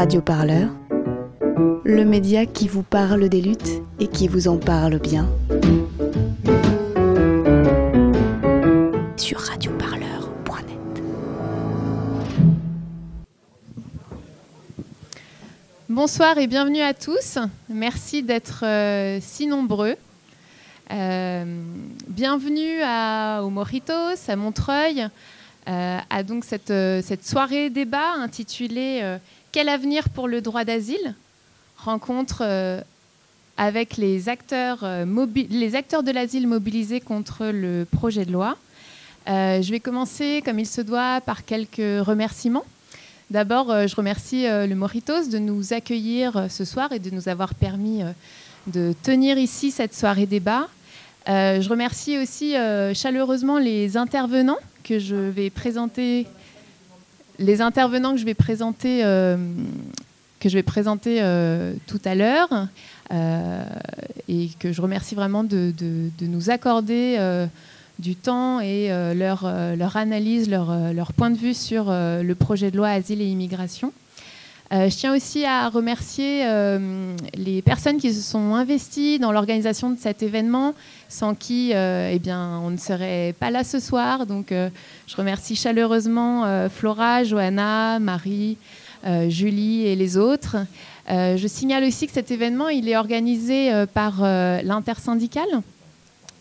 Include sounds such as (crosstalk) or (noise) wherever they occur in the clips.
Radio Parleur, le média qui vous parle des luttes et qui vous en parle bien. Sur radioparleur.net. Bonsoir et bienvenue à tous. Merci d'être euh, si nombreux. Euh, bienvenue à, au Moritos, à Montreuil, euh, à donc cette, soirée débat intitulée Quel avenir pour le droit d'asile? Rencontre avec les acteurs, les acteurs de l'asile mobilisés contre le projet de loi. je vais commencer, comme il se doit, par quelques remerciements. D'abord, je remercie le Moritos de nous accueillir ce soir et de nous avoir permis de tenir ici cette soirée débat. je remercie aussi chaleureusement les intervenants que je vais présenter, les intervenants que je vais présenter, euh, que je vais présenter euh, tout à l'heure, euh, et que je remercie vraiment de, nous accorder du temps et leur, analyse, leur, point de vue sur le projet de loi Asile et Immigration. Euh, je tiens aussi à remercier euh, les personnes qui se sont investies dans l'organisation de cet événement, sans qui euh, eh bien, on ne serait pas là ce soir. Donc, je remercie chaleureusement Flora, Johanna, Marie, Julie et les autres. je signale aussi que cet événement il est organisé par l'intersyndicale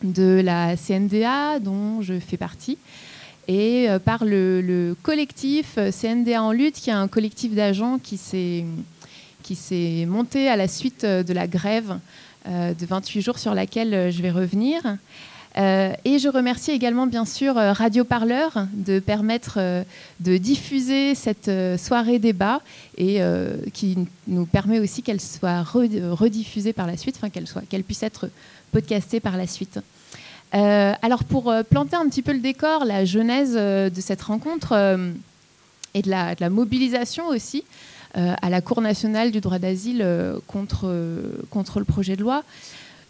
de la CNDA, dont je fais partie et euh, par le, collectif euh, CNDA en lutte, qui est un collectif d'agents qui s'est qui s'est monté à la suite euh, de la grève de 28 jours sur laquelle je vais revenir. et je remercie également bien sûr Radio Parleur de permettre de diffuser cette soirée débat et qui nous permet aussi qu'elle soit rediffusée par la suite, enfin qu'elle soit qu'elle puisse être podcastée par la suite. Euh, alors pour euh, planter un petit peu le décor, la genèse euh, de cette rencontre et de la, mobilisation aussi à la Cour nationale du droit d'asile contre, contre le projet de loi.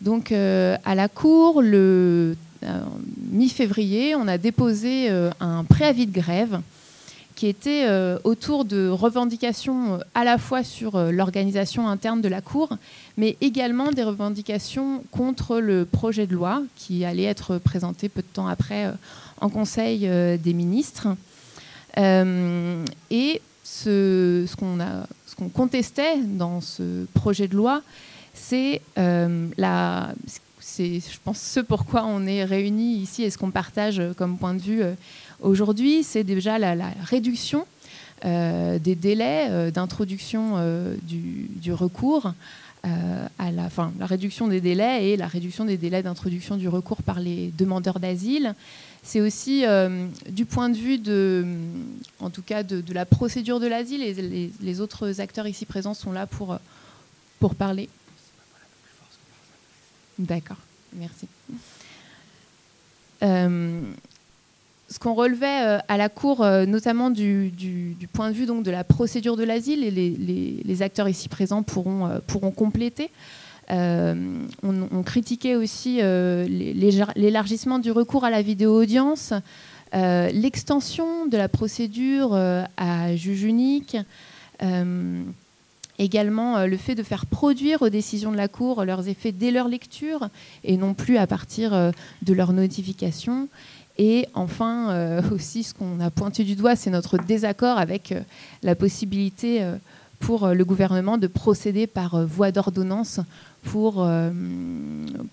Donc à la Cour, le mi-février, on a déposé un préavis de grève qui était euh, autour de revendications euh, à la fois sur euh, l'organisation interne de la Cour, mais également des revendications contre le projet de loi qui allait être présenté peu de temps après en Conseil des ministres. et ce, qu'on contestait dans ce projet de loi, c'est la c'est, je pense, ce pourquoi on est réunis ici et ce qu'on partage comme point de vue Aujourd'hui, c'est déjà la, réduction euh, des délais euh, d'introduction euh, du, recours. à la, fin, la réduction des délais et la réduction des délais d'introduction du recours par les demandeurs d'asile. C'est aussi du point de vue de, en tout cas, de, la procédure de l'asile. Les, les, autres acteurs ici présents sont là pour, pour parler. D'accord, merci ce qu'on relevait euh, à la Cour, euh, notamment du, point de vue donc, de la procédure de l'asile, et les, acteurs ici présents pourront, euh, pourront compléter, on, critiquait aussi l'élargissement du recours à la vidéo-audience, l'extension de la procédure à juge unique, également le fait de faire produire aux décisions de la Cour leurs effets dès leur lecture et non plus à partir de leur notification. Et enfin, euh, aussi, ce qu'on a pointé du doigt, c'est notre désaccord avec euh, la possibilité euh, pour le gouvernement de procéder par voie d'ordonnance pour,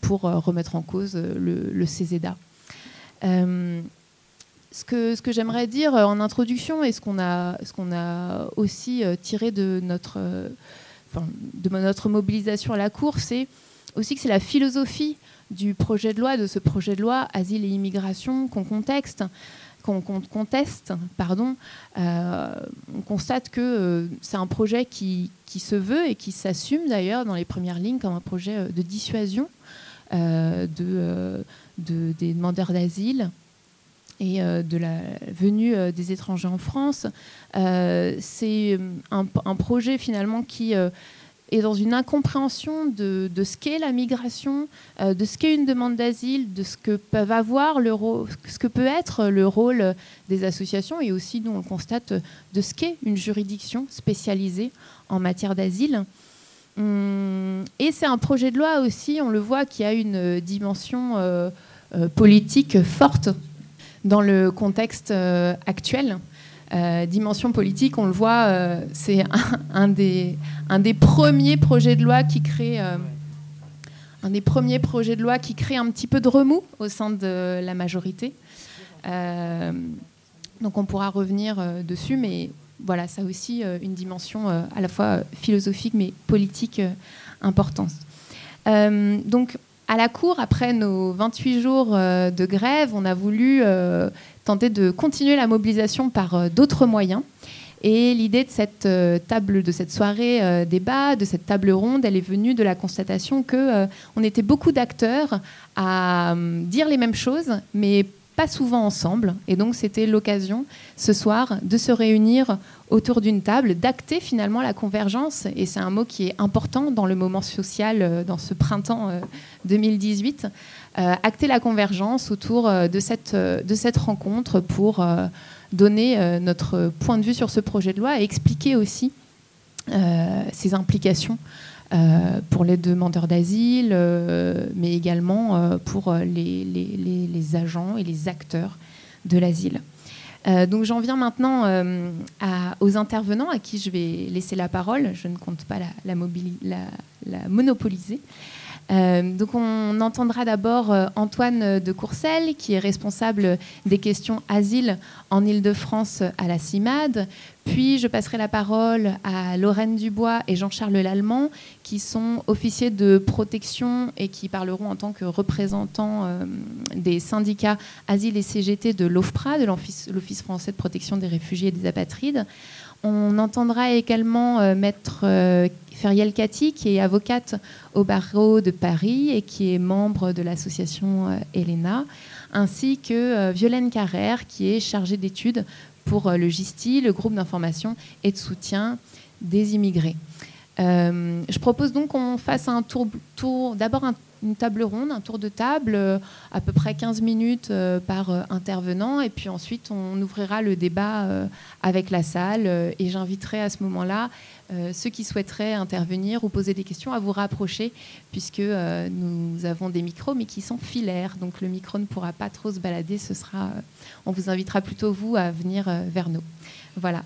pour remettre en cause le, le ce que, ce que j'aimerais dire en introduction et ce qu'on a, a aussi tiré de notre, de notre mobilisation à la Cour, c'est aussi que c'est la philosophie du projet de loi, de ce projet de loi Asile et immigration qu'on contexte qu'on conteste, pardon, euh, on constate que euh, c'est un projet qui, se veut et qui s'assume d'ailleurs dans les premières lignes comme un projet euh, de dissuasion de, de, des demandeurs d'asile et de la venue des étrangers en France. c'est un, projet finalement qui est dans une incompréhension de, ce qu'est la migration, euh, de ce qu'est une demande d'asile, de ce que peuvent avoir le ce que peut être le rôle des associations et aussi, nous on le constate, de ce qu'est une juridiction spécialisée en matière d'asile. Hum, et c'est un projet de loi aussi, on le voit, qui a une dimension euh, euh, politique forte dans le contexte actuel. Euh, dimension politique, on le voit, euh, c'est un, des, premiers projets de loi qui crée euh, un des premiers projets de loi qui crée un petit peu de remous au sein de la majorité. donc on pourra revenir dessus, mais voilà, ça aussi une dimension à la fois philosophique mais politique importante. donc à la Cour, après nos 28 jours de grève, on a voulu tenter de continuer la mobilisation par euh, d'autres moyens. Et l'idée de cette euh, table, de cette soirée euh, débat, de cette table ronde, elle est venue de la constatation que on était beaucoup d'acteurs à dire les mêmes choses, mais pas souvent ensemble. Et donc c'était l'occasion ce soir de se réunir autour d'une table, d'acter finalement la convergence. Et c'est un mot qui est important dans le moment social, dans ce printemps 2018. Euh, acter la convergence autour euh, euh, de cette rencontre pour donner notre point de vue sur ce projet de loi et expliquer aussi ses implications pour les demandeurs d'asile, mais également pour les, agents et les acteurs de l'asile. donc j'en viens maintenant aux intervenants à qui je vais laisser la parole. Je ne compte pas la, la, monopoliser. Euh, donc on entendra d'abord euh, Antoine de Courcelles, qui est responsable des questions asile en Ile-de-France à la CIMAD. Puis je passerai la parole à Lorraine Dubois et Jean-Charles Lallemand, qui sont officiers de protection et qui parleront en tant que représentants euh, des syndicats Asile et CGT de l'OFPRA, de l'Office français de protection des réfugiés et des apatrides. On entendra également euh, Maître euh, Feriel qui est avocate au barreau de Paris et qui est membre de l'association euh, Elena, ainsi que Violaine Carrère, qui est chargée d'études pour le GISTI, le groupe d'information et de soutien des immigrés. je propose donc qu'on fasse un tour, tour d'abord un une table ronde, un tour de table, euh, à peu près 15 minutes euh, par euh, intervenant. Et puis ensuite, on ouvrira le débat avec la salle. et j'inviterai à ce moment-là ceux qui souhaiteraient intervenir ou poser des questions à vous rapprocher, puisque nous avons des micros, mais qui sont filaires. Donc le micro ne pourra pas trop se balader. Ce sera, on vous invitera plutôt, vous, à venir vers nous. Voilà.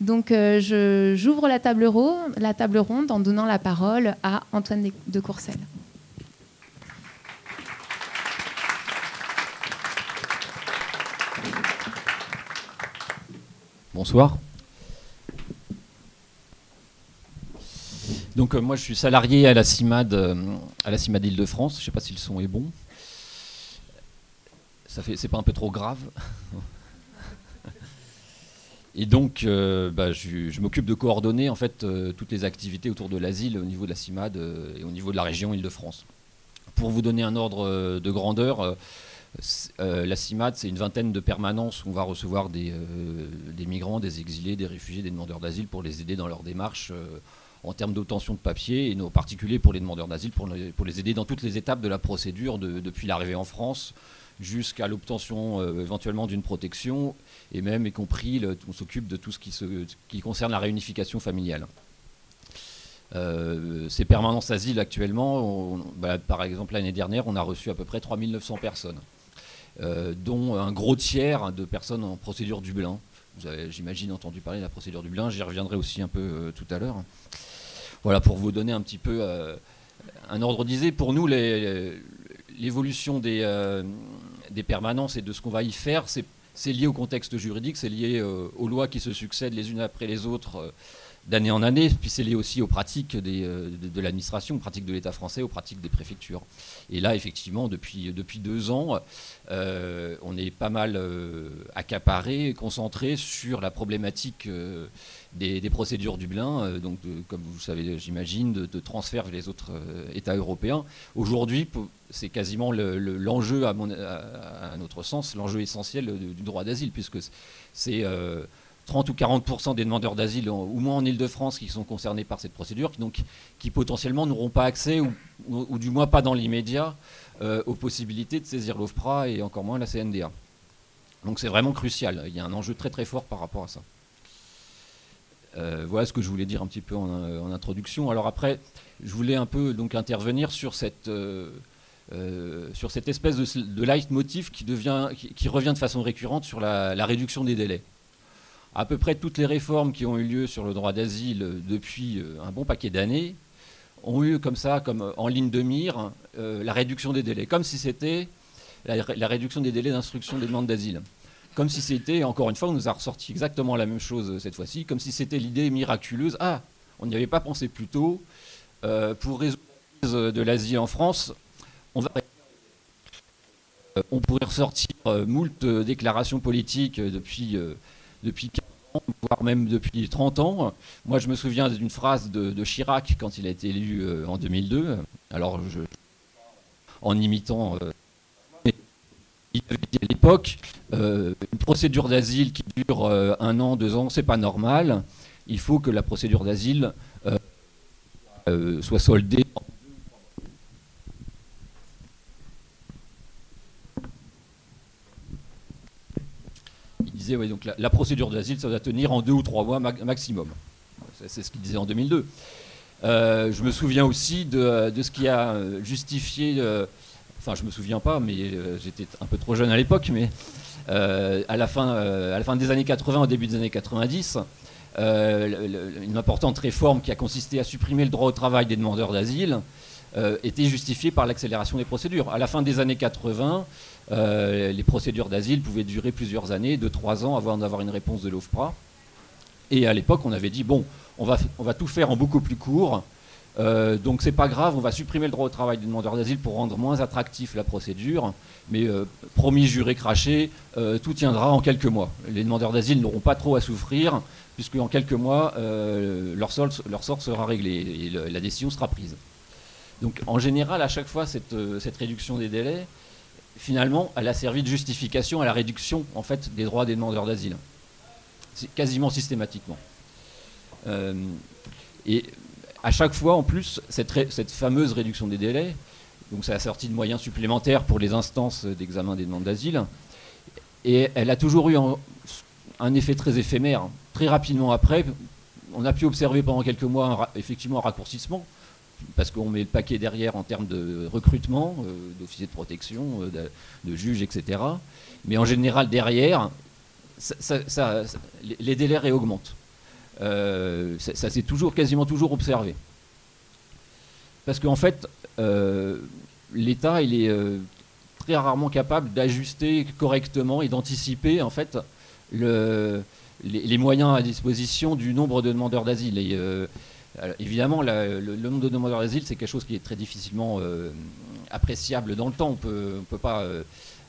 Donc j'ouvre la table, la table ronde en donnant la parole à Antoine de Courcelles. Bonsoir. Donc euh, moi je suis salarié à la CIMAD, euh, à la CIMAD Île-de-France. Je ne sais pas si le son est bon. Ça fait, c'est pas un peu trop grave. Et donc, euh, bah, je, m'occupe de coordonner en fait toutes les activités autour de l'asile au niveau de la CIMAD et au niveau de la région Île-de-France. Pour vous donner un ordre de grandeur, euh, la CIMAD, c'est une vingtaine de permanences où on va recevoir des, euh, migrants, des exilés, des réfugiés, des demandeurs d'asile pour les aider dans leur démarche euh, en termes d'obtention de papier, et en particulier pour les demandeurs d'asile, pour, les aider dans toutes les étapes de la procédure, depuis l'arrivée en France jusqu'à l'obtention éventuellement d'une protection, et même, y compris, on s'occupe de tout ce qui, concerne la réunification familiale. ces permanences asile actuellement, bah, par exemple l'année dernière, on a reçu à peu près 3900 personnes. Euh, dont un gros tiers de personnes en procédure Dublin. Vous avez, j'imagine, entendu parler de la procédure Dublin. J'y reviendrai aussi un peu euh, tout à l'heure. Voilà, pour vous donner un petit peu euh, un ordre d'idée. Pour nous, l'évolution des, des permanences et de ce qu'on va y faire, c'est lié au contexte juridique, c'est lié aux lois qui se succèdent les unes après les autres d'année en année, puis c'est lié aussi aux pratiques euh, de, l'administration, aux pratiques de l'État français, aux pratiques des préfectures. Et là, effectivement, depuis, depuis deux ans, euh, on est pas mal euh, accaparé, concentré sur la problématique des, procédures Dublin, donc comme vous savez, j'imagine, de, transfert vers les autres États européens. Aujourd'hui, c'est quasiment l'enjeu, à, à, notre sens, l'enjeu essentiel du droit d'asile, puisque c'est 30 ou 40% des demandeurs d'asile, au moins en Ile-de-France, qui sont concernés par cette procédure, qui potentiellement n'auront pas accès, ou, du moins pas dans l'immédiat, euh, aux possibilités de saisir l'OFPRA et encore moins la CNDA. Donc c'est vraiment crucial. Il y a un enjeu très très fort par rapport à ça. Euh, voilà ce que je voulais dire un petit peu en, introduction. Alors après, je voulais un peu donc intervenir sur cette, euh, espèce de, leitmotiv qui, revient de façon récurrente sur la réduction des délais à peu près toutes les réformes qui ont eu lieu sur le droit d'asile depuis euh, un bon paquet d'années ont eu comme ça, comme euh, en ligne de mire, euh, la réduction des délais, comme si c'était la, réduction des délais d'instruction des demandes d'asile. Comme si c'était, encore une fois, on nous a ressorti exactement la même chose cette fois-ci, comme si c'était l'idée miraculeuse, ah, on n'y avait pas pensé plus tôt, pour résoudre de l'asile en France, on va on pourrait ressortir moult déclarations politiques depuis depuis 40 ans, voire même depuis 30 ans. Moi, je me souviens d'une phrase de, Chirac quand il a été élu euh, en 2002. Alors, je, en imitant. Euh, il avait dit à l'époque, euh, une procédure d'asile qui dure un an, deux ans, c'est pas normal. Il faut que la procédure d'asile soit soldée la, procédure d'asile, ça doit tenir en deux ou trois mois maximum. C'est ce qu'il disait en 2002. Euh, je me souviens aussi de, ce qui a justifié, euh, enfin je me souviens pas, mais euh, j'étais un peu trop jeune à l'époque, mais à, la fin, à la fin des années 80, au début des années 90, une importante réforme qui a consisté à supprimer le droit au travail des demandeurs d'asile était justifiée par l'accélération des procédures. À la fin des années 80, euh, les procédures d'asile pouvaient durer plusieurs années, de trois ans avant d'avoir une réponse de l'OFPRA. Et à l'époque, on avait dit bon, on va, on va tout faire en beaucoup plus court. Euh, donc c'est pas grave, on va supprimer le droit au travail des demandeurs d'asile pour rendre moins attractif la procédure. Mais euh, promis, juré, craché, tout tiendra en quelques mois. Les demandeurs d'asile n'auront pas trop à souffrir, puisque en quelques mois, leur, sort, leur, sort, sera réglé et la décision sera prise. Donc en général, à chaque fois, cette, cette réduction des délais, finalement, elle a servi de justification à la réduction en fait, des droits des demandeurs d'asile. Quasiment systématiquement. Euh, et à chaque fois, en plus, cette, cette, fameuse réduction des délais, donc ça a sorti de moyens supplémentaires pour les instances d'examen des demandes d'asile, et elle a toujours eu un, effet très éphémère. Très rapidement après, on a pu observer pendant quelques mois effectivement un raccourcissement, parce qu'on met le paquet derrière en termes de recrutement, euh, d'officiers de protection, euh, de, juges, etc. Mais en général, derrière, les délais réaugmentent. Euh, ça, s'est toujours, quasiment toujours observé. Parce qu'en fait, l'État, il est très rarement capable d'ajuster correctement et d'anticiper en fait les, moyens à disposition du nombre de demandeurs d'asile. Évidemment, le, nombre de demandeurs d'asile, c'est quelque chose qui est très difficilement euh, appréciable dans le temps. On ne peut pas euh,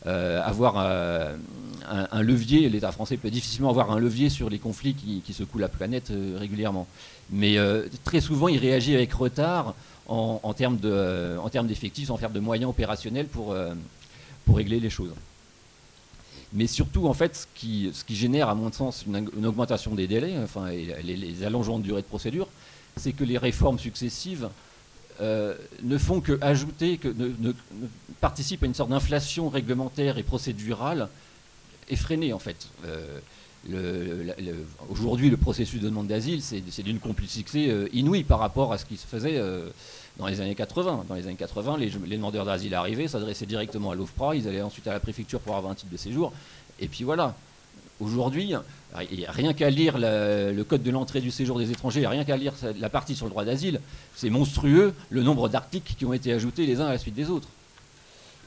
euh, avoir un, levier, l'État français peut difficilement avoir un levier sur les conflits qui, secouent la planète régulièrement. Mais très souvent, il réagit avec retard en, termes d'effectifs, en termes de moyens opérationnels pour, régler les choses. Mais surtout, en fait, ce qui, ce qui génère, à mon sens, une, augmentation des délais, enfin, les, les allongements de durée de procédure, c'est que les réformes successives euh, ne font que ajouter, que ne, participent à une sorte d'inflation réglementaire et procédurale effrénée en fait. Euh, aujourd'hui, le processus de demande d'asile, c'est d'une complicité euh, inouïe par rapport à ce qui se faisait dans les années 80. Dans les années 80, les, les demandeurs d'asile arrivaient, s'adressaient directement à l'OFPRA, ils allaient ensuite à la préfecture pour avoir un titre de séjour, et puis voilà. Aujourd'hui, rien qu'à lire le code de l'entrée du séjour des étrangers, rien qu'à lire la partie sur le droit d'asile. C'est monstrueux le nombre d'articles qui ont été ajoutés les uns à la suite des autres.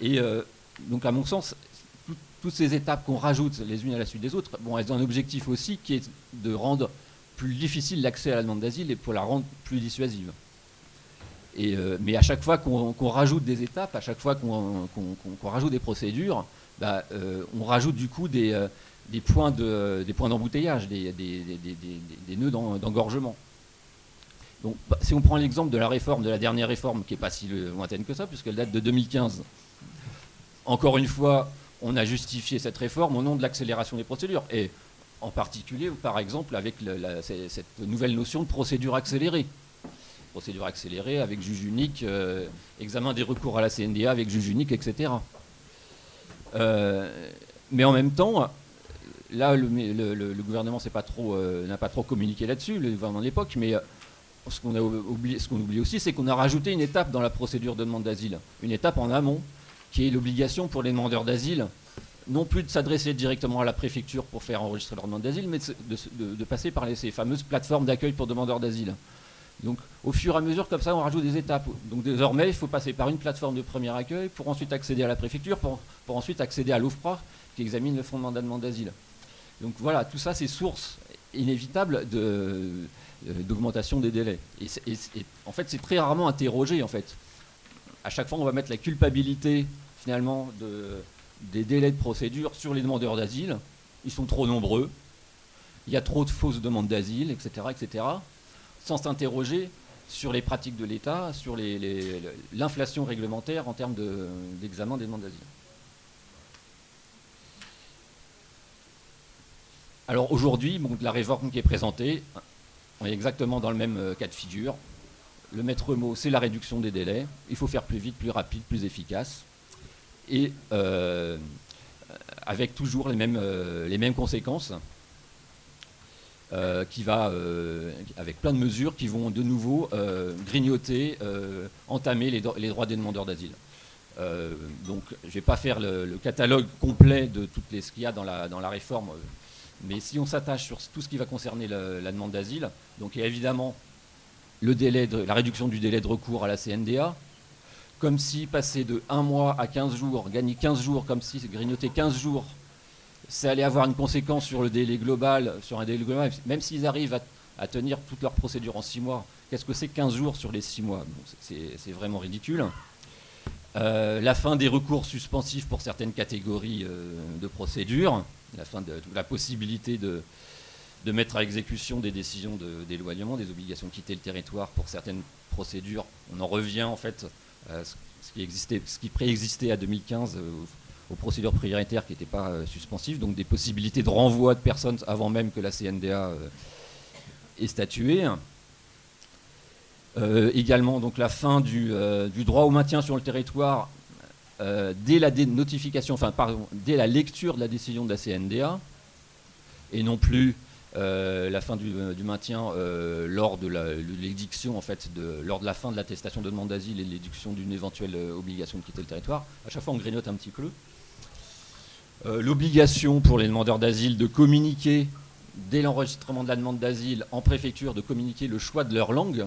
Et euh, donc, à mon sens, toutes ces étapes qu'on rajoute les unes à la suite des autres, bon, elles ont un objectif aussi qui est de rendre plus difficile l'accès à la demande d'asile et pour la rendre plus dissuasive. Euh, mais à chaque fois qu'on rajoute des étapes, à chaque fois qu'on rajoute des procédures, bah, euh, on rajoute du coup des, des points d'embouteillage, des, des, nœuds d'engorgement. Donc, bah, si on prend l'exemple de la réforme, de la dernière réforme, qui n'est pas si lointaine que ça, puisqu'elle date de 2015, encore une fois, on a justifié cette réforme au nom de l'accélération des procédures. Et en particulier, par exemple, avec cette nouvelle notion de procédure accélérée. Procédure accélérée avec juge unique, euh, examen des recours à la CNDA avec juge unique, etc. Euh, mais en même temps, là, le, gouvernement n'a pas, trop, euh, communiqué là-dessus, le gouvernement de l'époque, mais ce qu'on oublie, oublie aussi, c'est qu'on a rajouté une étape dans la procédure de demande d'asile, une étape en amont, qui est l'obligation pour les demandeurs d'asile non plus de s'adresser directement à la préfecture pour faire enregistrer leur demande d'asile, mais de, passer par ces fameuses plateformes d'accueil pour demandeurs d'asile. Donc au fur et à mesure, comme ça, on rajoute des étapes. Donc désormais, il faut passer par une plateforme de premier accueil pour ensuite accéder à la préfecture, pour, ensuite accéder à l'OFPRA qui examine le fondement de la demande d'asile. Donc voilà, tout ça, c'est source inévitable euh, d'augmentation des délais. Et, en fait, c'est très rarement interrogé, en fait. À chaque fois, on va mettre la culpabilité, finalement, de, des délais de procédure sur les demandeurs d'asile. Ils sont trop nombreux. Il y a trop de fausses demandes d'asile, etc., etc. Sans s'interroger sur les pratiques de l'État, sur l'inflation réglementaire en termes d'examen des demandes d'asile. Alors aujourd'hui, la réforme qui est présentée, on est exactement dans le même euh, cas de figure. Le maître mot, c'est la réduction des délais. Il faut faire plus vite, plus rapide, plus efficace et euh, avec toujours les mêmes, euh, les mêmes conséquences. Qui va avec plein de mesures qui vont de nouveau grignoter, entamer les, droits des demandeurs d'asile. donc je ne vais pas faire le, catalogue complet de toutes les, ce qu'il y a dans la, dans la réforme, mais si on s'attache sur tout ce qui va concerner la demande d'asile, donc il y a évidemment la réduction du délai de recours à la CNDA, comme si passer de 1 mois à 15 jours, gagner 15 jours, comme si grignoter 15 jours, ça allait avoir une conséquence sur le délai global, sur un délai global, même s'ils arrivent à, tenir toute leur procédure en 6 mois, qu'est-ce que c'est 15 jours sur les 6 mois? C'est vraiment ridicule. Euh, la fin des recours suspensifs pour certaines catégories euh, de procédures, la fin de, la possibilité de, mettre à exécution des décisions d'éloignement, des obligations de quitter le territoire pour certaines procédures. On en revient en fait euh, ce, qui existait, ce qui préexistait à 2015 euh, aux procédures prioritaires qui n'étaient pas euh, suspensives, donc des possibilités de renvoi de personnes avant même que la CNDA ait statué. également donc la fin du, droit au maintien sur le territoire dès la notification, enfin pardon, dès la lecture de la décision de la CNDA, et non plus euh, la fin du, euh, maintien euh, lors de l'édiction, en fait, lors de la fin de l'attestation de demande d'asile et l'édiction d'une éventuelle obligation de quitter le territoire. À chaque fois, on grignote un petit peu. L'obligation pour les demandeurs d'asile de communiquer, dès l'enregistrement de la demande d'asile en préfecture, de communiquer le choix de leur langue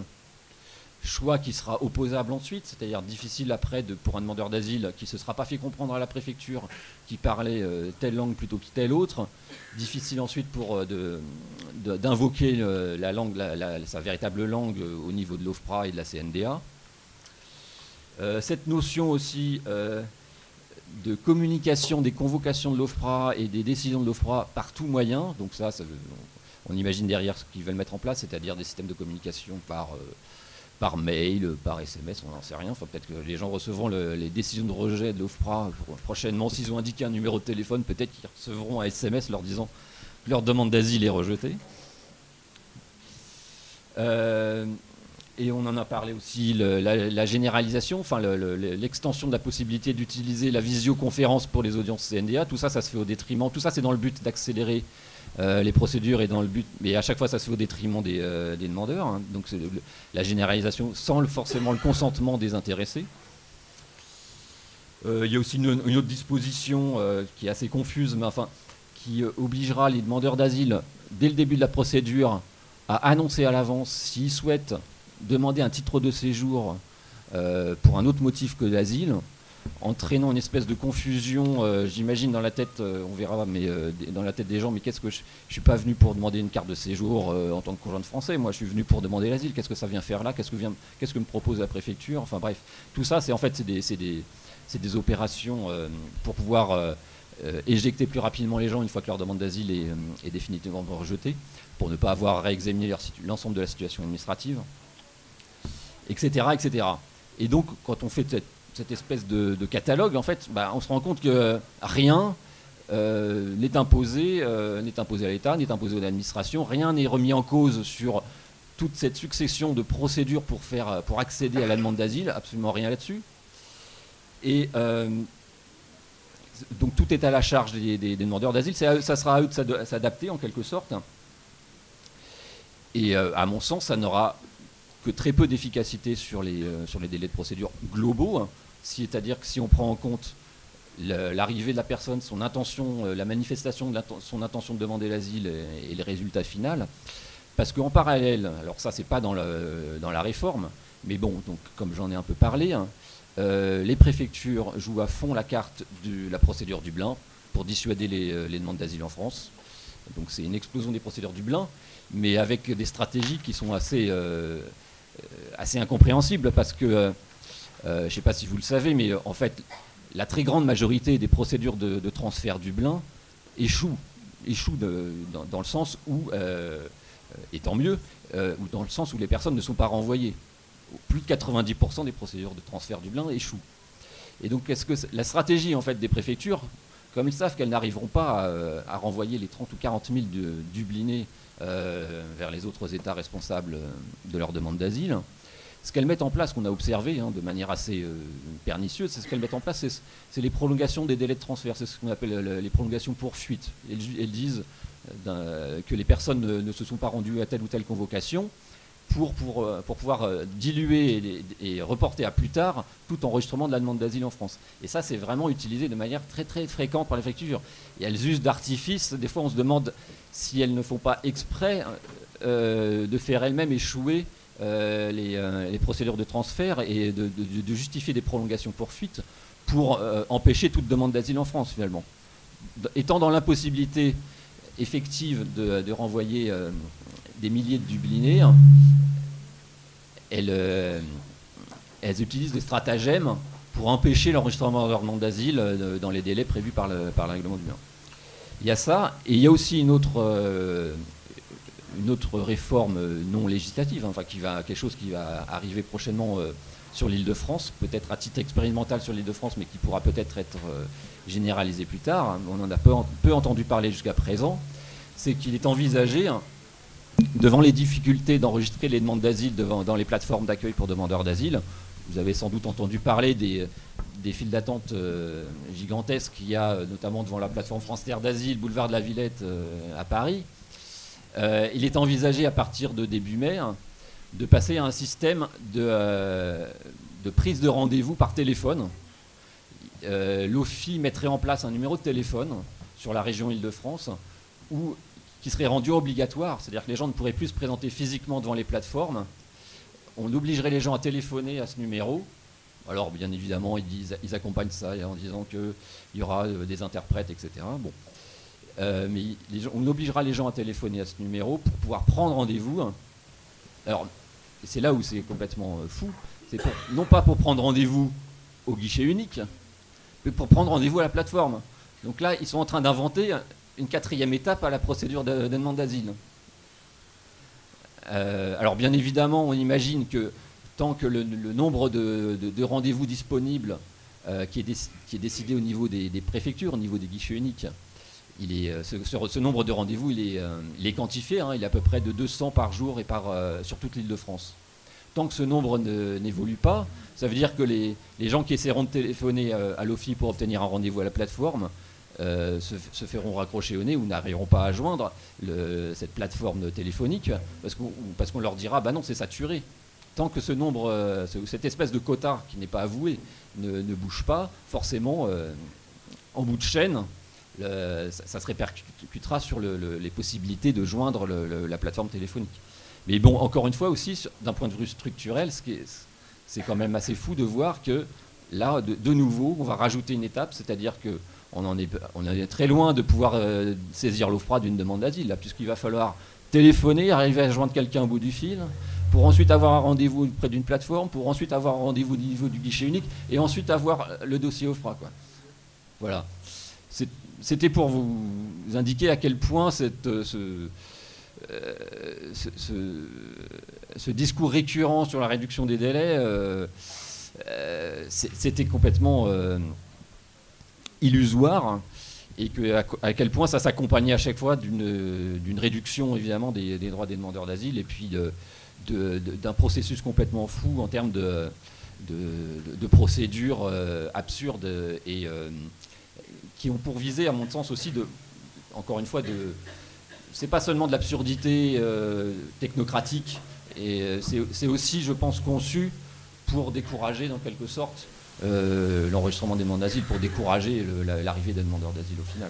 choix qui sera opposable ensuite, c'est-à-dire difficile après pour un demandeur d'asile qui ne se sera pas fait comprendre à la préfecture qui parlait euh, telle langue plutôt que telle autre, difficile ensuite pour euh, d'invoquer euh, la langue, sa véritable langue au niveau de l'OFPRA et de la CNDA. cette notion aussi de communication des convocations de l'OFPRA et des décisions de l'OFPRA par tout moyen, donc ça, on imagine derrière ce qu'ils veulent mettre en place, c'est-à-dire des systèmes de communication par par mail, par SMS, on n'en sait rien. Enfin, peut-être que les gens recevront les décisions de rejet de l'OFPRA prochainement. S'ils ont indiqué un numéro de téléphone, peut-être qu'ils recevront un SMS leur disant que leur demande d'asile est rejetée. Euh, et on en a parlé aussi, la, généralisation, enfin l'extension de la possibilité d'utiliser la visioconférence pour les audiences CNDA. Tout ça, ça se fait au détriment. Tout ça, c'est dans le but d'accélérer euh, les procédures et dans le but, mais à chaque fois ça se fait au détriment des, euh, demandeurs, hein. donc c'est la généralisation sans forcément le consentement des intéressés. Euh, il y a aussi une, autre disposition qui est assez confuse, mais enfin qui obligera les demandeurs d'asile dès le début de la procédure à annoncer à l'avance s'ils souhaitent demander un titre de séjour pour un autre motif que l'asile entraînant une espèce de confusion, euh, j'imagine dans la tête, euh, on verra, mais euh, dans la tête des gens, mais qu'est-ce que je, ne suis pas venu pour demander une carte de séjour en tant que conjoint de français, moi je suis venu pour demander l'asile, qu'est-ce que ça vient faire là, qu'est-ce que, vient, qu'est-ce que me propose la préfecture, enfin bref, tout ça c'est en fait c'est des, des, des opérations pour pouvoir éjecter plus rapidement les gens une fois que leur demande d'asile est, est définitivement rejetée, pour ne pas avoir à réexaminer l'ensemble de la situation administrative, etc., etc. Et donc, quand on fait cette cette espèce de, catalogue, en fait, bah, on se rend compte que rien n'est imposé, n'est imposé à l'État, n'est imposé à l'administration. Rien n'est remis en cause sur toute cette succession de procédures pour, faire, pour accéder à la demande d'asile, absolument rien là-dessus. Et donc tout est à la charge des, demandeurs d'asile. Ça sera à eux de s'adapter en quelque sorte. Et à mon sens, ça n'aura que très peu d'efficacité sur, les, euh, sur les délais de procédure globaux, hein. C'est-à-dire que si on prend en compte l'arrivée de la personne, son intention, euh, la manifestation de son intention de demander l'asile et, le résultat final, parce qu'en parallèle, alors ça c'est pas dans, le, dans la réforme, mais bon, donc comme j'en ai un peu parlé, hein, euh, les préfectures jouent à fond la carte de la procédure Dublin pour dissuader les, les demandes d'asile en France. Donc c'est une explosion des procédures Dublin, mais avec des stratégies qui sont assez euh, assez incompréhensible parce que, euh, euh, je ne sais pas si vous le savez, mais en fait, la très grande majorité des procédures de, transfert Dublin échouent, échouent dans, le sens où, et tant mieux, ou dans le sens où les personnes ne sont pas renvoyées. Plus de 90% des procédures de transfert Dublin échouent. Et donc, est-ce que la stratégie en fait des préfectures, comme ils savent qu'elles n'arriveront pas à, renvoyer les 30 ou 40 000 de, Dublinés euh, vers les autres États responsables euh, de leur demande d'asile. Ce qu'elles mettent en place, qu'on a observé hein, de manière assez euh, pernicieuse, c'est ce qu'elles mettent en place, c'est les prolongations des délais de transfert, c'est ce qu'on appelle les prolongations pour fuite. Elles, disent que les personnes ne, se sont pas rendues à telle ou telle convocation pour, pouvoir diluer et, reporter à plus tard tout enregistrement de la demande d'asile en France. Et ça, c'est vraiment utilisé de manière très très fréquente par les préfectures. Et elles usent d'artifices. Des fois, on se demande si elles ne font pas exprès euh, de faire elles-mêmes échouer euh, euh, les, procédures de transfert et de, justifier des prolongations pour fuite pour empêcher toute demande d'asile en France finalement. Étant dans l'impossibilité effective de, renvoyer des milliers de Dublinés, elles, utilisent des stratagèmes pour empêcher l'enregistrement de leur demande d'asile dans les délais prévus par le, par le règlement du bien. Il y a ça, et il y a aussi une autre, euh, une autre réforme non législative, hein, enfin qui va, quelque chose qui va arriver prochainement euh, sur l'île de France, peut-être à titre expérimental sur l'île de France, mais qui pourra peut-être être, euh, généralisé plus tard. Hein. On en a peu, entendu parler jusqu'à présent. C'est qu'il est envisagé, hein, devant les difficultés d'enregistrer les demandes d'asile dans les plateformes d'accueil pour demandeurs d'asile, vous avez sans doute entendu parler des, des files d'attente euh, gigantesques qu'il y a euh, notamment devant la plateforme France Terre d'Asile, boulevard de la Villette euh, à Paris. Il est envisagé à partir de début mai hein, de passer à un système de, de prise de rendez-vous par téléphone. L'OFI mettrait en place un numéro de téléphone sur la région Île-de-France qui serait rendu obligatoire, c'est-à-dire que les gens ne pourraient plus se présenter physiquement devant les plateformes. On obligerait les gens à téléphoner à ce numéro alors, bien évidemment, ils, accompagnent ça en disant qu'il y aura euh, des interprètes, etc. Bon. Euh, mais on obligera les gens à téléphoner à ce numéro pour pouvoir prendre rendez-vous. Alors, c'est là où c'est complètement euh, fou. C'est non pas pour prendre rendez-vous au guichet unique, mais pour prendre rendez-vous à la plateforme. Donc là, ils sont en train d'inventer une quatrième étape à la procédure de, demande d'asile. alors bien évidemment, on imagine que tant que le, nombre de, rendez-vous disponibles euh, qui, est décidé au niveau des, préfectures, au niveau des guichets uniques, il est, euh, ce, nombre de rendez-vous, il est, euh, il quantifié, hein, il est à peu près de 200 par jour et par, sur toute l'île de France. Tant que ce nombre n'évolue pas, ça veut dire que les, gens qui essaieront de téléphoner à l'OFI pour obtenir un rendez-vous à la plateforme se, feront raccrocher au nez ou n'arriveront pas à joindre cette plateforme téléphonique parce qu'on leur dira bah non c'est saturé tant que ce nombre, euh, cette espèce de quota qui n'est pas avoué ne, bouge pas, forcément, euh, en bout de chaîne, ça, se répercutera sur les possibilités de joindre la plateforme téléphonique. Mais bon, encore une fois aussi, d'un point de vue structurel, c'est quand même assez fou de voir que là, de, nouveau, on va rajouter une étape, c'est-à-dire que on en, est, très loin de pouvoir euh, saisir l'OFPRA d'une demande d'asile, puisqu'il va falloir téléphoner, arriver à joindre quelqu'un au bout du fil, pour ensuite avoir un rendez-vous près d'une plateforme, pour ensuite avoir un rendez-vous au niveau du guichet unique, et ensuite avoir le dossier. Quoi. Voilà. C'était pour vous indiquer à quel point cette, euh, ce, discours récurrent sur la réduction des délais, euh, euh, c'était complètement illusoire. et que, à, quel point ça s'accompagnait à chaque fois d'une réduction évidemment des, droits des demandeurs d'asile et puis d'un processus complètement fou en termes de, procédures euh, absurdes et euh, qui ont pour viser, à mon sens aussi, de, encore une fois, de, c'est pas seulement de l'absurdité euh, technocratique, et c'est aussi, je pense, conçu pour décourager, dans quelque sorte, l'enregistrement des demandes d'asile, pour décourager l'arrivée des demandeurs d'asile au final.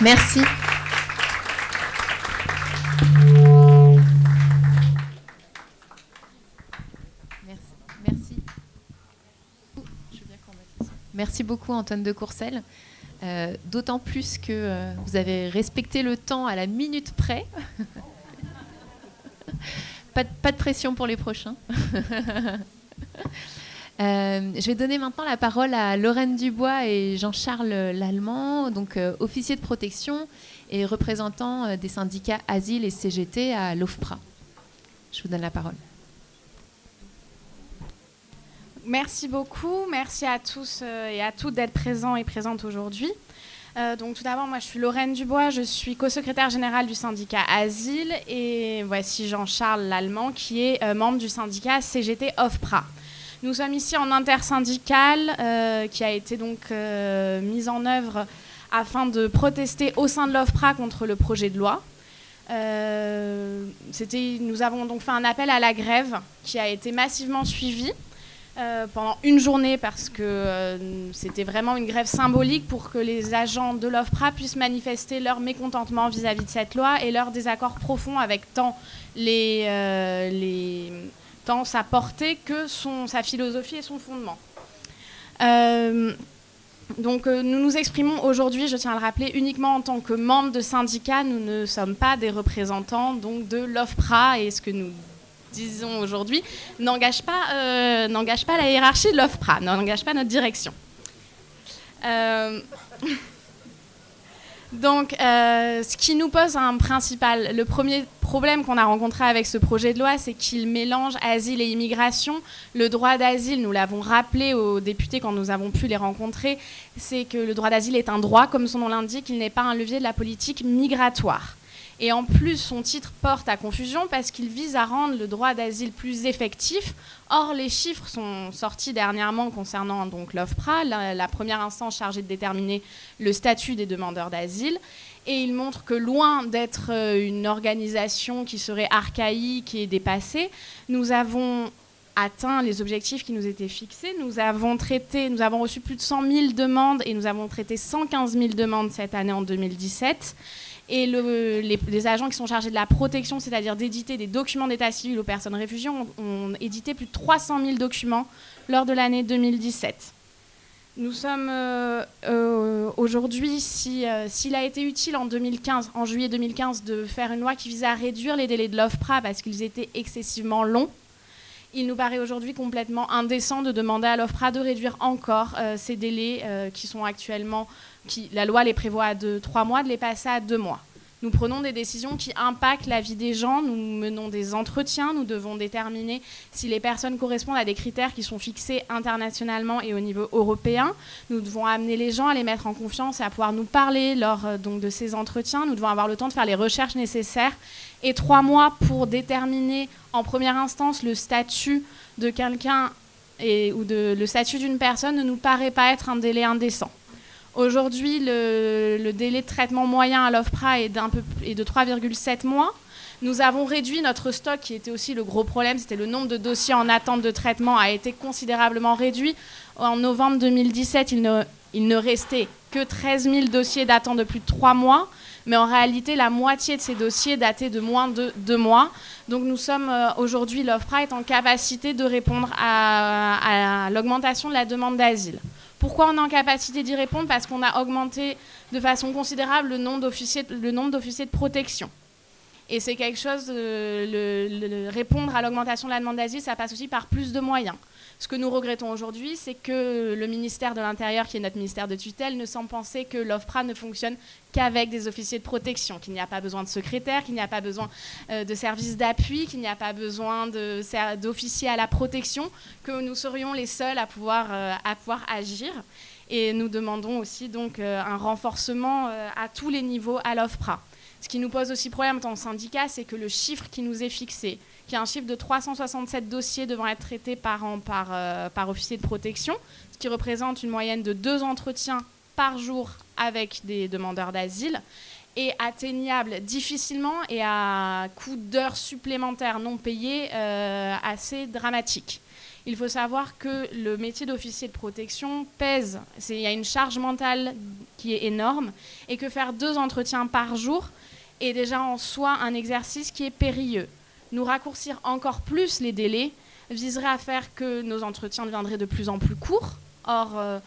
Merci. Merci beaucoup Antoine de Courcelles. Euh, d'autant plus que euh, vous avez respecté le temps à la minute près. (laughs) pas, de, pression pour les prochains. (laughs) Euh, je vais donner maintenant la parole à Lorraine Dubois et Jean-Charles Lallemand, donc officier de protection et représentant des syndicats Asile et CGT à l'OFPRA. Je vous donne la parole. Merci beaucoup. Merci à tous euh, et à toutes d'être présents et présentes aujourd'hui. Euh, donc tout d'abord, moi je suis Lorraine Dubois, je suis co-secrétaire générale du syndicat Asile et voici Jean-Charles Lallemand qui est euh, membre du syndicat CGT OFPRA. Nous sommes ici en intersyndical qui a été donc mise en œuvre afin de protester au sein de l'OFPRA contre le projet de loi. nous avons donc fait un appel à la grève qui a été massivement suivi. Euh, pendant une journée parce que euh, c'était vraiment une grève symbolique pour que les agents de l'OFPRA puissent manifester leur mécontentement vis-à-vis de cette loi et leur désaccord profond avec tant, les, euh, les, tant sa portée que son, sa philosophie et son fondement. donc nous nous exprimons aujourd'hui, je tiens à le rappeler, uniquement en tant que membres de syndicats. Nous ne sommes pas des représentants donc, de l'OFPRA et ce que nous disons aujourd'hui, n'engage pas, euh, pas la hiérarchie de l'OFPRA, n'engage pas notre direction. Euh, (laughs) donc, euh, ce qui nous pose un principal, le premier problème qu'on a rencontré avec ce projet de loi, c'est qu'il mélange asile et immigration. Le droit d'asile, nous l'avons rappelé aux députés quand nous avons pu les rencontrer, c'est que le droit d'asile est un droit, comme son nom l'indique, il n'est pas un levier de la politique migratoire. Et en plus, son titre porte à confusion parce qu'il vise à rendre le droit d'asile plus effectif. Or, les chiffres sont sortis dernièrement concernant donc l'OFPRA, la, première instance chargée de déterminer le statut des demandeurs d'asile. Et il montre que loin d'être euh, une organisation qui serait archaïque et dépassée, nous avons atteint les objectifs qui nous étaient fixés. Nous avons traité, nous avons reçu plus de 100 000 demandes et nous avons traité 115 000 demandes cette année en 2017. Et les, agents qui sont chargés de la protection, c'est-à-dire d'éditer des documents d'état civil aux personnes réfugiées, ont, édité plus de 300 000 documents lors de l'année 2017. Nous sommes euh, euh, aujourd'hui, euh, s'il a été utile en 2015, en juillet 2015, de faire une loi qui visait à réduire les délais de l'OFPRA parce qu'ils étaient excessivement longs, il nous paraît aujourd'hui complètement indécent de demander à l'OFPRA de réduire encore ces délais qui sont actuellement la loi les prévoit à deux, trois mois, de les passer à deux mois. Nous prenons des décisions qui impactent la vie des gens, nous menons des entretiens, nous devons déterminer si les personnes correspondent à des critères qui sont fixés internationalement et au niveau européen. Nous devons amener les gens à les mettre en confiance et à pouvoir nous parler lors euh, de ces entretiens. Nous devons avoir le temps de faire les recherches nécessaires et trois mois pour déterminer en première instance le statut de quelqu'un ou le statut d'une personne ne nous paraît pas être un délai indécent. Aujourd'hui, le, délai de traitement moyen à l'OFPRA est, de 3,7 mois. Nous avons réduit notre stock, qui était aussi le gros problème, c'était le nombre de dossiers en attente de traitement a été considérablement réduit. En novembre 2017, il ne, il ne restait que 13 000 dossiers datant de plus de 3 mois, mais en réalité, la moitié de ces dossiers dataient de moins de 2 mois. Donc nous sommes euh, aujourd'hui, l'OFPRA est en capacité de répondre à l'augmentation de la demande d'asile. Pourquoi on est en capacité d'y répondre? Parce qu'on a augmenté de façon considérable le nombre d'officiers, de protection. Et c'est quelque chose, de, répondre à l'augmentation de la demande d'asile, ça passe aussi par plus de moyens. Ce que nous regrettons aujourd'hui, c'est que le ministère de l'Intérieur, qui est notre ministère de tutelle, ne semble penser que l'OFPRA ne fonctionne qu'avec des officiers de protection, qu'il n'y a pas besoin de secrétaires, qu'il n'y a pas besoin euh, de services d'appui, qu'il n'y a pas besoin d'officiers à la protection, que nous serions les seuls à pouvoir, euh, à pouvoir agir. Et nous demandons aussi donc euh, un renforcement à tous les niveaux à l'OFPRA. Ce qui nous pose aussi problème en tant que syndicat, c'est que le chiffre qui nous est fixé, qui est un chiffre de 367 dossiers devant être traités par an par, euh, par officier de protection, ce qui représente une moyenne de deux entretiens par jour avec des demandeurs d'asile, est atteignable difficilement et à coût d'heures supplémentaires non payées euh, assez dramatique. Il faut savoir que le métier d'officier de protection pèse, il y a une charge mentale qui est énorme, et que faire deux entretiens par jour est déjà en soi un exercice qui est périlleux nous raccourcir encore plus les délais viserait à faire que nos entretiens deviendraient de plus en plus courts. Or, euh,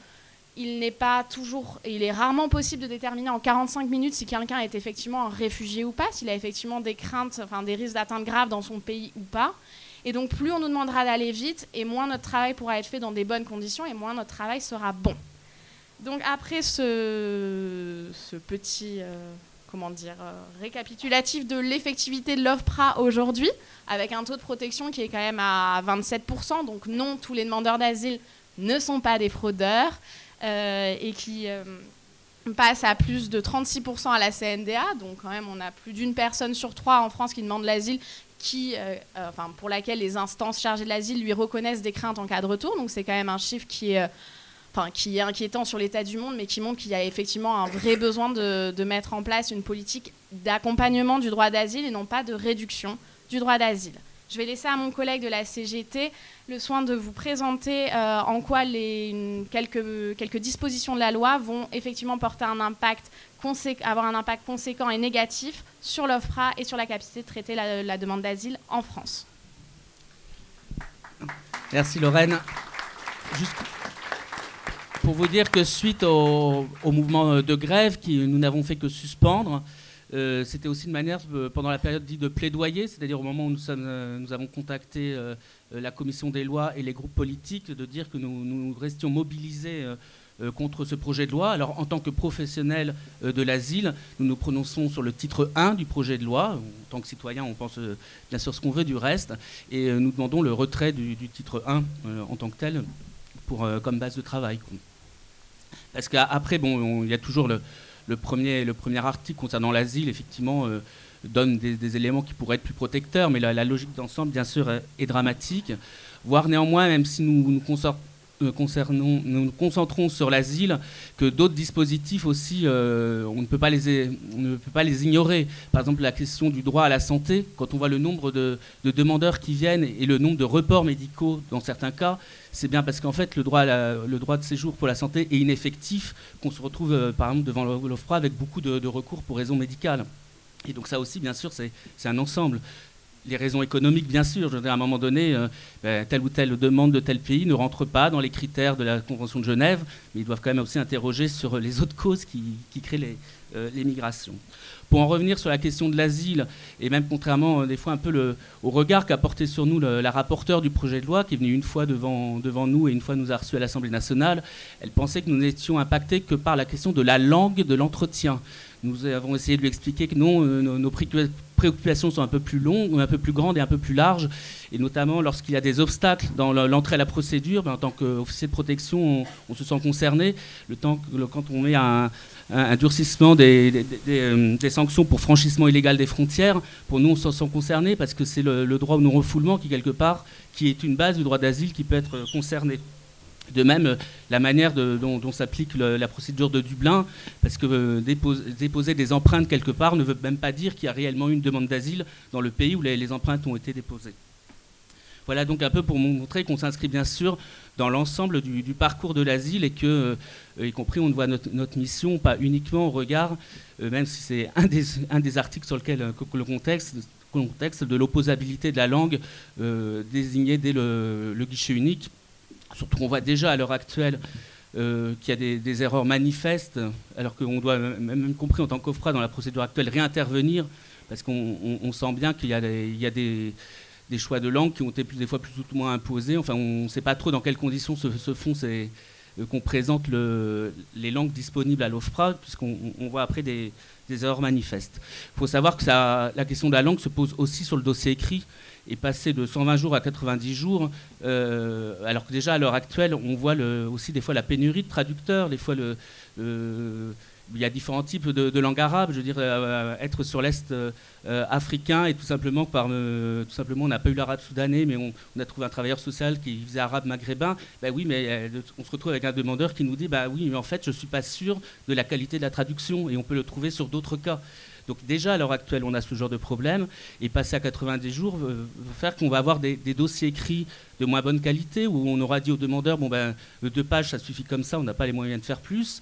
il n'est pas toujours, et il est rarement possible de déterminer en 45 minutes si quelqu'un est effectivement un réfugié ou pas, s'il a effectivement des craintes, enfin des risques d'atteinte grave dans son pays ou pas. Et donc, plus on nous demandera d'aller vite, et moins notre travail pourra être fait dans des bonnes conditions, et moins notre travail sera bon. Donc, après ce, petit. Euh, comment dire, euh, récapitulatif de l'effectivité de l'OFPRA aujourd'hui, avec un taux de protection qui est quand même à 27%. Donc non, tous les demandeurs d'asile ne sont pas des fraudeurs euh, et qui euh, passent à plus de 36% à la CNDA. Donc quand même, on a plus d'une personne sur trois en France qui demande l'asile. Qui, enfin, pour laquelle les instances chargées de l'asile lui reconnaissent des craintes en cas de retour. Donc c'est quand même un chiffre qui est enfin, qui est inquiétant sur l'état du monde, mais qui montre qu'il y a effectivement un vrai besoin de, mettre en place une politique d'accompagnement du droit d'asile et non pas de réduction du droit d'asile. Je vais laisser à mon collègue de la CGT le soin de vous présenter euh, en quoi les, quelques, dispositions de la loi vont effectivement porter un impact avoir un impact conséquent et négatif sur l'OFPRA et sur la capacité de traiter la, la demande d'asile en France. Merci Lorraine. Juste pour vous dire que suite au, mouvement de grève, qui nous n'avons fait que suspendre, euh, c'était aussi une manière, euh, pendant la période dite de plaidoyer, c'est-à-dire au moment où nous, euh, avons contacté la commission des lois et les groupes politiques, de dire que nous, nous restions mobilisés contre ce projet de loi. Alors en tant que professionnels de l'asile, nous nous prononçons sur le titre 1 du projet de loi. En tant que citoyens, on pense bien sûr ce qu'on veut du reste. Et nous demandons le retrait du, titre 1 en tant que tel pour, comme base de travail. Parce qu'après, bon, il y a toujours le, premier, le premier article concernant l'asile, effectivement, euh, donne des, éléments qui pourraient être plus protecteurs, mais la, logique d'ensemble, bien sûr, est, dramatique. Voire néanmoins, même si nous nous nous nous concentrons sur l'asile, que d'autres dispositifs aussi, euh, on, ne peut pas les, ignorer. Par exemple, la question du droit à la santé, quand on voit le nombre de, demandeurs qui viennent et le nombre de reports médicaux dans certains cas, c'est bien parce qu'en fait, le droit, de séjour pour la santé est ineffectif, qu'on se retrouve, euh, par exemple, devant l'OFPRA avec beaucoup de recours pour raisons médicales. Et donc ça aussi, bien sûr, c'est un ensemble les raisons économiques, bien sûr. Je veux à un moment donné, euh, ben, telle ou telle demande de tel pays ne rentre pas dans les critères de la Convention de Genève, mais ils doivent quand même aussi interroger sur les autres causes qui, créent les, euh, migrations. Pour en revenir sur la question de l'asile, et même contrairement euh, des fois un peu au regard qu'a porté sur nous la rapporteure du projet de loi, qui est venue une fois devant, devant nous et une fois nous a reçus à l'Assemblée nationale, elle pensait que nous n'étions impactés que par la question de la langue de l'entretien. Nous avons essayé de lui expliquer que non, nos, nos préoccupations sont un peu plus longues, un peu plus grandes et un peu plus larges. Et notamment lorsqu'il y a des obstacles dans l'entrée à la procédure, ben, en tant qu'officier de protection, on, se sent concerné. Le temps, quand on met un, un, durcissement des, euh, des, sanctions pour franchissement illégal des frontières, pour nous, on se sent concerné parce que c'est le, le droit au non-refoulement qui, quelque part, qui est une base du droit d'asile qui peut être concerné. De même, la manière dont, s'applique la procédure de Dublin, parce que euh, déposer, des empreintes quelque part ne veut même pas dire qu'il y a réellement une demande d'asile dans le pays où les, empreintes ont été déposées. Voilà donc un peu pour montrer qu'on s'inscrit bien sûr dans l'ensemble du, parcours de l'asile et que, euh, compris, on voit notre, mission pas uniquement au regard, euh, même si c'est un des, articles sur lequel le contexte, contexte de l'opposabilité de la langue désignée dès le guichet unique Surtout qu'on voit déjà à l'heure actuelle euh, qu'il y a des, erreurs manifestes, alors qu'on doit, même compris en tant qu'OFRA dans la procédure actuelle, réintervenir, parce qu'on sent bien qu'il y a, des, choix de langue qui ont été plus, des fois plus ou moins imposés. Enfin, on ne sait pas trop dans quelles conditions se, font ces, qu'on présente les langues disponibles à l'OFPRA, puisqu'on voit après des, erreurs manifestes. Il faut savoir que la question de la langue se pose aussi sur le dossier écrit et passer de 120 jours à 90 jours, euh, alors que déjà à l'heure actuelle, on voit aussi des fois la pénurie de traducteurs, des fois il y a différents types de, langues arabes. Je veux dire, euh, être sur l'Est euh, africain et tout simplement, par, tout simplement on n'a pas eu l'arabe soudanais, mais on, a trouvé un travailleur social qui faisait arabe maghrébin. Ben oui, mais on se retrouve avec un demandeur qui nous dit bah oui, mais en fait, je ne suis pas sûr de la qualité de la traduction et on peut le trouver sur d'autres cas. Donc déjà à l'heure actuelle, on a ce genre de problème. Et passer à 90 jours va faire qu'on va avoir des, dossiers écrits de moins bonne qualité, où on aura dit aux demandeurs, bon ben, deux pages, ça suffit comme ça, on n'a pas les moyens de faire plus.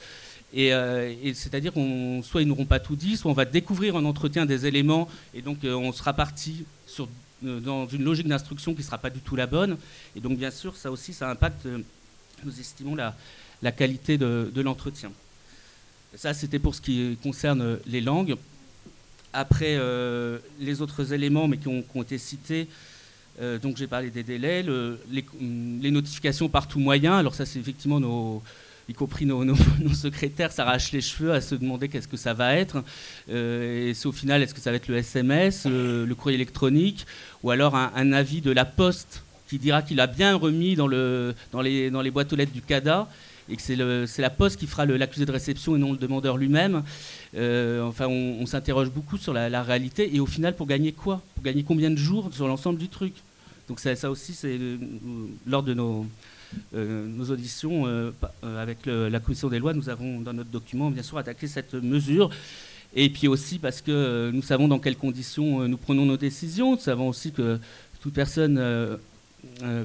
Et, euh, c'est-à-dire qu'on soit ils n'auront pas tout dit, soit on va découvrir en entretien des éléments, et donc euh, on sera parti sur, euh, dans une logique d'instruction qui ne sera pas du tout la bonne. Et donc bien sûr, ça aussi, ça impacte, nous estimons, la, la qualité de, de l'entretien. Ça, c'était pour ce qui concerne les langues. Après, euh, les autres éléments, mais qui ont, été cités, euh, donc j'ai parlé des délais, les, notifications par tout moyen. Alors ça, c'est effectivement nos, y compris (laughs) nos, secrétaires s'arrachent les cheveux à se demander qu'est-ce que ça va être. Euh, et c'est au final, est-ce que ça va être le SMS, le, courrier électronique, ou alors un, avis de la Poste qui dira qu'il a bien remis dans, les, dans les boîtes aux lettres du CADA et que c'est la Poste qui fera l'accusé de réception et non le demandeur lui-même. Euh, enfin, on, s'interroge beaucoup sur la, réalité et au final, pour gagner quoi? Pour gagner combien de jours sur l'ensemble du truc? Donc ça, aussi, c'est euh, lors de nos, euh, auditions avec la commission des lois, nous avons dans notre document bien sûr attaqué cette mesure. Et puis aussi parce que nous savons dans quelles conditions nous prenons nos décisions. Nous savons aussi que toute personne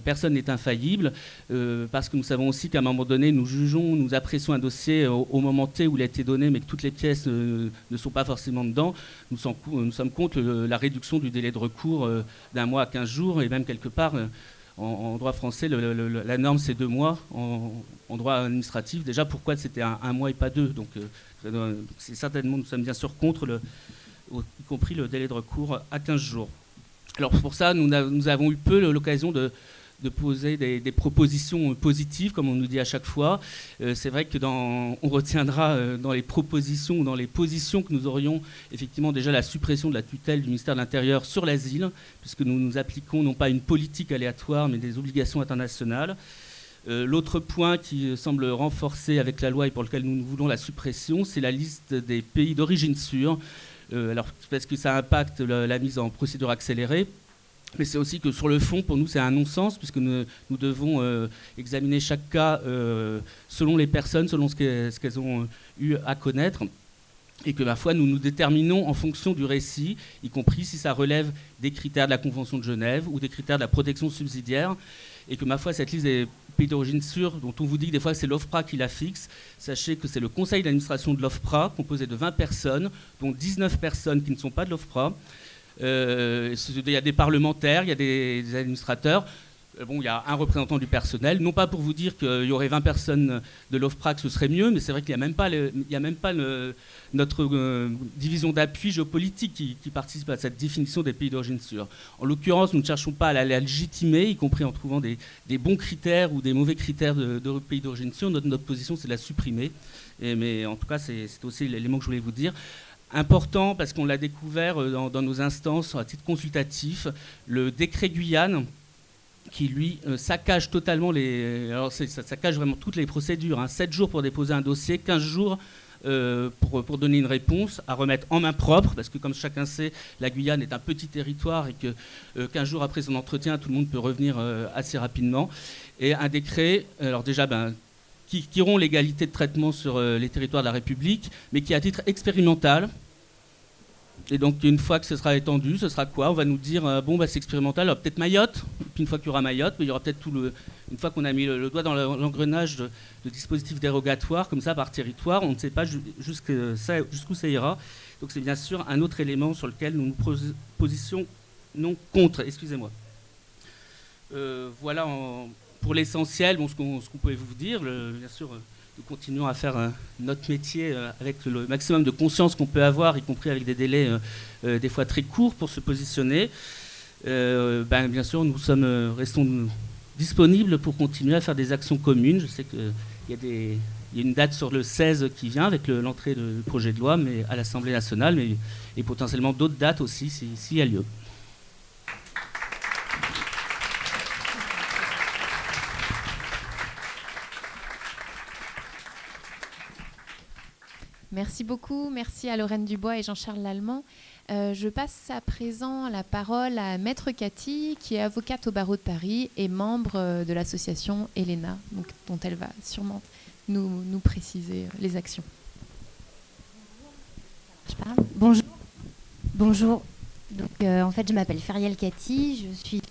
personne n'est infaillible, euh, parce que nous savons aussi qu'à un moment donné, nous jugeons, nous apprécions un dossier au, moment T où il a été donné, mais que toutes les pièces ne sont pas forcément dedans. Nous, sommes, contre la réduction du délai de recours euh, d'un mois à 15 jours, et même quelque part, en, droit français, la norme c'est deux mois. En, droit administratif, déjà, pourquoi c'était un, mois et pas deux? Donc, certainement, nous sommes bien sûr contre, y compris le délai de recours à 15 jours. Alors pour ça, nous, avons eu peu l'occasion de, poser des, propositions positives, comme on nous dit à chaque fois. Euh, c'est vrai que dans, on retiendra euh, dans les propositions dans les positions que nous aurions effectivement déjà la suppression de la tutelle du ministère de l'Intérieur sur l'asile, puisque nous nous appliquons non pas une politique aléatoire, mais des obligations internationales. Euh, l'autre point qui semble renforcer avec la loi et pour lequel nous voulons la suppression, c'est la liste des pays d'origine sûre. Euh, alors, parce que ça impacte la, mise en procédure accélérée, mais c'est aussi que sur le fond, pour nous, c'est un non-sens, puisque nous, devons euh, examiner chaque cas euh, selon les personnes, selon ce qu'elles ont eu à connaître. Et que, ma foi, nous nous déterminons en fonction du récit, y compris si ça relève des critères de la Convention de Genève ou des critères de la protection subsidiaire. Et que, ma foi, cette liste des pays d'origine sûre, dont on vous dit que des fois c'est l'OFPRA qui la fixe, sachez que c'est le conseil d'administration de l'OFPRA, composé de 20 personnes, dont 19 personnes qui ne sont pas de l'OFPRA. Euh, il y a des parlementaires, il y a des administrateurs. Euh, bon, il y a un représentant du personnel, non pas pour vous dire qu'il y aurait 20 personnes de l'OFPRA que ce serait mieux, mais c'est vrai qu'il n'y a même pas, a même pas notre euh, division d'appui géopolitique qui, participe à cette définition des pays d'origine sûre. En l'occurrence, nous ne cherchons pas à la, légitimer, y compris en trouvant des, bons critères ou des mauvais critères de, pays d'origine sûre. Notre, position, c'est de la supprimer. mais en tout cas, c'est aussi l'élément que je voulais vous dire important parce qu'on l'a découvert euh, dans, nos instances à titre consultatif, le décret Guyane qui lui euh, saccage totalement les. Saccage vraiment toutes les procédures. Hein. 7 jours pour déposer un dossier, 15 jours euh, pour, donner une réponse, à remettre en main propre, parce que comme chacun sait, la Guyane est un petit territoire et que 15 euh, jours après son entretien, tout le monde peut revenir assez rapidement. Et un décret, alors déjà, ben, qui, qui rompt l'égalité de traitement sur les territoires de la République, mais qui, à titre expérimental, et donc, une fois que ce sera étendu, ce sera quoi? On va nous dire, euh, bon, bah, c'est expérimental, peut-être Mayotte. Puis une fois qu'il y aura Mayotte, il y aura peut-être tout le. Une fois qu'on a mis le, doigt dans l'engrenage de, dispositifs dérogatoires, comme ça, par territoire, on ne sait pas jusqu'où ça, ira. Donc, c'est bien sûr un autre élément sur lequel nous nous positionnons contre. Excusez-moi. Euh, voilà pour l'essentiel, ce qu'on pouvait vous dire. bien sûr. Nous continuons à faire euh, notre métier euh, avec le maximum de conscience qu'on peut avoir, y compris avec des délais euh, des fois très courts pour se positionner. ben, bien sûr, nous restons disponibles pour continuer à faire des actions communes. Je sais qu'il y a une date sur le 16 qui vient avec l'entrée du projet de loi mais à l'Assemblée nationale, mais, et potentiellement d'autres dates aussi s'il y a lieu. Merci beaucoup. Merci à Lorraine Dubois et Jean-Charles Lallemand. Euh, je passe à présent la parole à Maître Cathy, qui est avocate au barreau de Paris et membre euh, de l'association Elena, dont elle va sûrement nous, préciser les actions. Bonjour. Bonjour. Donc, euh, en fait, je m'appelle Feriel Cathy, je suis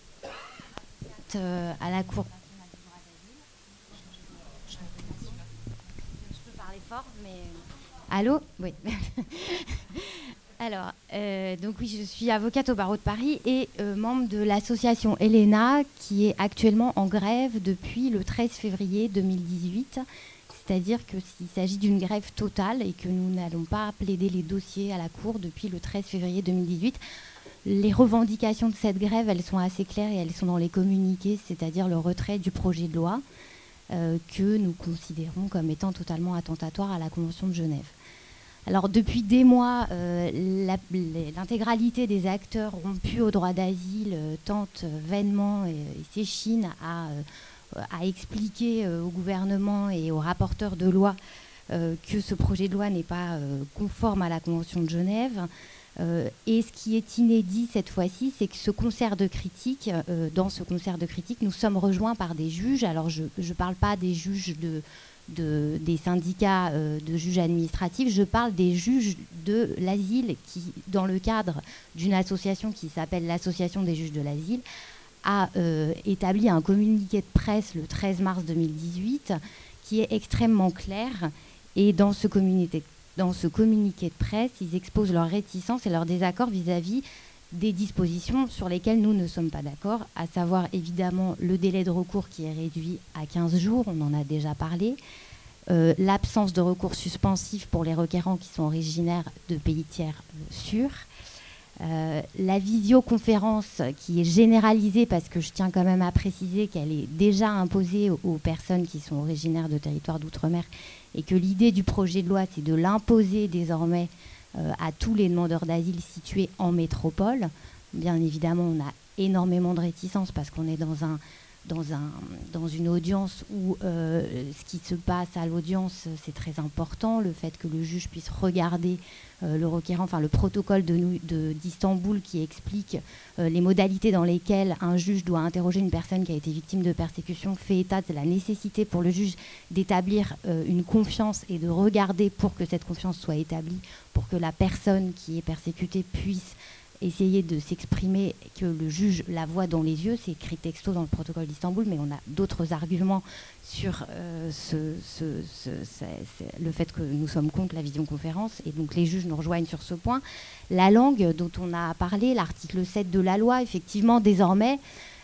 euh, à la Cour Je peux parler fort, mais. Allô Oui. (laughs) Alors, euh, donc oui, je suis avocate au barreau de Paris et membre de l'association Elena, qui est actuellement en grève depuis le 13 février 2018 c'est-à-dire que s'il s'agit d'une grève totale et que nous n'allons pas plaider les dossiers à la Cour depuis le 13 février 2018, les revendications de cette grève, elles sont assez claires et elles sont dans les communiqués, c'est-à-dire le retrait du projet de loi euh, que nous considérons comme étant totalement attentatoire à la Convention de Genève. Alors depuis des mois, euh, l'intégralité des acteurs rompus au droit d'asile euh, tentent vainement et, et s'échinent à expliquer euh, au gouvernement et aux rapporteurs de loi euh, que ce projet de loi n'est pas euh, conforme à la Convention de Genève. et ce qui est inédit cette fois-ci, c'est que ce concert de critiques, dans ce concert de critiques, nous sommes rejoints par des juges. Alors je ne parle pas des juges de, des syndicats de juges administratifs, je parle des juges de l'asile qui, dans le cadre d'une association qui s'appelle l'Association des juges de l'asile, a euh, établi un communiqué de presse le 13 mars 2018 qui est extrêmement clair. Et dans ce communiqué, dans ce communiqué de presse, ils exposent leur réticence et leur désaccord vis-à-vis des dispositions sur lesquelles nous ne sommes pas d'accord, à savoir évidemment le délai de recours qui est réduit à 15 jours, on en a déjà parlé, euh, l'absence de recours suspensif pour les requérants qui sont originaires de pays tiers euh, sûrs, euh, la visioconférence qui est généralisée, parce que je tiens quand même à préciser qu'elle est déjà imposée aux, personnes qui sont originaires de territoires d'outre-mer, et que l'idée du projet de loi, c'est de l'imposer désormais à tous les demandeurs d'asile situés en métropole. Bien évidemment, on a énormément de réticences parce qu'on est dans un dans, un, dans une audience où euh, ce qui se passe à l'audience, c'est très important. Le fait que le juge puisse regarder euh, le requérant, enfin le protocole d'Istanbul qui explique euh, les modalités dans lesquelles un juge doit interroger une personne qui a été victime de persécution fait état de la nécessité pour le juge d'établir une confiance et de regarder pour que cette confiance soit établie, pour que la personne qui est persécutée puisse essayer de s'exprimer, que le juge la voit dans les yeux, c'est écrit texto dans le protocole d'Istanbul, mais on a d'autres arguments sur euh, le fait que nous sommes contre la vision-conférence, et donc les juges nous rejoignent sur ce point. La langue dont on a parlé, l'article 7 de la loi, effectivement, désormais,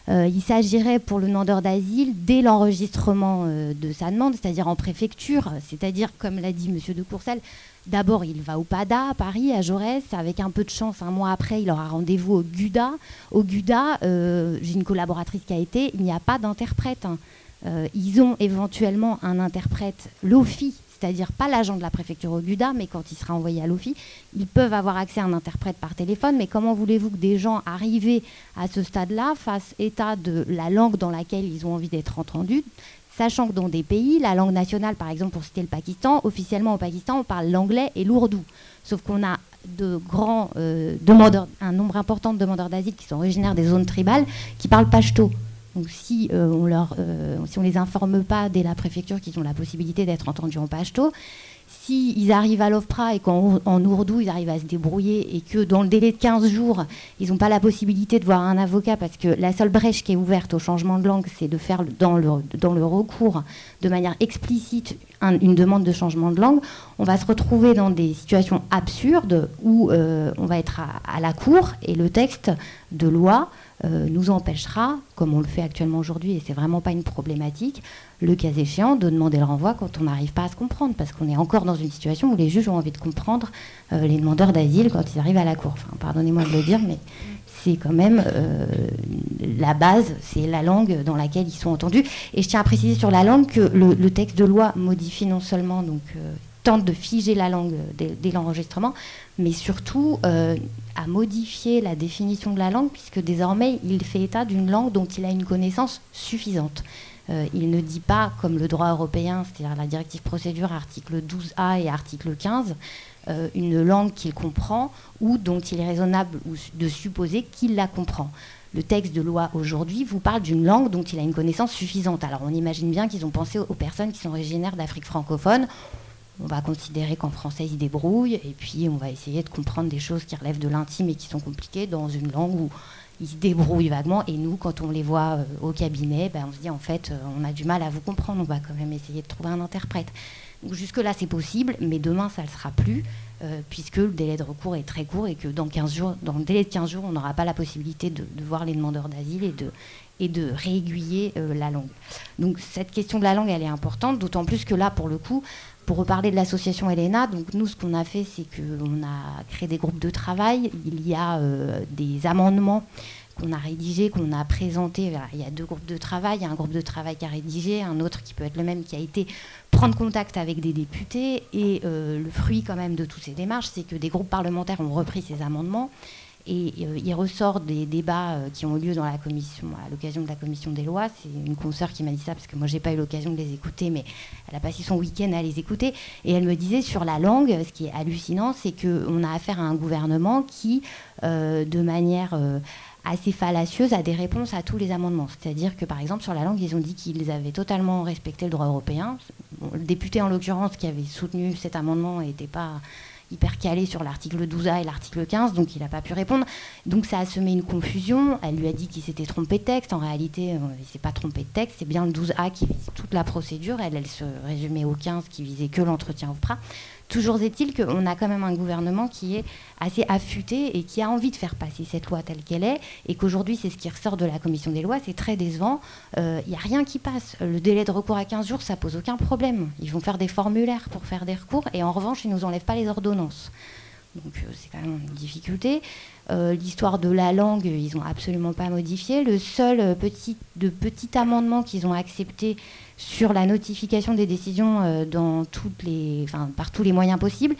euh, il s'agirait pour le demandeur d'asile, dès l'enregistrement euh, de sa demande, c'est-à-dire en préfecture, c'est-à-dire, comme l'a dit M. de Courcelles, D'abord, il va au PADA à Paris, à Jaurès. Avec un peu de chance, un mois après, il aura rendez-vous au GUDA. Au GUDA, euh, j'ai une collaboratrice qui a été, il n'y a pas d'interprète. Hein. Ils ont éventuellement un interprète, l'OFI, c'est-à-dire pas l'agent de la préfecture au GUDA, mais quand il sera envoyé à l'OFI, ils peuvent avoir accès à un interprète par téléphone. Mais comment voulez-vous que des gens arrivés à ce stade-là fassent état de la langue dans laquelle ils ont envie d'être entendus Sachant que dans des pays, la langue nationale, par exemple pour citer le Pakistan, officiellement au Pakistan, on parle l'anglais et l'ourdou. Sauf qu'on a de grands euh, demandeurs, un nombre important de demandeurs d'asile qui sont originaires des zones tribales, qui parlent pashto. Donc si euh, on leur, euh, si les informe pas dès la préfecture qu'ils ont la possibilité d'être entendus en pashto, s'ils arrivent à l'OFPRA et qu'en en ourdou, ils arrivent à se débrouiller et que dans le délai de 15 jours, ils n'ont pas la possibilité de voir un avocat parce que la seule brèche qui est ouverte au changement de langue, c'est de faire dans le, dans le recours de manière explicite une demande de changement de langue, on va se retrouver dans des situations absurdes où euh, on va être à, la cour et le texte de loi euh, nous empêchera, comme on le fait actuellement aujourd'hui, et c'est vraiment pas une problématique, le cas échéant, de demander le renvoi quand on n'arrive pas à se comprendre, parce qu'on est encore dans une situation où les juges ont envie de comprendre euh, les demandeurs d'asile quand ils arrivent à la cour. Pardonnez-moi de le dire, mais c'est quand même la base, c'est la langue dans laquelle ils sont entendus. Et je tiens à préciser sur la langue que le, texte de loi modifie non seulement donc tente de figer la langue dès, l'enregistrement, mais surtout à modifier la définition de la langue, puisque désormais il fait état d'une langue dont il a une connaissance suffisante. Euh, il ne dit pas, comme le droit européen, c'est-à-dire la directive procédure, article 12A et article 15, euh, une langue qu'il comprend ou dont il est raisonnable de supposer qu'il la comprend. Le texte de loi aujourd'hui vous parle d'une langue dont il a une connaissance suffisante. Alors on imagine bien qu'ils ont pensé aux personnes qui sont originaires d'Afrique francophone on va considérer qu'en français ils débrouillent et puis on va essayer de comprendre des choses qui relèvent de l'intime et qui sont compliquées dans une langue où ils se débrouillent vaguement et nous quand on les voit euh, au cabinet ben, on se dit en fait euh, on a du mal à vous comprendre on va quand même essayer de trouver un interprète jusque là c'est possible mais demain ça ne le sera plus euh, puisque le délai de recours est très court et que dans 15 jours dans le délai de 15 jours on n'aura pas la possibilité de, voir les demandeurs d'asile et de et réaiguiller la langue. Donc cette question de la langue, elle est importante, d'autant plus que là, pour le coup, pour reparler de l'association Elena, nous, ce qu'on a fait, c'est qu'on a créé des groupes de travail. Il y a euh, des amendements qu'on a rédigés, qu'on a présentés. Il y a deux groupes de travail. Il y a un groupe de travail qui a rédigé, un autre qui peut être le même, qui a été prendre contact avec des députés. Et euh, le fruit quand même de toutes ces démarches, c'est que des groupes parlementaires ont repris ces amendements et euh, il ressort des débats euh, qui ont eu lieu dans la commission, à l'occasion de la commission des lois. C'est une consoeur qui m'a dit ça parce que moi, j'ai pas eu l'occasion de les écouter, mais elle a passé son week-end à les écouter. Et elle me disait sur la langue, ce qui est hallucinant, c'est qu'on a affaire à un gouvernement qui, euh, de manière assez fallacieuse, a des réponses à tous les amendements. C'est-à-dire que, par exemple, sur la langue, ils ont dit qu'ils avaient totalement respecté le droit européen. le député, en l'occurrence, qui avait soutenu cet amendement n'était pas hyper calé sur l'article 12A et l'article 15, donc il n'a pas pu répondre. Donc ça a semé une confusion. Elle lui a dit qu'il s'était trompé de texte. En réalité, euh, il ne s'est pas trompé de texte. C'est bien le 12A qui vise toute la procédure. Elle, elle se résumait au 15 qui visait que l'entretien au PRA. Toujours est-il qu'on a quand même un gouvernement qui est assez affûté et qui a envie de faire passer cette loi telle qu'elle est, et qu'aujourd'hui, c'est ce qui ressort de la commission des lois, c'est très décevant. Il euh, n'y a rien qui passe. Le délai de recours à 15 jours, ça pose aucun problème. Ils vont faire des formulaires pour faire des recours, et en revanche, ils ne nous enlèvent pas les ordonnances. Donc euh, c'est quand même une difficulté. Euh, l'histoire de la langue, ils n'ont absolument pas modifié. Le seul petit, de petit amendement qu'ils ont accepté, sur la notification des décisions euh, par tous les moyens possibles,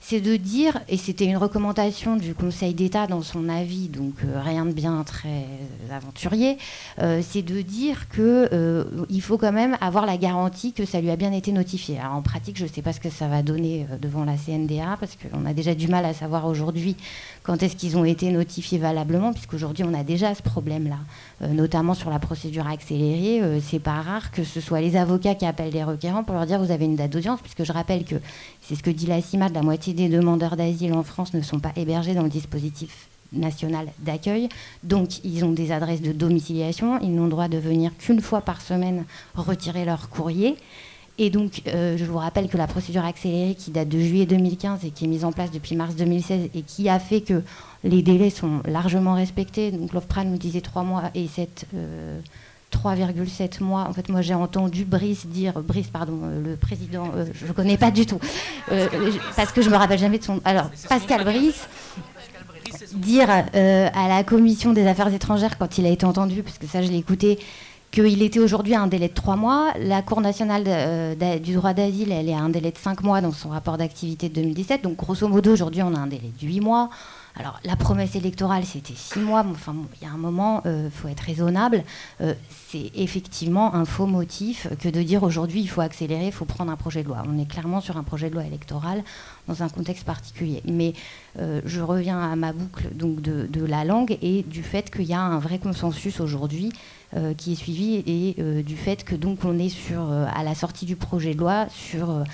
c'est de dire, et c'était une recommandation du Conseil d'État dans son avis, donc euh, rien de bien très aventurier, euh, c'est de dire qu'il faut quand même avoir la garantie que ça lui a bien été notifié. Alors en pratique, je ne sais pas ce que ça va donner devant la CNDA, parce qu'on a déjà du mal à savoir aujourd'hui quand est-ce qu'ils ont été notifiés valablement, puisqu'aujourd'hui on a déjà ce problème-là, euh, notamment sur la procédure accélérée. Euh, c'est pas rare que ce soit les avocats qui appellent les requérants pour leur dire vous avez une date d'audience, puisque je rappelle que c'est ce que dit la CIMAD, la moitié des demandeurs d'asile en France ne sont pas hébergés dans le dispositif national d'accueil. Donc, ils ont des adresses de domiciliation. Ils n'ont droit de venir qu'une fois par semaine retirer leur courrier. Et donc, euh, je vous rappelle que la procédure accélérée qui date de juillet 2015 et qui est mise en place depuis mars 2016 et qui a fait que les délais sont largement respectés. Donc, l'OFPRA nous disait 3 mois et 7. 3,7 euh, mois. En fait, moi, j'ai entendu Brice dire, Brice, pardon, euh, le président, je ne connais pas du tout, parce que je me rappelle jamais de son. Alors, Pascal Brice dire à la commission des affaires étrangères quand il a été entendu, parce que ça, je l'ai écouté, qu'il était aujourd'hui à un délai de trois mois. La Cour nationale euh, du droit d'asile, elle est à un délai de cinq mois dans son rapport d'activité de 2017. Donc, grosso modo, aujourd'hui, on a un délai de huit mois. Alors, la promesse électorale, c'était six mois. Enfin, il y a un moment, il euh, faut être raisonnable. Euh, c'est effectivement un faux motif que de dire aujourd'hui, il faut accélérer, il faut prendre un projet de loi. On est clairement sur un projet de loi électoral dans un contexte particulier. Mais je reviens à ma boucle donc de la langue et du fait qu'il y a un vrai consensus aujourd'hui euh, qui est suivi et euh, du fait que donc on est sur euh, à la sortie du projet de loi sur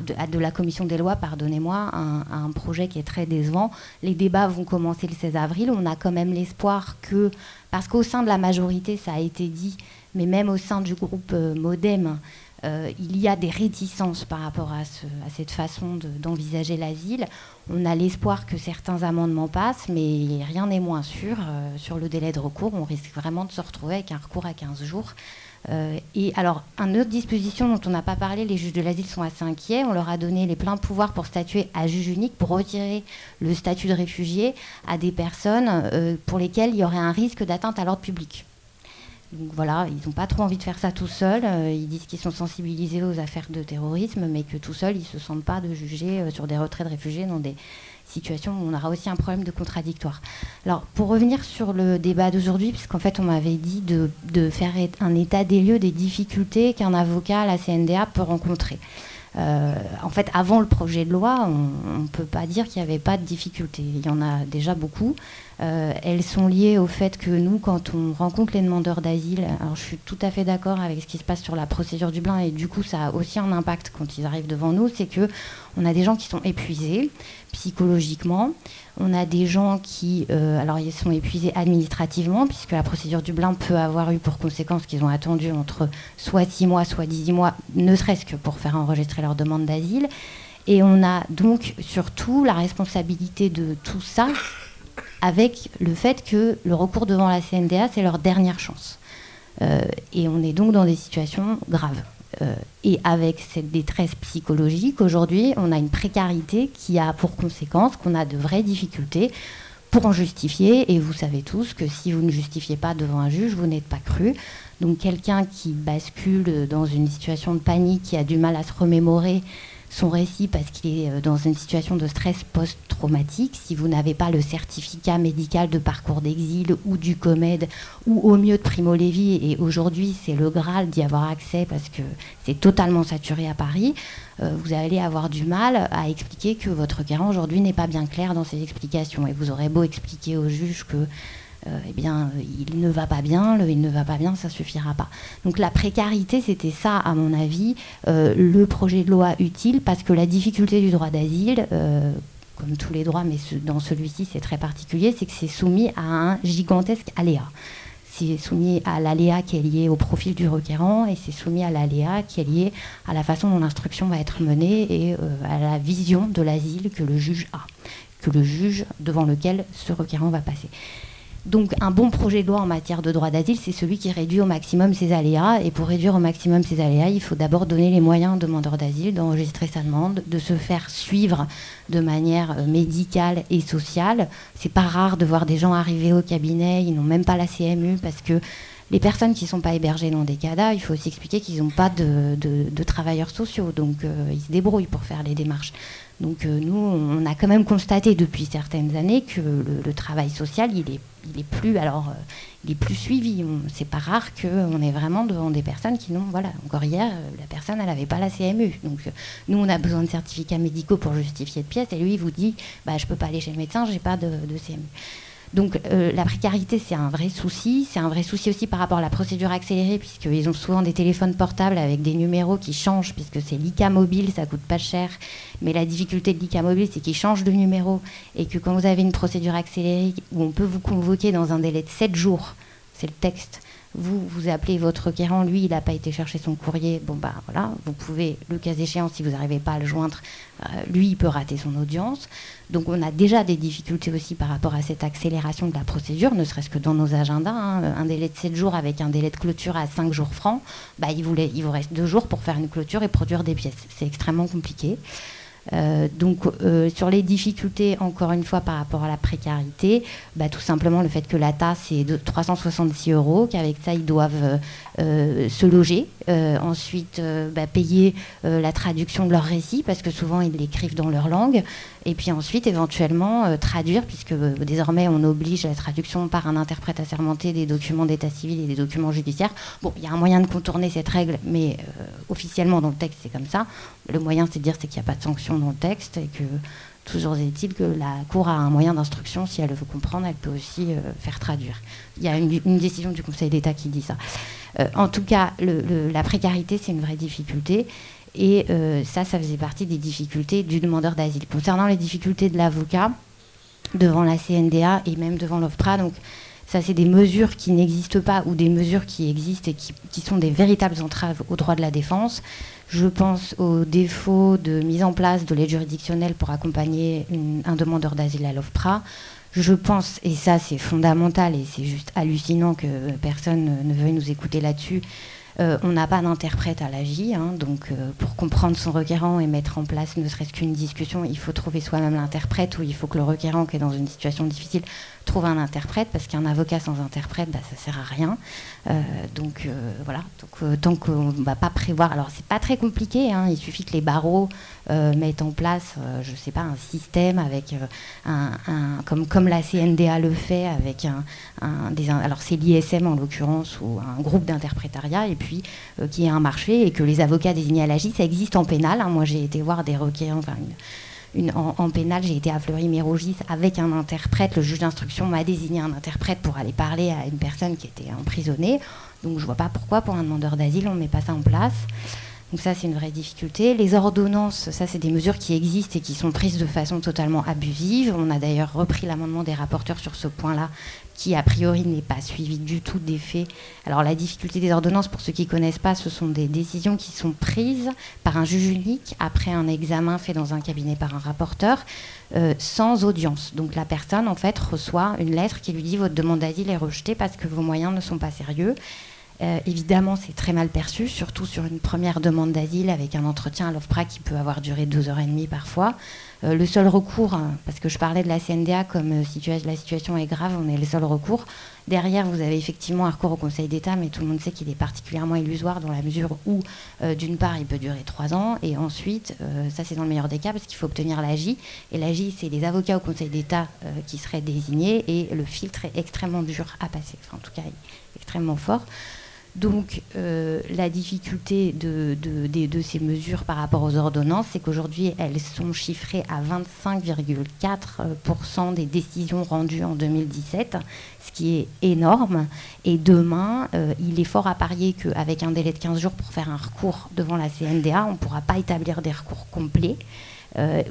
de, la commission des lois, pardonnez-moi, un, un, projet qui est très décevant. Les débats vont commencer le 16 avril. On a quand même l'espoir que, parce qu'au sein de la majorité, ça a été dit, mais même au sein du groupe Modem, euh, il y a des réticences par rapport à, cette façon d'envisager l'asile. On a l'espoir que certains amendements passent, mais rien n'est moins sûr. Euh, sur le délai de recours, on risque vraiment de se retrouver avec un recours à 15 jours. Euh, et alors, une autre disposition dont on n'a pas parlé, les juges de l'asile sont assez inquiets. On leur a donné les pleins pouvoirs pour statuer à juge unique, pour retirer le statut de réfugié à des personnes pour lesquelles il y aurait un risque d'atteinte à l'ordre public. Donc voilà, ils n'ont pas trop envie de faire ça tout seuls. Euh, ils disent qu'ils sont sensibilisés aux affaires de terrorisme, mais que tout seuls, ils ne se sentent pas de juger sur des retraits de réfugiés dans des situation où on aura aussi un problème de contradictoire. Alors, pour revenir sur le débat d'aujourd'hui, puisqu'en fait, on m'avait dit de, faire un état des lieux des difficultés qu'un avocat à la CNDA peut rencontrer. Euh, en fait, avant le projet de loi, on ne peut pas dire qu'il n'y avait pas de difficultés. Il y en a déjà beaucoup. Euh, elles sont liées au fait que nous, quand on rencontre les demandeurs d'asile, alors je suis tout à fait d'accord avec ce qui se passe sur la procédure du Dublin et du coup ça a aussi un impact quand ils arrivent devant nous, c'est que on a des gens qui sont épuisés psychologiquement, on a des gens qui, euh, alors ils sont épuisés administrativement puisque la procédure du Dublin peut avoir eu pour conséquence qu'ils ont attendu entre soit 6 mois, soit 18 mois, ne serait-ce que pour faire enregistrer leur demande d'asile. Et on a donc surtout la responsabilité de tout ça avec le fait que le recours devant la CNDA, c'est leur dernière chance. Euh, et on est donc dans des situations graves. Euh, et avec cette détresse psychologique, aujourd'hui, on a une précarité qui a pour conséquence qu'on a de vraies difficultés pour en justifier. Et vous savez tous que si vous ne justifiez pas devant un juge, vous n'êtes pas cru. Donc quelqu'un qui bascule dans une situation de panique, qui a du mal à se remémorer son récit parce qu'il est euh, dans une situation de stress post-traumatique. Si vous n'avez pas le certificat médical de parcours d'exil ou du COMED ou au mieux de Primo Levi, et aujourd'hui c'est le Graal d'y avoir accès parce que c'est totalement saturé à Paris, euh, vous allez avoir du mal à expliquer que votre requérant aujourd'hui n'est pas bien clair dans ses explications. Et vous aurez beau expliquer au juge que eh bien, il ne va pas bien, il ne va pas bien, ça suffira pas. Donc la précarité, c'était ça, à mon avis, euh, le projet de loi utile, parce que la difficulté du droit d'asile, euh, comme tous les droits, mais dans celui-ci c'est très particulier, c'est que c'est soumis à un gigantesque aléa. C'est soumis à l'aléa qui est lié au profil du requérant et c'est soumis à l'aléa qui est lié à la façon dont l'instruction va être menée et à la vision de l'asile que le juge a, que le juge devant lequel ce requérant va passer. Donc un bon projet de loi en matière de droit d'asile, c'est celui qui réduit au maximum ses aléas. Et pour réduire au maximum ses aléas, il faut d'abord donner les moyens aux demandeurs d'asile d'enregistrer sa demande, de se faire suivre de manière euh, médicale et sociale. C'est pas rare de voir des gens arriver au cabinet, ils n'ont même pas la CMU parce que les personnes qui ne sont pas hébergées dans des CADA, il faut aussi expliquer qu'ils n'ont pas de, travailleurs sociaux, donc euh, ils se débrouillent pour faire les démarches. Donc euh, nous, on a quand même constaté depuis certaines années que le, travail social, il est, il est plus, alors, euh, il est plus suivi. C'est pas rare qu'on est vraiment devant des personnes qui n'ont, voilà, encore hier, euh, la personne, elle n'avait pas la CMU. Donc nous, on a besoin de certificats médicaux pour justifier de pièces, et lui, il vous dit, bah, je peux pas aller chez le médecin, j'ai pas de CMU. Donc euh, la précarité, c'est un vrai souci. C'est un vrai souci aussi par rapport à la procédure accélérée, puisqu'ils ont souvent des téléphones portables avec des numéros qui changent, puisque c'est l'ICA mobile, ça coûte pas cher. Mais la difficulté de l'ICA mobile, c'est qu'il change de numéro et que quand vous avez une procédure accélérée où on peut vous convoquer dans un délai de 7 jours, c'est le texte, vous, vous appelez votre requérant, lui, il n'a pas été chercher son courrier. Bon, bah voilà, vous pouvez, le cas échéant, si vous n'arrivez pas à le joindre, euh, lui, il peut rater son audience. Donc, on a déjà des difficultés aussi par rapport à cette accélération de la procédure, ne serait-ce que dans nos agendas. Hein. un délai de 7 jours avec un délai de clôture à 5 jours francs, bah, il, vous, il vous reste 2 jours pour faire une clôture et produire des pièces. C'est extrêmement compliqué. Euh, donc euh, sur les difficultés, encore une fois, par rapport à la précarité, bah, tout simplement le fait que la tasse est de 366 euros, qu'avec ça ils doivent euh, se loger, ensuite bah, payer la traduction de leur récit, parce que souvent ils l'écrivent dans leur langue, et puis ensuite éventuellement traduire, puisque désormais on oblige la traduction par un interprète assermenté des documents d'état civil et des documents judiciaires. Bon, il y a un moyen de contourner cette règle, mais officiellement dans le texte c'est comme ça. Le moyen c'est de dire c'est qu'il n'y a pas de sanction dans le texte et que toujours est-il que la Cour a un moyen d'instruction, si elle veut comprendre, elle peut aussi euh, faire traduire. Il y a une, décision du Conseil d'État qui dit ça. Euh, en tout cas, la précarité, c'est une vraie difficulté. Et euh, ça, ça faisait partie des difficultés du demandeur d'asile. Concernant les difficultés de l'avocat, devant la CNDA et même devant l'OFPRA, donc ça, c'est des mesures qui n'existent pas ou des mesures qui existent et qui, sont des véritables entraves au droit de la défense. Je pense au défaut de mise en place de l'aide juridictionnelle pour accompagner un demandeur d'asile à l'OFPRA. Je pense, et ça c'est fondamental et c'est juste hallucinant que personne ne veuille nous écouter là-dessus, Euh, on n'a pas d'interprète à l'AGI, hein, donc euh, pour comprendre son requérant et mettre en place ne serait-ce qu'une discussion, il faut trouver soi-même l'interprète ou il faut que le requérant qui est dans une situation difficile trouve un interprète parce qu'un avocat sans interprète, bah, ça sert à rien. Euh, donc voilà, donc, tant qu'on ne va pas prévoir, alors c'est pas très compliqué, hein, il suffit que les barreaux mettent en place, je ne sais pas, un système avec un, comme, comme la CNDA le fait avec un, des, alors c'est l'ISM en l'occurrence ou un groupe d'interprétariat et puis euh, qui est un marché et que les avocats désignés à l'AGI, ça existe en pénal. Hein. Moi, j'ai été voir des requérants, enfin, une, en, pénal, j'ai été à Fleury-Mérogis avec un interprète. Le juge d'instruction m'a désigné un interprète pour aller parler à une personne qui était emprisonnée. Donc, je vois pas pourquoi, pour un demandeur d'asile, on ne met pas ça en place. Donc ça, c'est une vraie difficulté. Les ordonnances, ça, c'est des mesures qui existent et qui sont prises de façon totalement abusive. On a d'ailleurs repris l'amendement des rapporteurs sur ce point-là, qui a priori n'est pas suivi du tout des faits. Alors la difficulté des ordonnances, pour ceux qui ne connaissent pas, ce sont des décisions qui sont prises par un juge unique après un examen fait dans un cabinet par un rapporteur, euh, sans audience. Donc la personne, en fait, reçoit une lettre qui lui dit votre demande d'asile est rejetée parce que vos moyens ne sont pas sérieux. Euh, évidemment, c'est très mal perçu, surtout sur une première demande d'asile avec un entretien à l'OFPRA qui peut avoir duré deux heures et demie parfois. Euh, le seul recours, hein, parce que je parlais de la CNDA comme euh, la situation est grave, on est le seul recours. Derrière, vous avez effectivement un recours au Conseil d'État, mais tout le monde sait qu'il est particulièrement illusoire dans la mesure où, d'une part, il peut durer trois ans, et ensuite, ça c'est dans le meilleur des cas, parce qu'il faut obtenir l'AJ. Et l'AJ, c'est les avocats au Conseil d'État qui seraient désignés, et le filtre est extrêmement dur à passer, en tout cas, extrêmement fort. Donc euh, la difficulté de, ces mesures par rapport aux ordonnances, c'est qu'aujourd'hui, elles sont chiffrées à 25,4% des décisions rendues en 2017, ce qui est énorme. Et demain, euh, il est fort à parier qu'avec un délai de 15 jours pour faire un recours devant la CNDA, on ne pourra pas établir des recours complets. Euh,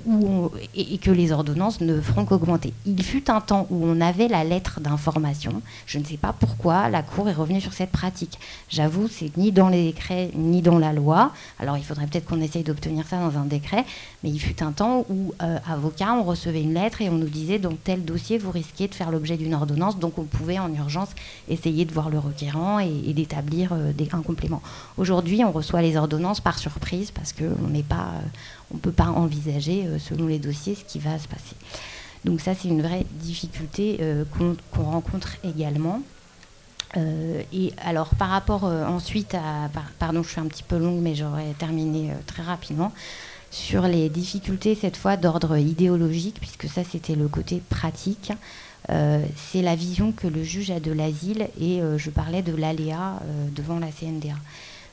et, que les ordonnances ne feront qu'augmenter. Il fut un temps où on avait la lettre d'information. Je ne sais pas pourquoi la Cour est revenue sur cette pratique. J'avoue, c'est ni dans les décrets ni dans la loi. Alors il faudrait peut-être qu'on essaye d'obtenir ça dans un décret. Mais il fut un temps où, euh, avocat, on recevait une lettre et on nous disait dans tel dossier, vous risquez de faire l'objet d'une ordonnance. Donc on pouvait en urgence essayer de voir le requérant et, d'établir euh, un complément. Aujourd'hui, on reçoit les ordonnances par surprise parce qu'on n'est pas on ne peut pas envisager, euh, selon les dossiers, ce qui va se passer. Donc ça, c'est une vraie difficulté euh, qu'on rencontre également. Euh, et alors, par rapport ensuite à... pardon, je suis un petit peu longue, mais j'aurais terminé très rapidement sur les difficultés, cette fois d'ordre idéologique, puisque ça, c'était le côté pratique. c'est la vision que le juge a de l'asile et je parlais de l'aléa devant la CNDA.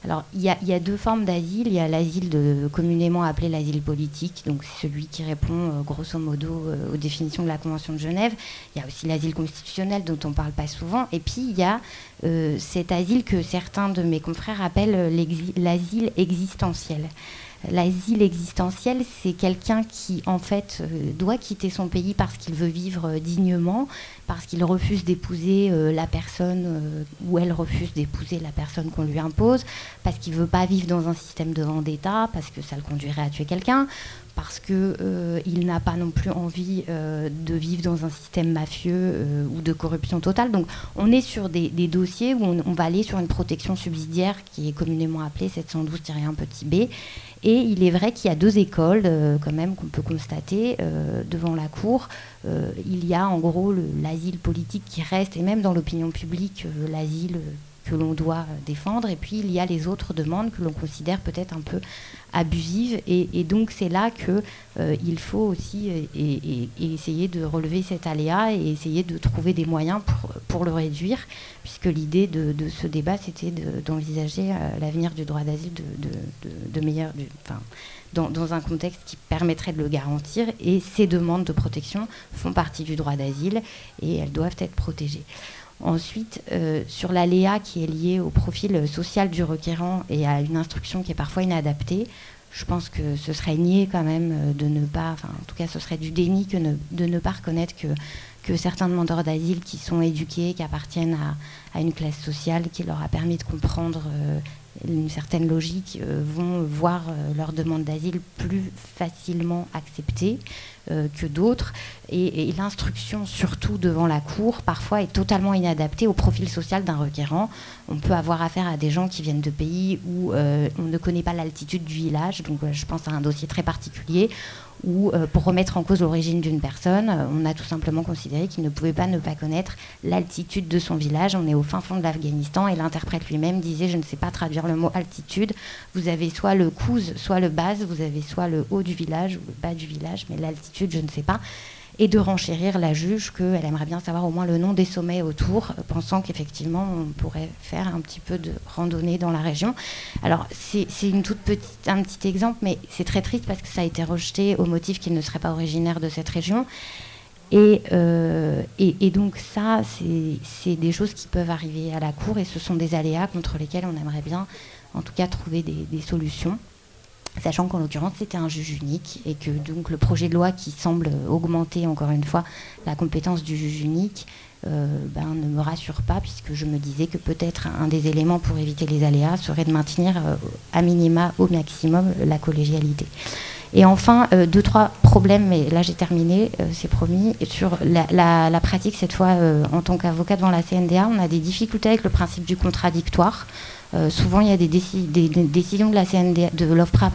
Alors, il y, a, deux formes d'asile. Il y a l'asile communément appelé l'asile politique, donc celui qui répond euh, grosso modo euh, aux définitions de la Convention de Genève. Il y a aussi l'asile constitutionnel dont on ne parle pas souvent. Et puis, il y a euh, cet asile que certains de mes confrères appellent l'asile existentiel. L'asile existentiel, c'est quelqu'un qui, en fait, euh, doit quitter son pays parce qu'il veut vivre euh, dignement, parce qu'il refuse d'épouser euh, la personne ou elle refuse d'épouser la personne qu'on lui impose, parce qu'il ne veut pas vivre dans un système de vendetta, parce que ça le conduirait à tuer quelqu'un, parce qu'il n'a pas non plus envie de vivre dans un système mafieux ou de corruption totale. Donc on est sur des, dossiers où on, on, va aller sur une protection subsidiaire qui est communément appelée 712-1 petit b et il est vrai qu'il y a deux écoles, euh, quand même, qu'on peut constater euh, devant la Cour. Euh, il y a en gros l'asile politique qui reste, et même dans l'opinion publique, l'asile que l'on doit défendre. Et puis il y a les autres demandes que l'on considère peut-être un peu abusives. Et, donc c'est là qu'il euh, faut aussi et, essayer de relever cet aléa et essayer de trouver des moyens pour, pour le réduire, puisque l'idée de, ce débat, c'était d'envisager euh, l'avenir du droit d'asile de, de, meilleur... enfin, dans, un contexte qui permettrait de le garantir. Et ces demandes de protection font partie du droit d'asile et elles doivent être protégées. Ensuite, euh, sur l'aléa qui est liée au profil social du requérant et à une instruction qui est parfois inadaptée, je pense que ce serait nier quand même euh, de ne pas, enfin, en tout cas, ce serait du déni que de ne pas reconnaître que, que certains demandeurs d'asile qui sont éduqués, qui appartiennent à, une classe sociale qui leur a permis de comprendre euh, une certaine logique, euh, vont voir euh, leur demande d'asile plus facilement acceptée que d'autres. Et, l'instruction, surtout devant la cour, parfois est totalement inadaptée au profil social d'un requérant. On peut avoir affaire à des gens qui viennent de pays où on ne connaît pas l'altitude du village. Donc je pense à un dossier très particulier où, pour remettre en cause l'origine d'une personne, on a tout simplement considéré qu'il ne pouvait pas ne pas connaître l'altitude de son village. On est au fin fond de l'Afghanistan et l'interprète lui-même disait Je ne sais pas traduire le mot altitude. Vous avez soit le couz, soit le base, vous avez soit le haut du village ou le bas du village, mais l'altitude, je ne sais pas. Et de renchérir la juge qu'elle aimerait bien savoir au moins le nom des sommets autour, pensant qu'effectivement on pourrait faire un petit peu de randonnée dans la région. Alors c'est une toute petite, un petit exemple, mais c'est très triste parce que ça a été rejeté au motif qu'il ne serait pas originaire de cette région. Euh, et, et, donc ça, c'est des choses qui peuvent arriver à la Cour et ce sont des aléas contre lesquels on aimerait bien, en tout cas, trouver des, solutions. Sachant qu'en l'occurrence, c'était un juge unique et que donc le projet de loi qui semble augmenter encore une fois la compétence du juge unique euh, ben, ne me rassure pas puisque je me disais que peut-être un des éléments pour éviter les aléas serait de maintenir euh, à minima au maximum la collégialité. Et enfin, euh, deux, trois problèmes, mais là j'ai terminé, c'est promis. sur la, pratique, cette fois, en tant qu'avocat devant la CNDA, on a des difficultés avec le principe du contradictoire. Souvent, il y a des, décisions de la de l'OFPRA,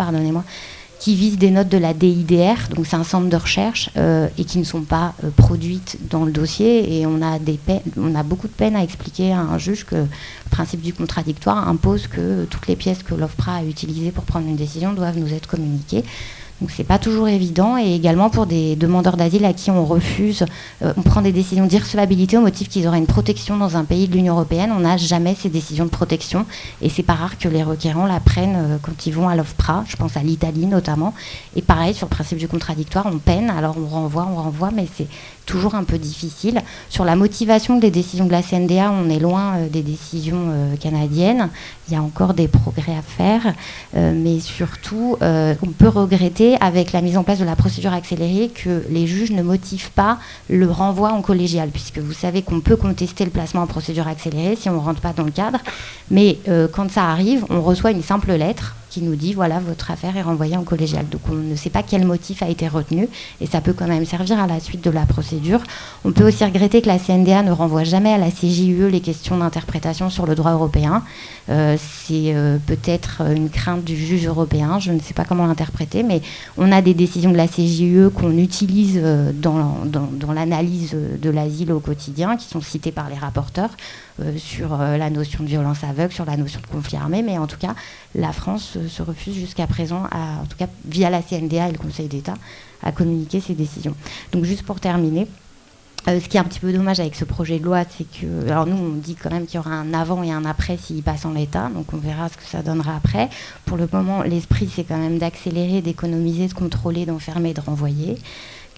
qui visent des notes de la DIDR, donc c'est un centre de recherche, et qui ne sont pas produites dans le dossier. Et on a beaucoup de peine à expliquer à un juge que le principe du contradictoire impose que toutes les pièces que l'OFPRA a utilisées pour prendre une décision doivent nous être communiquées. Donc c'est pas toujours évident et également pour des demandeurs d'asile à qui on refuse, euh, on prend des décisions d'irrecevabilité au motif qu'ils auraient une protection dans un pays de l'Union européenne. On n'a jamais ces décisions de protection et c'est pas rare que les requérants la prennent euh, quand ils vont à l'OFPRA. Je pense à l'Italie notamment. Et pareil sur le principe du contradictoire, on peine. Alors on renvoie, on renvoie, mais c'est toujours un peu difficile. Sur la motivation des décisions de la CNDA, on est loin euh, des décisions euh, canadiennes. Il y a encore des progrès à faire, euh, mais surtout, on peut regretter avec la mise en place de la procédure accélérée que les juges ne motivent pas le renvoi en collégial, puisque vous savez qu'on peut contester le placement en procédure accélérée si on ne rentre pas dans le cadre, mais quand ça arrive, on reçoit une simple lettre qui nous dit voilà, votre affaire est renvoyée en collégial. Donc on ne sait pas quel motif a été retenu et ça peut quand même servir à la suite de la procédure. On peut aussi regretter que la CNDA ne renvoie jamais à la CJUE les questions d'interprétation sur le droit européen. Euh, c'est euh, peut-être une crainte du juge européen, je ne sais pas comment l'interpréter, mais on a des décisions de la CJUE qu'on utilise euh, dans, l'analyse de l'asile au quotidien, qui sont citées par les rapporteurs. Euh, sur euh, la notion de violence aveugle, sur la notion de conflit armé, mais en tout cas, la France se refuse jusqu'à présent, à, en tout cas via la CNDA et le Conseil d'État, à communiquer ses décisions. Donc juste pour terminer, euh, ce qui est un petit peu dommage avec ce projet de loi, c'est que, alors nous, on dit quand même qu'il y aura un avant et un après s'il passe en l'état, donc on verra ce que ça donnera après. Pour le moment, l'esprit, c'est quand même d'accélérer, d'économiser, de contrôler, d'enfermer, de renvoyer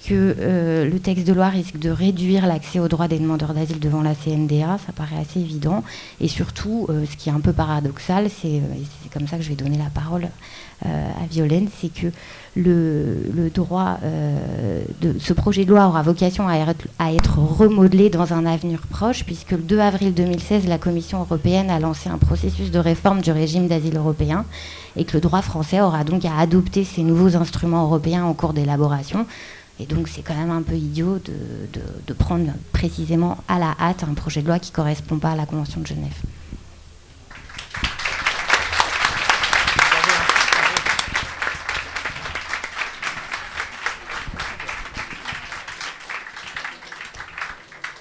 que euh, le texte de loi risque de réduire l'accès aux droits des demandeurs d'asile devant la CNDA, ça paraît assez évident. Et surtout, euh, ce qui est un peu paradoxal, c'est, euh, c'est comme ça que je vais donner la parole à Violaine, c'est que le, droit ce projet de loi aura vocation à être, remodelé dans un avenir proche, puisque le 2 avril 2016, la Commission européenne a lancé un processus de réforme du régime d'asile européen, et que le droit français aura donc à adopter ces nouveaux instruments européens en cours d'élaboration. Et donc c'est quand même un peu idiot de, prendre précisément à la hâte un projet de loi qui ne correspond pas à la Convention de Genève.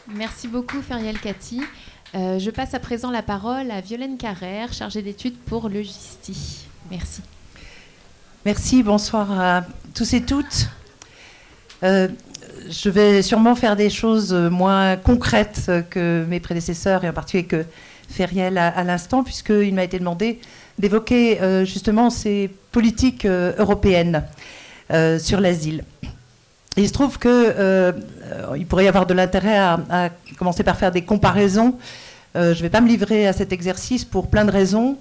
Merci beaucoup Feriel Cathy. Euh, je passe à présent la parole à Violaine Carrère, chargée d'études pour le GISTI. Merci. Merci, bonsoir à tous et toutes. Euh, je vais sûrement faire des choses moins concrètes que mes prédécesseurs, et en particulier que Feriel à, l'instant, puisqu'il m'a été demandé d'évoquer euh, justement ces politiques euh, européennes sur l'asile. il se trouve qu'il pourrait y avoir de l'intérêt à, commencer par faire des comparaisons. je ne vais pas me livrer à cet exercice pour plein de raisons.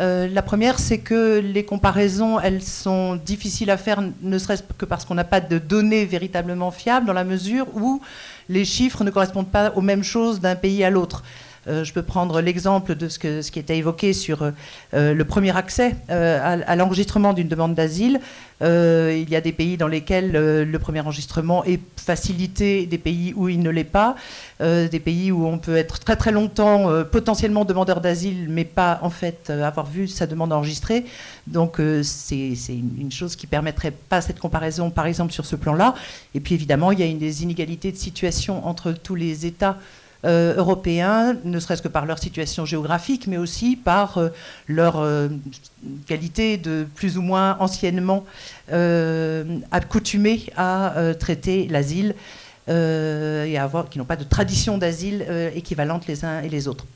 Euh, la première, c'est que les comparaisons, elles sont difficiles à faire, ne serait-ce que parce qu'on n'a pas de données véritablement fiables, dans la mesure où les chiffres ne correspondent pas aux mêmes choses d'un pays à l'autre. Euh, je peux prendre l'exemple de ce, qui était évoqué sur euh, le premier accès à, à l'enregistrement d'une demande d'asile. il y a des pays dans lesquels le premier enregistrement est facilité, des pays où il ne l'est pas, des pays où on peut être très très longtemps potentiellement demandeur d'asile, mais pas en fait avoir vu sa demande enregistrée. Donc c'est une chose qui permettrait pas cette comparaison, par exemple, sur ce plan-là. Et puis évidemment, il y a une des inégalités de situation entre tous les États euh, européens, ne serait-ce que par leur situation géographique, mais aussi par euh, leur euh, qualité de plus ou moins anciennement accoutumés à traiter l'asile et à avoir, qui n'ont pas de tradition d'asile équivalente les uns et les autres.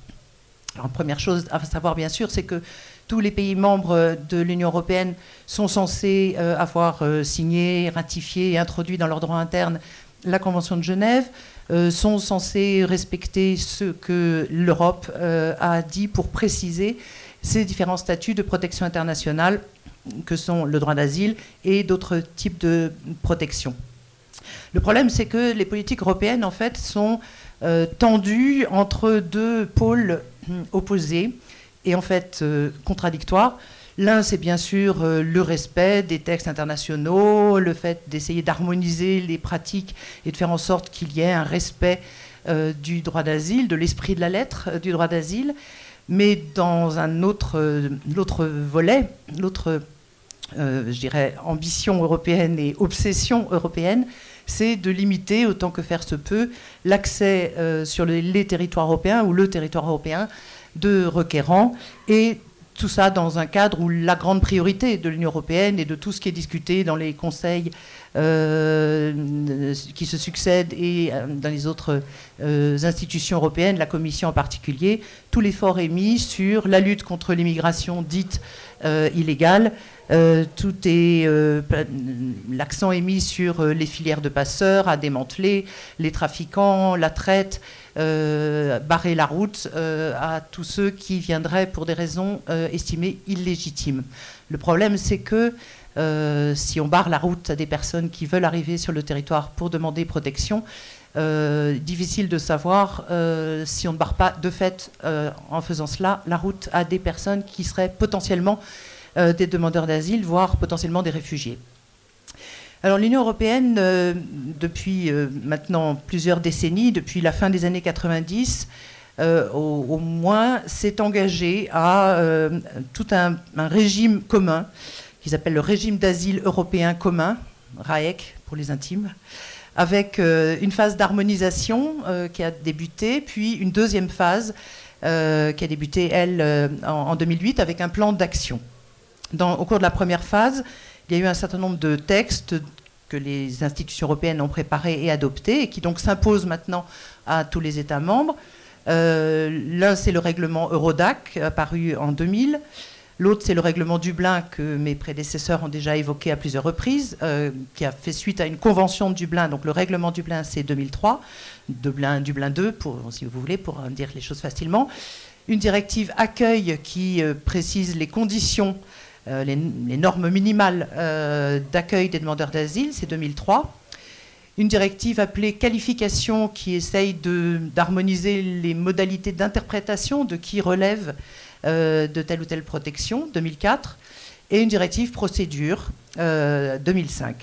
Alors, première chose à savoir, bien sûr, c'est que tous les pays membres de l'Union européenne sont censés avoir signé, ratifié et introduit dans leur droit interne la Convention de Genève. Euh, sont censés respecter ce que l'Europe euh, a dit pour préciser ces différents statuts de protection internationale que sont le droit d'asile et d'autres types de protection. Le problème, c'est que les politiques européennes, en fait, sont euh, tendues entre deux pôles opposés et en fait contradictoires. L'un, c'est bien sûr euh, le respect des textes internationaux, le fait d'essayer d'harmoniser les pratiques et de faire en sorte qu'il y ait un respect euh, du droit d'asile, de l'esprit de la lettre euh, du droit d'asile. Mais dans un autre, volet, l'autre, je dirais, ambition européenne et obsession européenne, c'est de limiter autant que faire se peut l'accès sur les territoires européens ou le territoire européen de requérants et tout ça dans un cadre où la grande priorité de l'Union européenne et de tout ce qui est discuté dans les conseils euh, qui se succèdent et euh, dans les autres euh, institutions européennes, la Commission en particulier, tout l'effort est mis sur la lutte contre l'immigration dite illégale. tout l'accent est mis sur les filières de passeurs à démanteler, les trafiquants, la traite. Euh, barrer la route euh, à tous ceux qui viendraient pour des raisons euh, estimées illégitimes. Le problème, c'est que si on barre la route à des personnes qui veulent arriver sur le territoire pour demander protection, difficile de savoir si on ne barre pas de fait, en faisant cela, la route à des personnes qui seraient potentiellement des demandeurs d'asile, voire potentiellement des réfugiés. Alors l'Union européenne, euh, depuis euh, maintenant plusieurs décennies, depuis la fin des années 90, euh, au, moins, s'est engagée à tout un, régime commun, qui s'appelle le régime d'asile européen commun, RAEC pour les intimes, avec une phase d'harmonisation qui a débuté, puis une deuxième phase qui a débuté, elle, en 2008, avec un plan d'action. Au cours de la première phase, il y a eu un certain nombre de textes que les institutions européennes ont préparés et adoptés et qui donc s'imposent maintenant à tous les États membres. Euh, l'un, c'est le règlement Eurodac, apparu en 2000. L'autre, c'est le règlement Dublin que mes prédécesseurs ont déjà évoqué à plusieurs reprises, euh, qui a fait suite à une convention de Dublin. Donc le règlement Dublin, c'est 2003. Dublin, Dublin 2, pour, si vous voulez, pour dire les choses facilement. Une directive accueil qui euh, précise les conditions euh, les, normes minimales euh, d'accueil des demandeurs d'asile, c'est 2003 une directive appelée qualification qui essaye d'harmoniser les modalités d'interprétation de qui relève euh, de telle ou telle protection, 2004, et une directive procédure, 2005.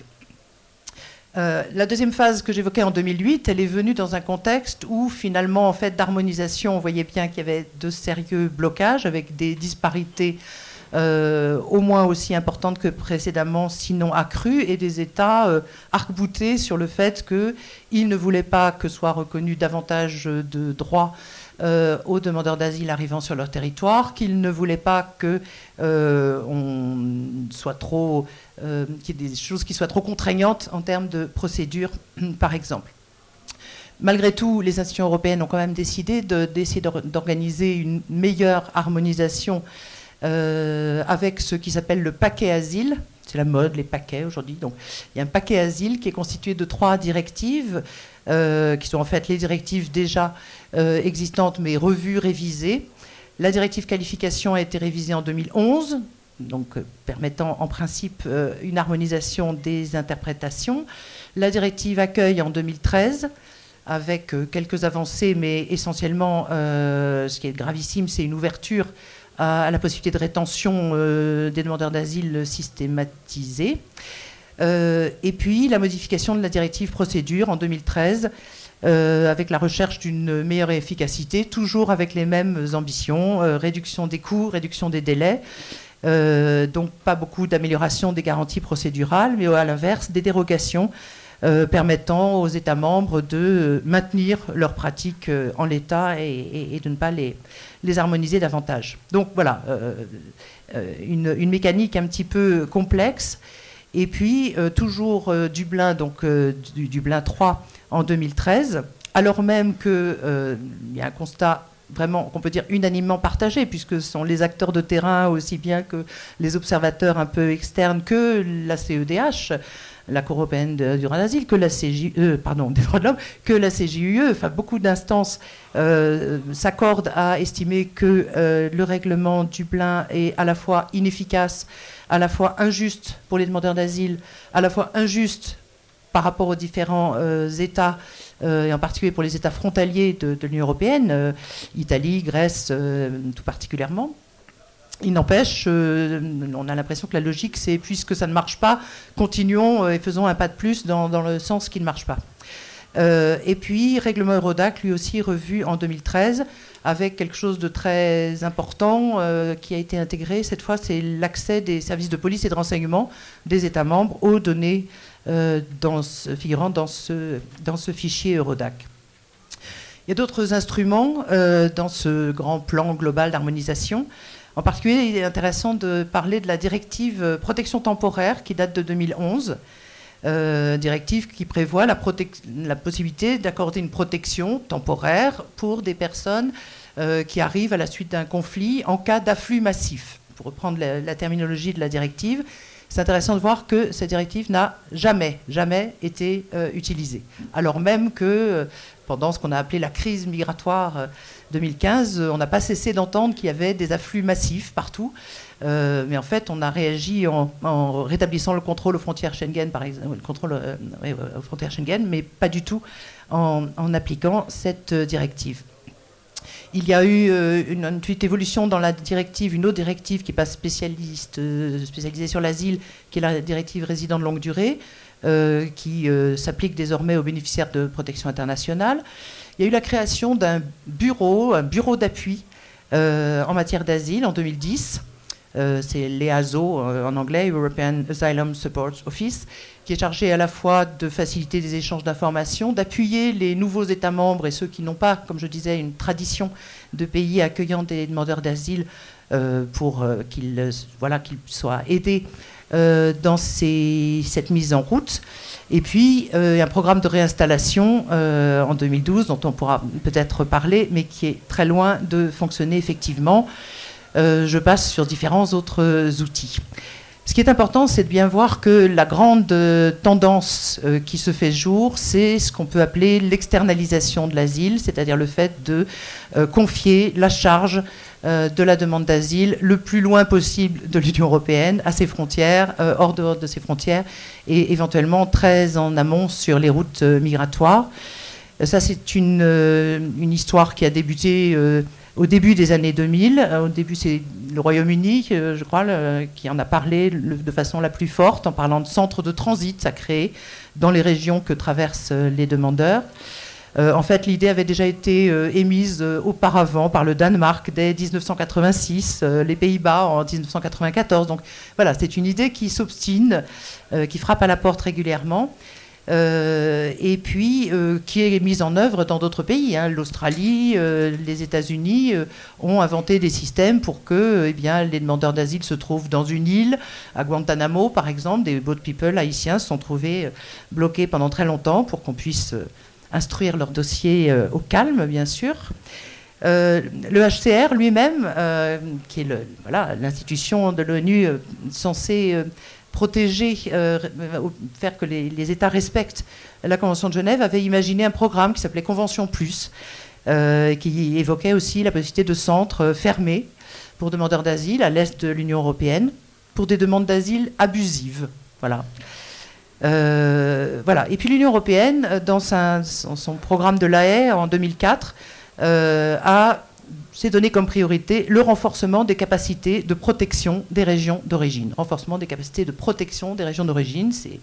la deuxième phase que j'évoquais en 2008, elle est venue dans un contexte où finalement, en fait, d'harmonisation, on voyait bien qu'il y avait de sérieux blocages avec des disparités au moins aussi importante que précédemment, sinon accrue, et des États euh, arc-boutés sur le fait qu'ils ne voulaient pas que soient reconnus davantage de droits euh, aux demandeurs d'asile arrivant sur leur territoire, qu'ils ne voulaient pas que qu'il y ait des choses qui soient trop contraignantes en termes de procédure, (clears throat) par exemple. Malgré tout, les institutions européennes ont quand même décidé d'essayer d'organiser une meilleure harmonisation euh, avec ce qui s'appelle le paquet asile. C'est la mode, les paquets aujourd'hui. Donc, il y a un paquet asile qui est constitué de trois directives, euh, qui sont en fait les directives déjà euh, existantes, mais revues, révisées. La directive qualification a été révisée en 2011, donc permettant en principe une harmonisation des interprétations. La directive accueil en 2013. avec quelques avancées, mais essentiellement, ce qui est gravissime, c'est une ouverture à, la possibilité de rétention des demandeurs d'asile systématisée. et puis la modification de la directive procédure en 2013 euh, avec la recherche d'une meilleure efficacité, toujours avec les mêmes ambitions, euh, réduction des coûts, réduction des délais. Euh, donc pas beaucoup d'amélioration des garanties procédurales, mais à l'inverse des dérogations permettant aux États membres de maintenir leurs pratiques en l'état et, de ne pas les, harmoniser davantage. Donc voilà, une, mécanique un petit peu complexe. Et puis toujours Dublin, donc du, Dublin 3 en 2013, alors même qu'il euh, y a un constat vraiment qu'on peut dire unanimement partagé, puisque ce sont les acteurs de terrain aussi bien que les observateurs un peu externes que la CEDH, la Cour européenne du droit d'asile, que la CJE, euh, pardon, des droits de l'homme, que la CJUE, enfin beaucoup d'instances euh, s'accordent à estimer que le règlement Dublin est à la fois inefficace, à la fois injuste pour les demandeurs d'asile, à la fois injuste par rapport aux différents euh, États, euh, et en particulier pour les États frontaliers de, l'Union européenne, euh, Italie, Grèce tout particulièrement. Il n'empêche, on a l'impression que la logique, c'est puisque ça ne marche pas, continuons et faisons un pas de plus dans, le sens qui ne marche pas. et puis, règlement Eurodac, lui aussi revu en 2013, avec quelque chose de très important qui a été intégré. Cette fois, c'est l'accès des services de police et de renseignement des États membres aux données euh, figurant dans ce, fichier Eurodac. Il y a d'autres instruments euh, dans ce grand plan global d'harmonisation. En particulier, il est intéressant de parler de la directive protection temporaire qui date de 2011. Euh, directive qui prévoit la, possibilité d'accorder une protection temporaire pour des personnes qui arrivent à la suite d'un conflit en cas d'afflux massif, pour reprendre la, terminologie de la directive c'est intéressant de voir que cette directive n'a jamais, jamais été euh, utilisée. Alors même que euh, pendant ce qu'on a appelé la crise migratoire 2015, euh, on n'a pas cessé d'entendre qu'il y avait des afflux massifs partout. mais en fait, on a réagi en, rétablissant le contrôle aux frontières Schengen, par exemple, le contrôle aux frontières Schengen, mais pas du tout en appliquant cette directive. Il y a eu euh, une, petite évolution dans la directive, une autre directive qui n'est pas spécialiste, euh, spécialisée sur l'asile, qui est la directive résident de longue durée, euh, qui s'applique désormais aux bénéficiaires de protection internationale. Il y a eu la création d'un bureau, un bureau d'appui en matière d'asile en 2010. c'est l'EASO en anglais, European Asylum Support Office, qui est chargé à la fois de faciliter des échanges d'informations, d'appuyer les nouveaux États membres et ceux qui n'ont pas, comme je disais, une tradition de pays accueillant des demandeurs d'asile euh, pour euh, qu'ils voilà, soient aidés euh, dans cette mise en route. Et puis, un programme de réinstallation en 2012, dont on pourra peut-être parler, mais qui est très loin de fonctionner effectivement. je passe sur différents autres outils. Ce qui est important, c'est de bien voir que la grande euh, tendance euh, qui se fait jour, c'est ce qu'on peut appeler l'externalisation de l'asile, c'est-à-dire le fait de euh, confier la charge de la demande d'asile le plus loin possible de l'Union européenne, à ses frontières, hors dehors de ses frontières, et éventuellement très en amont sur les routes migratoires. Ça, c'est une, une, histoire qui a débuté au début des années 2000. Euh, au début, c'est le Royaume-Uni, euh, je crois, qui en a parlé de façon la plus forte, en parlant de centres de transit à créer dans les régions que traversent euh, les demandeurs. en fait, l'idée avait déjà été émise auparavant par le Danemark dès 1986, les Pays-Bas en 1994. Donc voilà, c'est une idée qui s'obstine, qui frappe à la porte régulièrement. Euh, et puis euh, qui est mise en œuvre dans d'autres pays. Hein. L'Australie, euh, les États-Unis ont inventé des systèmes pour que eh bien, les demandeurs d'asile se trouvent dans une île. À Guantanamo, par exemple, des boat people haïtiens se sont trouvés bloqués pendant très longtemps pour qu'on puisse instruire leur dossier au calme, bien sûr. le HCR lui-même, qui est l'institution de l'ONU censée protéger, euh, faire que les, États respectent la Convention de Genève, avait imaginé un programme qui s'appelait Convention Plus, euh, qui évoquait aussi la possibilité de centres fermés pour demandeurs d'asile à l'est de l'Union européenne, pour des demandes d'asile abusives. Voilà. voilà. Et puis l'Union européenne, dans, son programme de la haie en 2004, a s'est donné comme priorité le renforcement des capacités de protection des régions d'origine. Renforcement des capacités de protection des régions d'origine, c'est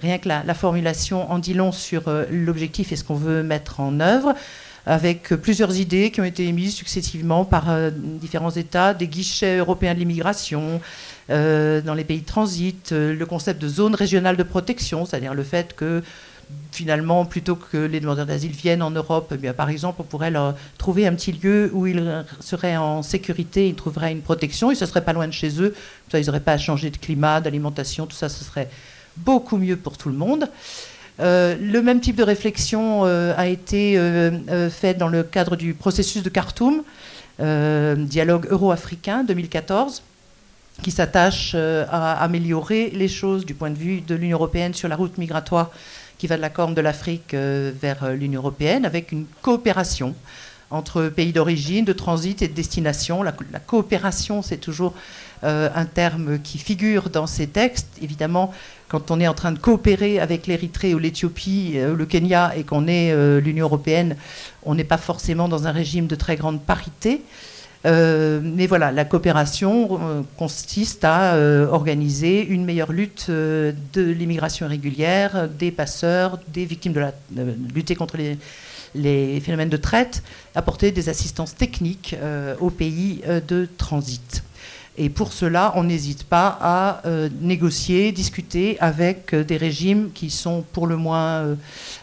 rien que la, formulation en dit long sur l'objectif et ce qu'on veut mettre en œuvre avec plusieurs idées qui ont été émises successivement par euh, différents États, des guichets européens de l'immigration, euh, dans les pays de transit, euh, le concept de zone régionale de protection, c'est-à-dire le fait que finalement, plutôt que les demandeurs d'asile viennent en Europe, eh par exemple, on pourrait leur trouver un petit lieu où ils seraient en sécurité, ils trouveraient une protection, et ce serait pas loin de chez eux, ça, ils n'auraient pas à changer de climat, d'alimentation, tout ça, ce serait beaucoup mieux pour tout le monde. Euh, le même type de réflexion euh, a été euh, fait dans le cadre du processus de Khartoum, dialogue euro-africain 2014, qui s'attache à améliorer les choses du point de vue de l'Union européenne sur la route migratoire qui va de la Corne de l'Afrique vers l'Union européenne, avec une coopération entre pays d'origine, de transit et de destination. La, coopération, c'est toujours un terme qui figure dans ces textes. Évidemment, quand on est en train de coopérer avec l'Érythrée ou l'Éthiopie ou euh, le Kenya et qu'on est euh, l'Union européenne, on n'est pas forcément dans un régime de très grande parité. Euh, mais voilà, la coopération consiste à organiser une meilleure lutte de l'immigration irrégulière, des passeurs, des victimes de la lutter contre les, phénomènes de traite, apporter des assistances techniques aux pays de transit. Et pour cela, on n'hésite pas à euh, négocier, discuter avec euh, des régimes qui sont pour le moins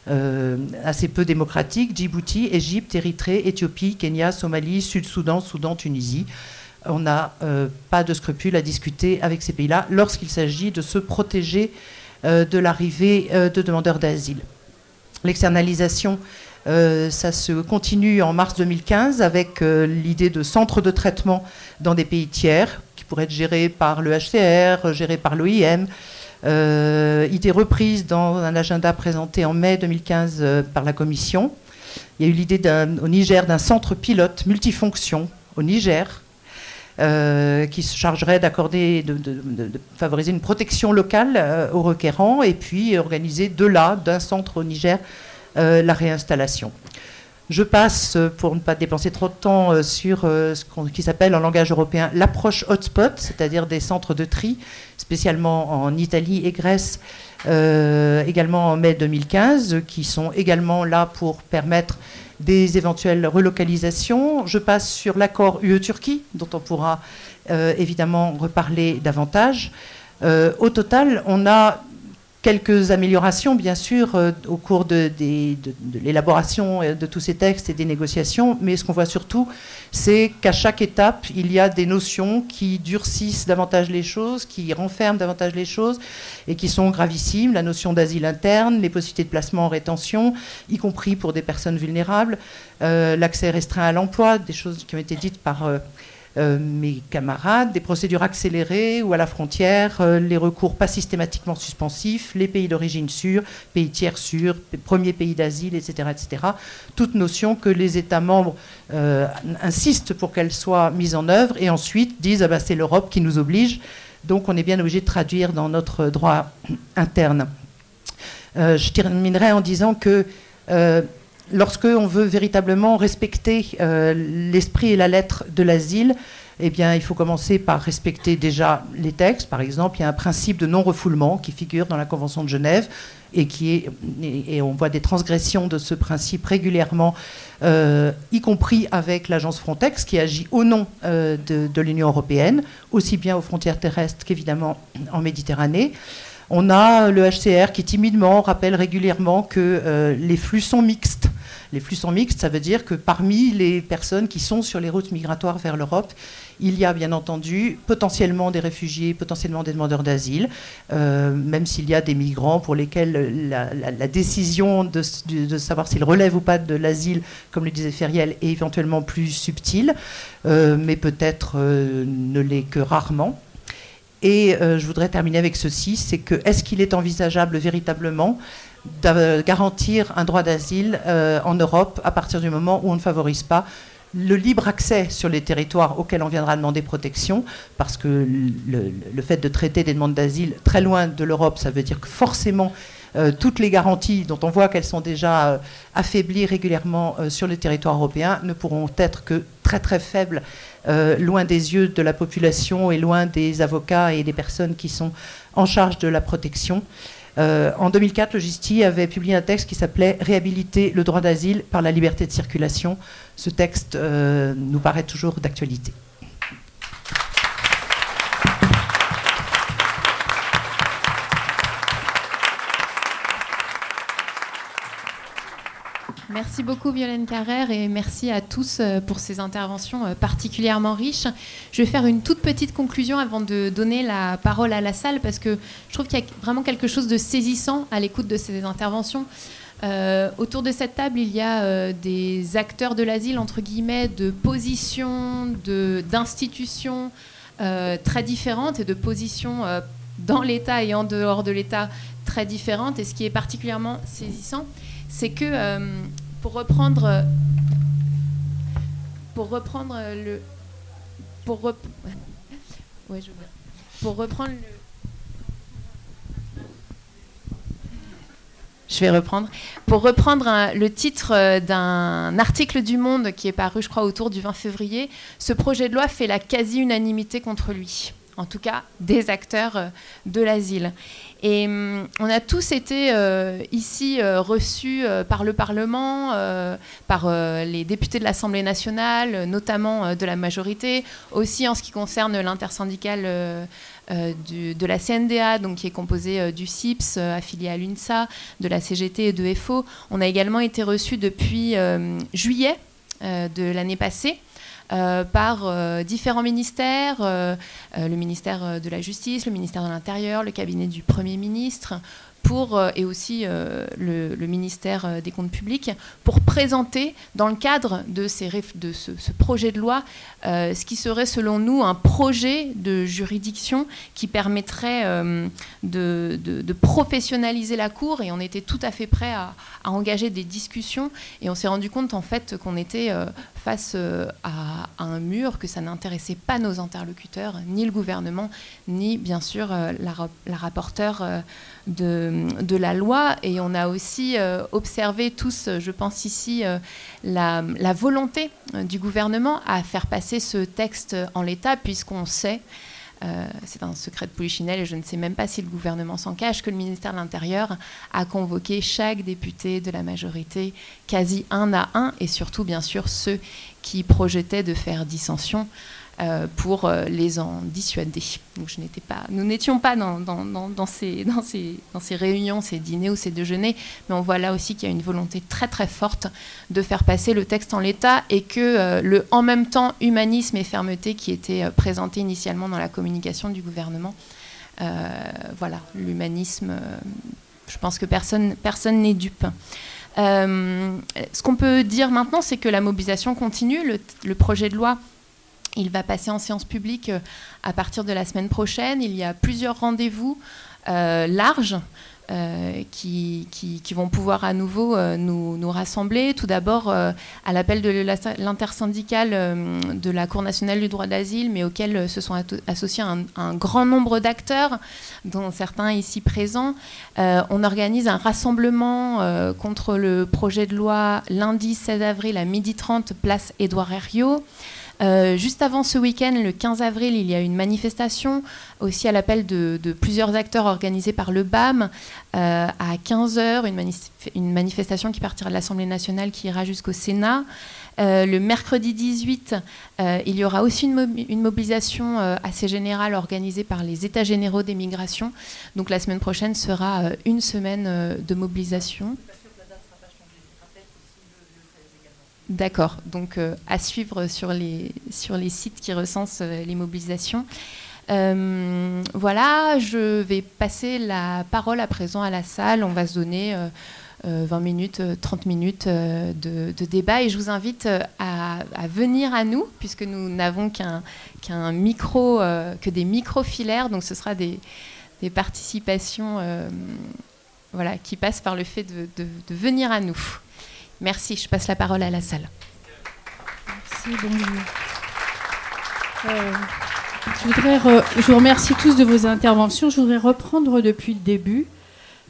euh, assez peu démocratiques, Djibouti, Égypte, Érythrée, Éthiopie, Kenya, Somalie, Sud-Soudan, Soudan, Tunisie. On n'a pas de scrupules à discuter avec ces pays-là lorsqu'il s'agit de se protéger de l'arrivée de demandeurs d'asile. L'externalisation ça se continue en mars 2015 avec l'idée de centres de traitement dans des pays tiers qui pourraient être gérés par le HCR, gérés par l'OIM. Euh, idée reprise dans un agenda présenté en mai 2015 euh, par la Commission. Il y a eu l'idée au Niger d'un centre pilote multifonction au Niger, euh, qui se chargerait d'accorder, de, favoriser une protection locale euh, aux requérants et puis organiser de là, d'un centre au Niger, la réinstallation. Je passe, euh, pour ne pas dépenser trop de temps, euh, sur euh, ce qui s'appelle en langage européen l'approche hotspot, c'est-à-dire des centres de tri, spécialement en Italie et Grèce, également en mai 2015, qui sont également là pour permettre des éventuelles relocalisations. Je passe sur l'accord UE-Turquie, dont on pourra évidemment reparler davantage. au total, on a quelques améliorations, bien sûr, euh, au cours de, l'élaboration euh, de tous ces textes et des négociations, mais ce qu'on voit surtout, c'est qu'à chaque étape, il y a des notions qui durcissent davantage les choses, qui renferment davantage les choses et qui sont gravissimes. La notion d'asile interne, les possibilités de placement en rétention, y compris pour des personnes vulnérables, euh, l'accès restreint à l'emploi, des choses qui ont été dites par... mes camarades, des procédures accélérées ou à la frontière, euh, les recours pas systématiquement suspensifs, les pays d'origine sûrs, pays tiers sûrs, premiers pays d'asile, etc., etc. Toute notion que les États membres euh, insistent pour qu'elle soit mise en œuvre et ensuite disent ah ben, c'est l'Europe qui nous oblige. Donc on est bien obligé de traduire dans notre droit interne. je terminerai en disant que lorsque on veut véritablement respecter euh, l'esprit et la lettre de l'asile, eh il faut commencer par respecter déjà les textes. Par exemple, il y a un principe de non-refoulement qui figure dans la Convention de Genève et qui est, et, on voit des transgressions de ce principe régulièrement, euh, y compris avec l'agence Frontex qui agit au nom euh, de l'Union européenne, aussi bien aux frontières terrestres qu'évidemment en Méditerranée. On a le HCR qui timidement rappelle régulièrement que les flux sont mixtes les flux sont mixtes, ça veut dire que parmi les personnes qui sont sur les routes migratoires vers l'Europe, il y a bien entendu potentiellement des réfugiés, potentiellement des demandeurs d'asile, euh, même s'il y a des migrants pour lesquels la, décision de, savoir s'ils relèvent ou pas de l'asile, comme le disait Feriel, est éventuellement plus subtile, euh, mais peut-être euh, ne l'est que rarement. Et je voudrais terminer avec ceci, c'est que est-ce qu'il est envisageable véritablement de garantir un droit d'asile euh, en Europe à partir du moment où on ne favorise pas le libre accès sur les territoires auxquels on viendra demander protection, parce que le, fait de traiter des demandes d'asile très loin de l'Europe, ça veut dire que forcément euh, toutes les garanties dont on voit qu'elles sont déjà euh, affaiblies régulièrement euh, sur le territoire européen ne pourront être que très très faibles, loin des yeux de la population et loin des avocats et des personnes qui sont en charge de la protection. en 2004, le GISTI avait publié un texte qui s'appelait Réhabiliter le droit d'asile par la liberté de circulation. Ce texte nous paraît toujours d'actualité. Merci beaucoup Violaine Carrère et merci à tous euh, pour ces interventions euh, particulièrement riches. Je vais faire une toute petite conclusion avant de donner la parole à la salle parce que je trouve qu'il y a vraiment quelque chose de saisissant à l'écoute de ces interventions. Euh, autour de cette table, il y a des acteurs de l'asile, entre guillemets, de positions, d'institutions très différentes et de positions dans l'État et en dehors de l'État très différentes. Et ce qui est particulièrement saisissant, c'est que pour reprendre pour reprendre le pour (laughs) je reprendre vais reprendre. Pour reprendre le titre euh, d'un article du Monde qui est paru, je crois, autour du 20 février, ce projet de loi fait la quasi-unanimité contre lui. En tout cas, des acteurs euh, de l'asile. Et hum, on a tous été euh, ici euh, reçus euh, par le Parlement, par les députés de l'Assemblée nationale, notamment de la majorité, aussi en ce qui concerne l'intersyndicale de la CNDA, donc qui est composée du CIPS, affilié à l'UNSA, de la CGT et de FO. On a également été reçus depuis juillet de l'année passée. Euh, par euh, différents ministères, euh, le ministère de la Justice, le ministère de l'Intérieur, le cabinet du Premier ministre, pour, et aussi le, ministère des Comptes publics, pour présenter, dans le cadre de, ce, projet de loi, ce qui serait selon nous un projet de juridiction qui permettrait de, professionnaliser la Cour, et on était tout à fait prêt à engager des discussions, et on s'est rendu compte en fait qu'on était face euh, à, un mur, que ça n'intéressait pas nos interlocuteurs, ni le gouvernement, ni bien sûr euh, la, rapporteure euh, de, la loi. Et on a aussi observé tous, je pense ici, la, la, volonté du gouvernement à faire passer ce texte en l'état, puisqu'on sait euh, c'est un secret de polichinelle et je ne sais même pas si le gouvernement s'en cache, que le ministère de l'Intérieur a convoqué chaque député de la majorité quasi un à un et surtout bien sûr ceux qui projetaient de faire dissension pour euh, les en dissuader. Donc je n'étais pas, nous n'étions pas dans, ces, réunions, ces dîners ou ces déjeuners, mais on voit là aussi qu'il y a une volonté très très forte de faire passer le texte en l'état et que euh, le en même temps humanisme et fermeté qui était présenté initialement dans la communication du gouvernement, voilà, l'humanisme, je pense que personne personne n'est dupe. ce qu'on peut dire maintenant, c'est que la mobilisation continue. Le projet de loi il va passer en séance publique euh, à partir de la semaine prochaine. Il y a plusieurs rendez-vous euh, larges euh, qui, vont pouvoir à nouveau nous, nous, rassembler. Tout d'abord à l'appel de l'intersyndicale de la Cour nationale du droit d'asile, mais auquel se sont associés un, un grand nombre d'acteurs, dont certains ici présents. on organise un rassemblement contre le projet de loi lundi 16 avril à 12h30, place Édouard Herriot. Euh, juste avant ce week-end, le 15 avril, il y a une manifestation, aussi à l'appel de, plusieurs acteurs organisés par le BAM, euh, à 15h, une, manifestation qui partira de l'Assemblée nationale, qui ira jusqu'au Sénat. Euh, le mercredi 18, il y aura aussi une, mobilisation assez générale organisée par les États généraux des migrations. Donc la semaine prochaine sera une semaine de mobilisation. D'accord, donc euh, à suivre sur les, sur les sites qui recensent euh, les mobilisations. Euh, voilà, je vais passer la parole à présent à la salle. On va se donner 20 minutes, 30 minutes de, débat et je vous invite à, venir à nous puisque nous n'avons qu'un micro, que des micro-filaires, donc ce sera des, participations voilà, qui passent par le fait de venir à nous. Merci, je passe la parole à la salle. Merci. Bonjour. Euh, je, voudrais vous remercie tous de vos interventions. Je voudrais reprendre depuis le début.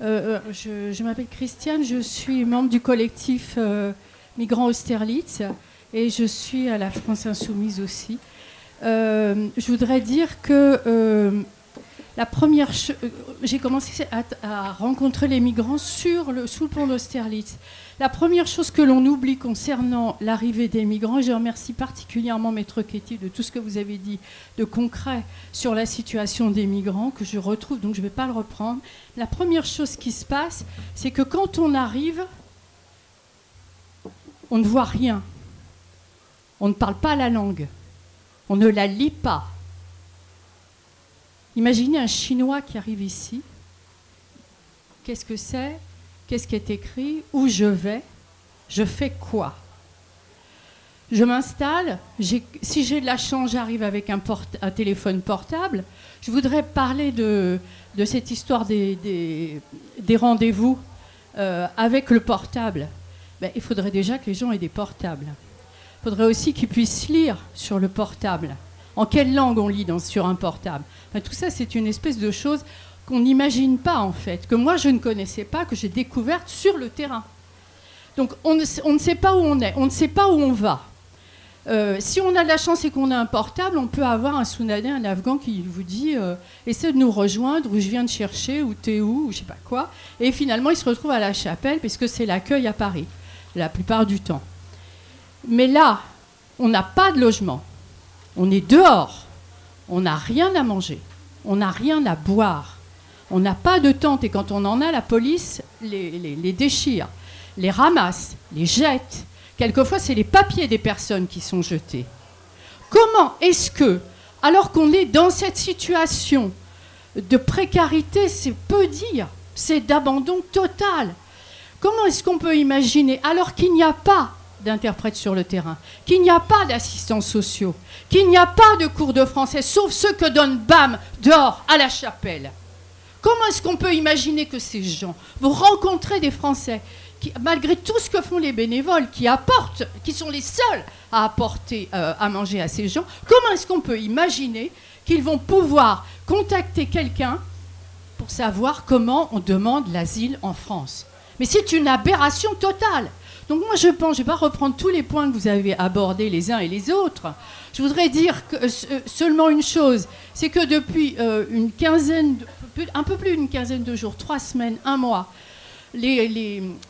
Euh, euh, je, m'appelle Christiane, je suis membre du collectif Migrants Austerlitz et je suis à la France Insoumise aussi. je voudrais dire que la première, j'ai commencé à, rencontrer les migrants sur le, sous le pont d'Austerlitz. La première chose que l'on oublie concernant l'arrivée des migrants, et je remercie particulièrement Maître Ketty de tout ce que vous avez dit de concret sur la situation des migrants, que je retrouve, donc je ne vais pas le reprendre. La première chose qui se passe, c'est que quand on arrive, on ne voit rien. On ne parle pas la langue. On ne la lit pas. Imaginez un Chinois qui arrive ici. Qu'est-ce que c'est? Qu'est-ce qui est écrit Où je vais Je fais quoi Je m'installe. Si j'ai de la chance, j'arrive avec un, téléphone portable. Je voudrais parler de, cette histoire des, rendez-vous euh, avec le portable. Ben, il faudrait déjà que les gens aient des portables. Il faudrait aussi qu'ils puissent lire sur le portable. En quelle langue on lit sur un portable? Tout ça, c'est une espèce de chose qu'on n'imagine pas en fait, que moi je ne connaissais pas, que j'ai découverte sur le terrain. Donc on ne, sait pas où on est, on ne sait pas où on va. Euh, si on a de la chance et qu'on a un portable, on peut avoir un Soudanais, un Afghan qui vous dit euh, essaie de nous rejoindre, où je viens de chercher, ou t'es où, ou je sais pas quoi. Et finalement, il se retrouve à la chapelle, puisque c'est l'accueil à Paris, la plupart du temps. Mais là, on n'a pas de logement. On est dehors. On n'a rien à manger. On n'a rien à boire. On n'a pas de tente et quand on en a, la police les, déchire, les ramasse, les jette. Quelquefois, c'est les papiers des personnes qui sont jetés. Comment est-ce que, alors qu'on est dans cette situation de précarité, c'est peu dire, c'est d'abandon total, comment est-ce qu'on peut imaginer, alors qu'il n'y a pas d'interprètes sur le terrain, qu'il n'y a pas d'assistants sociaux, qu'il n'y a pas de cours de français, sauf ceux que donne BAM dehors à la chapelle? Comment est-ce qu'on peut imaginer que ces gens vont rencontrer des Français qui, malgré tout ce que font les bénévoles, qui apportent, qui sont les seuls à apporter euh, à manger à ces gens, comment est-ce qu'on peut imaginer qu'ils vont pouvoir contacter quelqu'un pour savoir comment on demande l'asile en France? Mais c'est une aberration totale. Donc moi je pense, je ne vais pas reprendre tous les points que vous avez abordés les uns et les autres. Je voudrais dire euh, seulement une chose, c'est que depuis euh, une quinzaine, un peu plus d'une quinzaine de jours, trois semaines, un mois, les,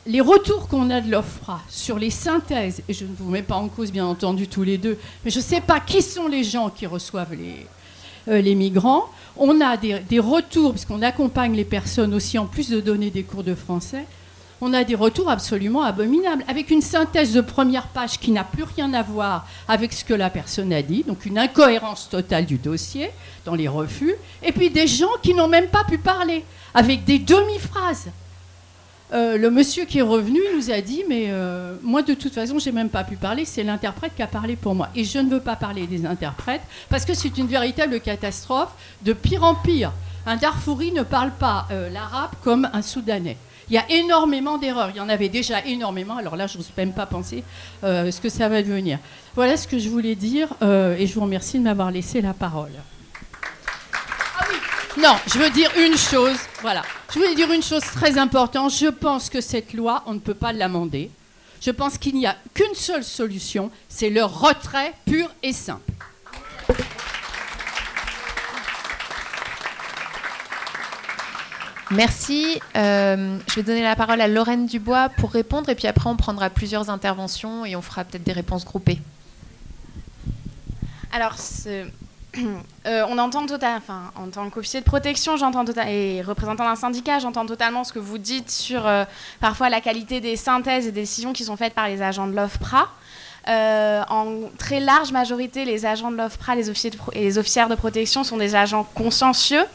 les, retours qu'on a de l'OFRA sur les synthèses, et je ne vous mets pas en cause bien entendu tous les deux, mais je ne sais pas qui sont les gens qui reçoivent les, euh, les migrants. On a des, des retours, puisqu'on accompagne les personnes aussi, en plus de donner des cours de français, on a des retours absolument abominables, avec une synthèse de première page qui n'a plus rien à voir avec ce que la personne a dit, donc une incohérence totale du dossier dans les refus, et puis des gens qui n'ont même pas pu parler, avec des demi-phrases. Euh, le monsieur qui est revenu nous a dit mais euh, moi de toute façon j'ai même pas pu parler c'est l'interprète qui a parlé pour moi. Et je ne veux pas parler des interprètes parce que c'est une véritable catastrophe. De pire en pire un Darfouri ne parle pas euh, l'arabe comme un Soudanais il y a énormément d'erreurs. Il y en avait déjà énormément. Alors là, je n'ose même pas penser euh, ce que ça va devenir. Voilà ce que je voulais dire euh, et je vous remercie de m'avoir laissé la parole. Ah oui. Non, je veux dire une chose. Voilà. Je voulais dire une chose très importante. Je pense que cette loi, on ne peut pas l'amender. Je pense qu'il n'y a qu'une seule solution, c'est le retrait pur et simple. Merci. Euh, je vais donner la parole à Lorraine Dubois pour répondre et puis après on prendra plusieurs interventions et on fera peut-être des réponses groupées. Alors, (clears throat) euh, on entend enfin, en tant qu'officier de protection, tota-, et représentant d'un syndicat, j'entends totalement ce que vous dites sur euh, parfois la qualité des synthèses et des décisions qui sont faites par les agents de l'OFPRA. En très large majorité, les agents de l'OFPRA les officiers et les officières de protection sont des agents consciencieux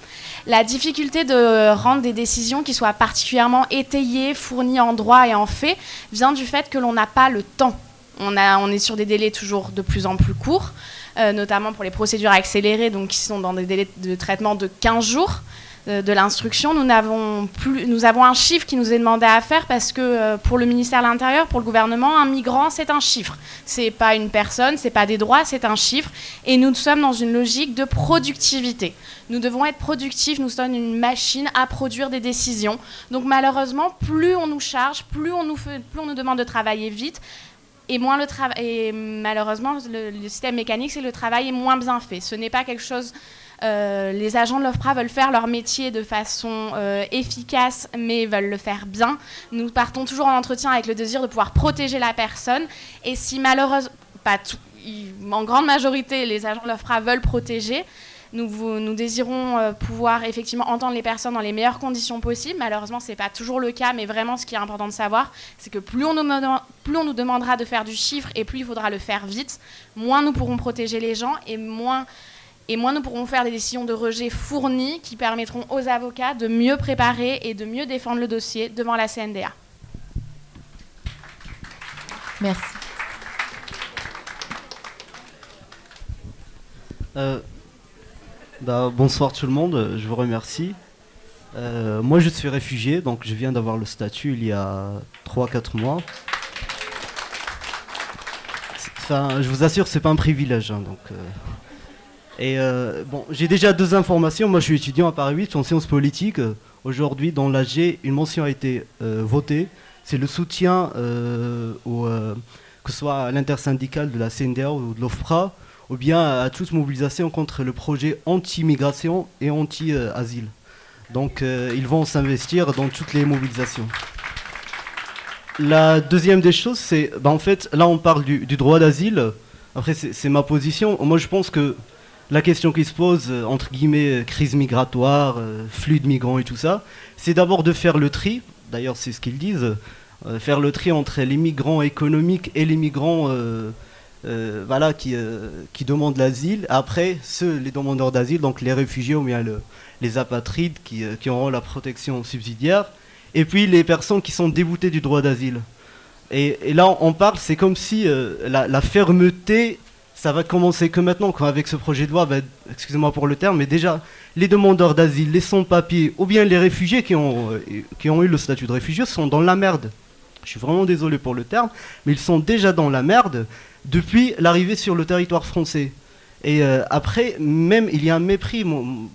la difficulté de rendre des décisions qui soient particulièrement étayées, fournies en droit et en fait, vient du fait que l'on n'a pas le temps. On, est sur des délais toujours de plus en plus courts, euh, notamment pour les procédures accélérées, donc qui sont dans des délais de traitement de 15 jours. De, l'instruction. Nous, avons un chiffre qui nous est demandé à faire parce que euh, pour le ministère de l'Intérieur, pour le gouvernement, un migrant, c'est un chiffre. C'est pas une personne, c'est pas des droits, c'est un chiffre. Et nous sommes dans une logique de productivité. Nous devons être productifs, nous sommes une machine à produire des décisions. Donc malheureusement, plus on nous charge, plus on nous, demande de travailler vite, et moins le travail. Malheureusement, le, le système mécanique, c'est le travail est moins bien fait. Ce n'est pas quelque chose euh, les agents de l'OFPRA veulent faire leur métier de façon euh, efficace, mais veulent le faire bien. Nous partons toujours en entretien avec le désir de pouvoir protéger la personne. Et si malheureusement, pas en grande majorité, les agents de l'OFPRA veulent protéger, nous, désirons euh, pouvoir effectivement entendre les personnes dans les meilleures conditions possibles. Malheureusement, ce n'est pas toujours le cas, mais vraiment, ce qui est important de savoir, c'est que plus on nous demandera de faire du chiffre et plus il faudra le faire vite, moins nous pourrons protéger les gens et moins et moins nous pourrons faire des décisions de rejet fournies qui permettront aux avocats de mieux préparer et de mieux défendre le dossier devant la CNDA. Merci. Euh, bah, bonsoir tout le monde, je vous remercie. Euh, moi je suis réfugié, donc je viens d'avoir le statut il y a 3-4 mois. Enfin, je vous assure, c'est pas un privilège. Hein, donc, euh, euh, bon, j'ai déjà deux informations. Moi, je suis étudiant à Paris 8 en sciences politiques. Aujourd'hui, dans l'AG, une mention a été euh, votée. C'est le soutien euh, que ce soit à l'intersyndicale de la CNDA ou de l'OFPRA, ou bien à toute mobilisation contre le projet anti-migration et anti-asile. Donc, ils vont s'investir dans toutes les mobilisations. La deuxième des choses, c'est, bah, en fait, là, on parle du, du droit d'asile. Après, c'est ma position. Moi, je pense que la question qui se pose, euh, entre guillemets, euh, crise migratoire, euh, flux de migrants et tout ça, c'est d'abord de faire le tri, d'ailleurs c'est ce qu'ils disent, faire le tri entre les migrants économiques et les migrants qui, demandent l'asile. Après, ceux, les demandeurs d'asile, donc les réfugiés ou bien les apatrides qui, auront la protection subsidiaire. Et puis les personnes qui sont déboutées du droit d'asile. Et, là, on parle, c'est comme si la fermeté ça va commencer que maintenant, avec ce projet de loi, bah, excusez-moi pour le terme, mais déjà, les demandeurs d'asile, les sans-papiers, ou bien les réfugiés qui ont, euh, qui ont eu le statut de réfugié sont dans la merde. Je suis vraiment désolé pour le terme, mais ils sont déjà dans la merde depuis l'arrivée sur le territoire français. Et euh, après, même, il y a un mépris.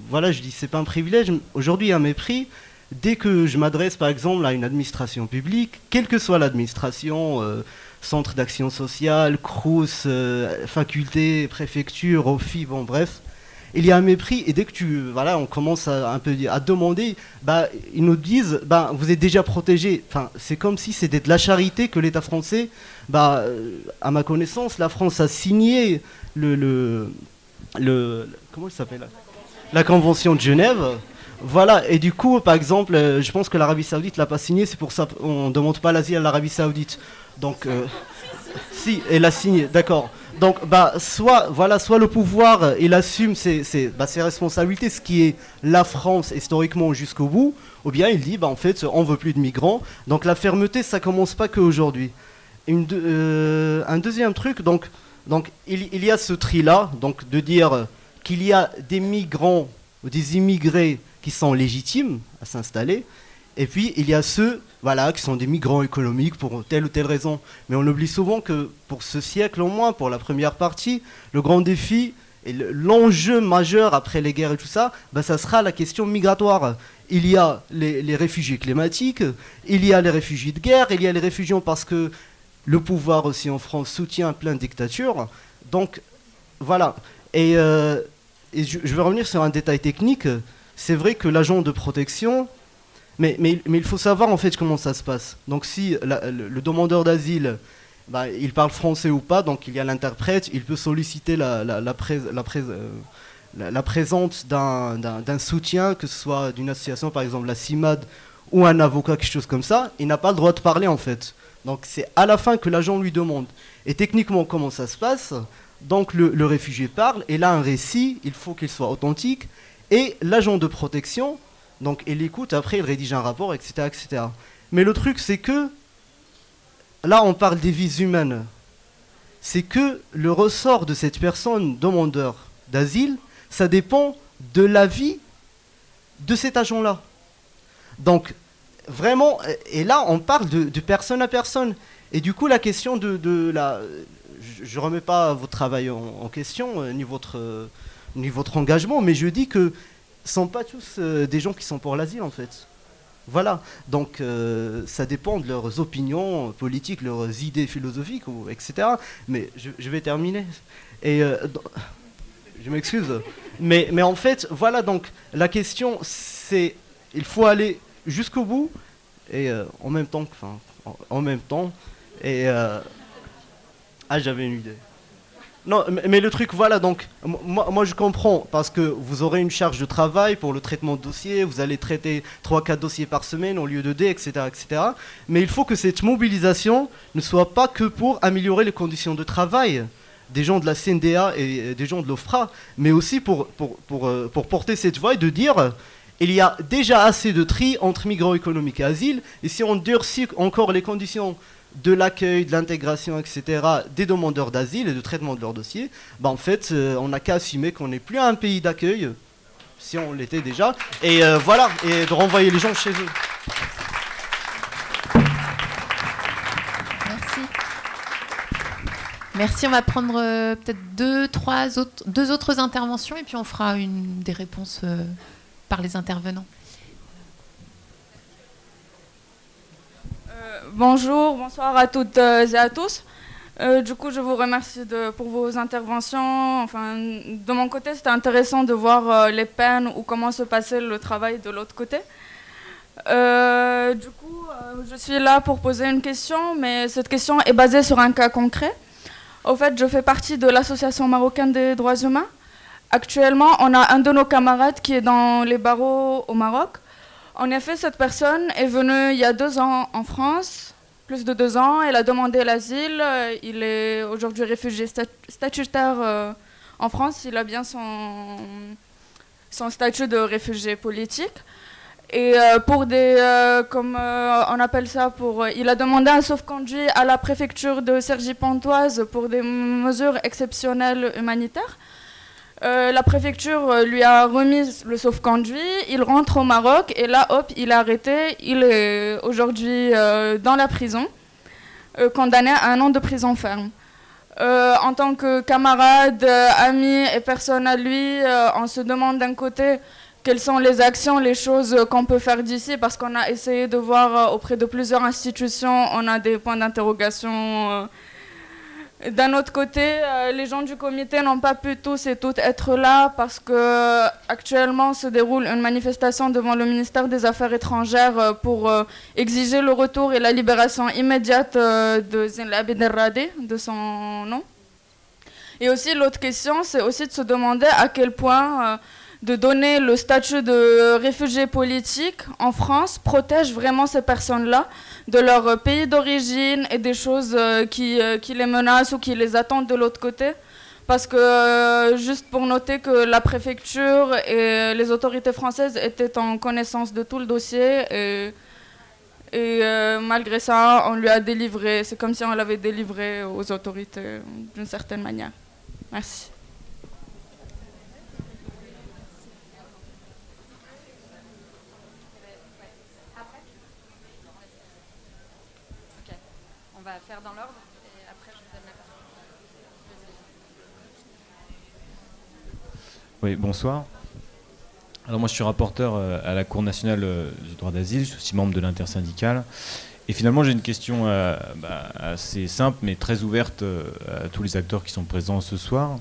voilà, je dis, c'est pas un privilège. Aujourd'hui, il y a un mépris. Dès que je m'adresse, par exemple, à une administration publique, quelle que soit l'administration, euh, centre d'action sociale, CRUS, euh, faculté, préfecture, OFI, bon bref. Il y a un mépris et dès que tu voilà on commence à un peu à demander bah ils nous disent bah vous êtes déjà protégé enfin c'est comme si c'était de la charité que l'État français bah euh, à ma connaissance la France a signé le le, le comment il s'appelle la convention de Genève voilà, et du coup, par exemple, euh, je pense que l'Arabie Saoudite l'a pas signé, c'est pour ça qu'on ne demande pas l'asile à l'Arabie Saoudite. Donc, euh, si, elle a signé, d'accord. Donc, bah, soit, voilà, soit le pouvoir, euh, il assume ses, bah, ses, responsabilités, ce qui est la France historiquement jusqu'au bout, ou bien il dit, bah, en fait, on veut plus de migrants. Donc, la fermeté, ça commence pas qu'aujourd'hui. Euh, un deuxième truc, donc, il, y a ce tri-là, donc de dire qu'il y a des migrants ou des immigrés qui sont légitimes à s'installer, et puis il y a ceux voilà, qui sont des migrants économiques pour telle ou telle raison. Mais on oublie souvent que pour ce siècle au moins, pour la première partie, le grand défi et l'enjeu majeur après les guerres et tout ça, bah, ça sera la question migratoire. Il y a les, réfugiés climatiques, il y a les réfugiés de guerre, il y a les réfugiés parce que le pouvoir aussi en France soutient plein de dictatures. Donc voilà. Et, euh, je vais revenir sur un détail technique. C'est vrai que l'agent de protection, mais, il faut savoir en fait comment ça se passe. Donc si le, demandeur d'asile, bah, il parle français ou pas, donc il y a l'interprète, il peut solliciter la présence d'un soutien, que ce soit d'une association, par exemple la CIMAD, ou un avocat, quelque chose comme ça, il n'a pas le droit de parler en fait. Donc c'est à la fin que l'agent lui demande. Et techniquement, comment ça se passe? Donc le, le réfugié parle, et là un récit, il faut qu'il soit authentique, et l'agent de protection donc il écoute, après il rédige un rapport, etc. etc. Mais le truc c'est que, là on parle des vies humaines, c'est que le ressort de cette personne demandeur d'asile, ça dépend de la vie de cet agent-là. Donc, vraiment, et là, on parle de, personne à personne. Et du coup, la question de, la... Je ne remets pas votre travail en, question, euh, ni votre, euh, ni votre engagement, mais je dis que sont pas tous euh, des gens qui sont pour l'asile, en fait. Voilà, donc ça dépend de leurs opinions politiques, leurs idées philosophiques, ou, etc. Mais je, vais terminer. Et je m'excuse. Mais, mais en fait, voilà, donc la question, c'est il faut aller jusqu'au bout et euh, en même temps, enfin, en, même temps. Et euh, ah, j'avais une idée. Non, mais, le truc, voilà, donc, moi, je comprends, parce que vous aurez une charge de travail pour le traitement de dossiers, vous allez traiter 3-4 dossiers par semaine au lieu de 2, etc., etc. Mais il faut que cette mobilisation ne soit pas que pour améliorer les conditions de travail des gens de la CNDA et des gens de l'OFRA, mais aussi pour, pour, pour, euh, pour porter cette voix et de dire il y a déjà assez de tri entre migrants économiques et asile, et si on durcit encore les conditions de l'accueil, de l'intégration, etc., des demandeurs d'asile et de traitement de leurs dossiers, bah en fait, euh, on n'a qu'à assumer qu'on n'est plus un pays d'accueil, si on l'était déjà, et euh, voilà, et de renvoyer les gens chez eux. Merci. Merci, on va prendre euh, peut-être deux, trois autres, deux autres interventions, et puis on fera une des réponses les intervenants. Bonjour, bonsoir à toutes euh, et à tous. Euh, du coup, je vous remercie pour vos interventions. Enfin, de mon côté, c'était intéressant de voir les peines ou comment se passait le travail de l'autre côté. du coup, je suis là pour poser une question, mais cette question est basée sur un cas concret. Au fait, je fais partie de l'Association marocaine des droits humains. Actuellement, on a un de nos camarades qui est dans les barreaux au Maroc. En effet, cette personne est venue il y a deux ans en France, plus de deux ans. Elle a demandé l'asile. Il est aujourd'hui réfugié statutaire euh, en France. Il a bien son, son statut de réfugié politique. Et euh, pour des, euh, comme on appelle ça, pour, il a demandé un sauf-conduit à la préfecture de Cergy-Pontoise pour des mesures exceptionnelles humanitaires. Euh, la préfecture euh, lui a remis le sauf-conduit, il rentre au Maroc et là, hop, il est arrêté. Il est aujourd'hui euh, dans la prison, condamné à un an de prison ferme. en tant que camarade, ami et personne à lui, on se demande d'un côté quelles sont les actions, les choses qu'on peut faire d'ici, parce qu'on a essayé de voir auprès de plusieurs institutions, on a des points d'interrogation d'un autre côté, euh, les gens du comité n'ont pas pu tous et toutes être là parce que actuellement se déroule une manifestation devant le ministère des Affaires étrangères euh, pour euh, exiger le retour et la libération immédiate de Zinla Bederrade, de son nom. Et aussi l'autre question, c'est aussi de se demander à quel point de donner le statut de réfugié politique en France protège vraiment ces personnes-là de leur pays d'origine et des choses euh, qui, euh, qui, les menacent ou qui les attendent de l'autre côté. Parce que, euh, juste pour noter que la préfecture et les autorités françaises étaient en connaissance de tout le dossier et, et malgré ça, on lui a délivré, c'est comme si on l'avait délivré aux autorités d'une certaine manière. Merci. dans l'ordre et après je vous donne la parole. Oui, bonsoir. Alors moi je suis rapporteur euh, à la Cour nationale euh, du droit d'asile, je suis aussi membre de l'intersyndicale. Et finalement j'ai une question euh, bah, assez simple mais très ouverte à tous les acteurs qui sont présents ce soir.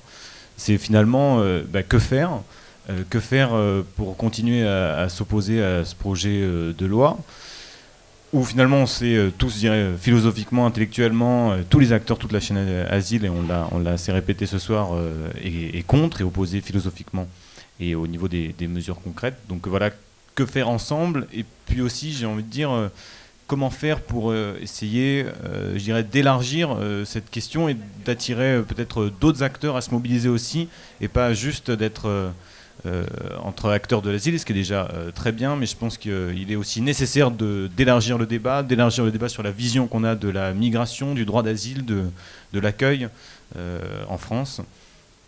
C'est finalement bah, que faire Que faire pour continuer à s'opposer à ce projet de loi? Où finalement on s'est euh, tous, je dirais, philosophiquement, intellectuellement, euh, tous les acteurs, toute la chaîne asile, et on l'a, assez répété ce soir, est, euh, contre et opposé philosophiquement et au niveau des, mesures concrètes. Donc voilà, que faire ensemble Et puis aussi, j'ai envie de dire, comment faire pour essayer, je dirais, d'élargir cette question et d'attirer peut-être d'autres acteurs à se mobiliser aussi, et pas juste d'être euh, entre acteurs de l'asile, ce qui est déjà euh, très bien, mais je pense qu'il est aussi nécessaire d'élargir le débat, d'élargir le débat sur la vision qu'on a de la migration, du droit d'asile, de, l'accueil euh, en France.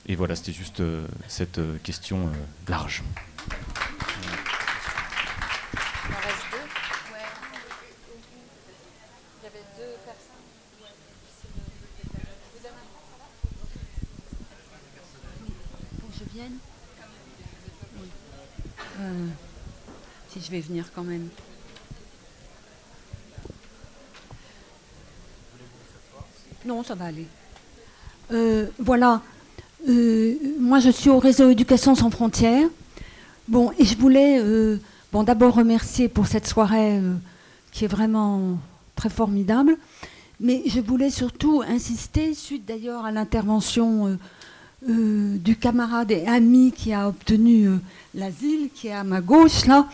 Et voilà, c'était juste cette question large. Euh, Si je vais venir quand même. Non, ça va aller. Euh, voilà. Euh, moi, je suis au réseau Éducation sans frontières. Bon, et je voulais d'abord remercier pour cette soirée qui est vraiment très formidable. Mais je voulais surtout insister, suite d'ailleurs à l'intervention euh, euh, du camarade et ami qui a obtenu euh, l'asile, qui est à ma gauche là,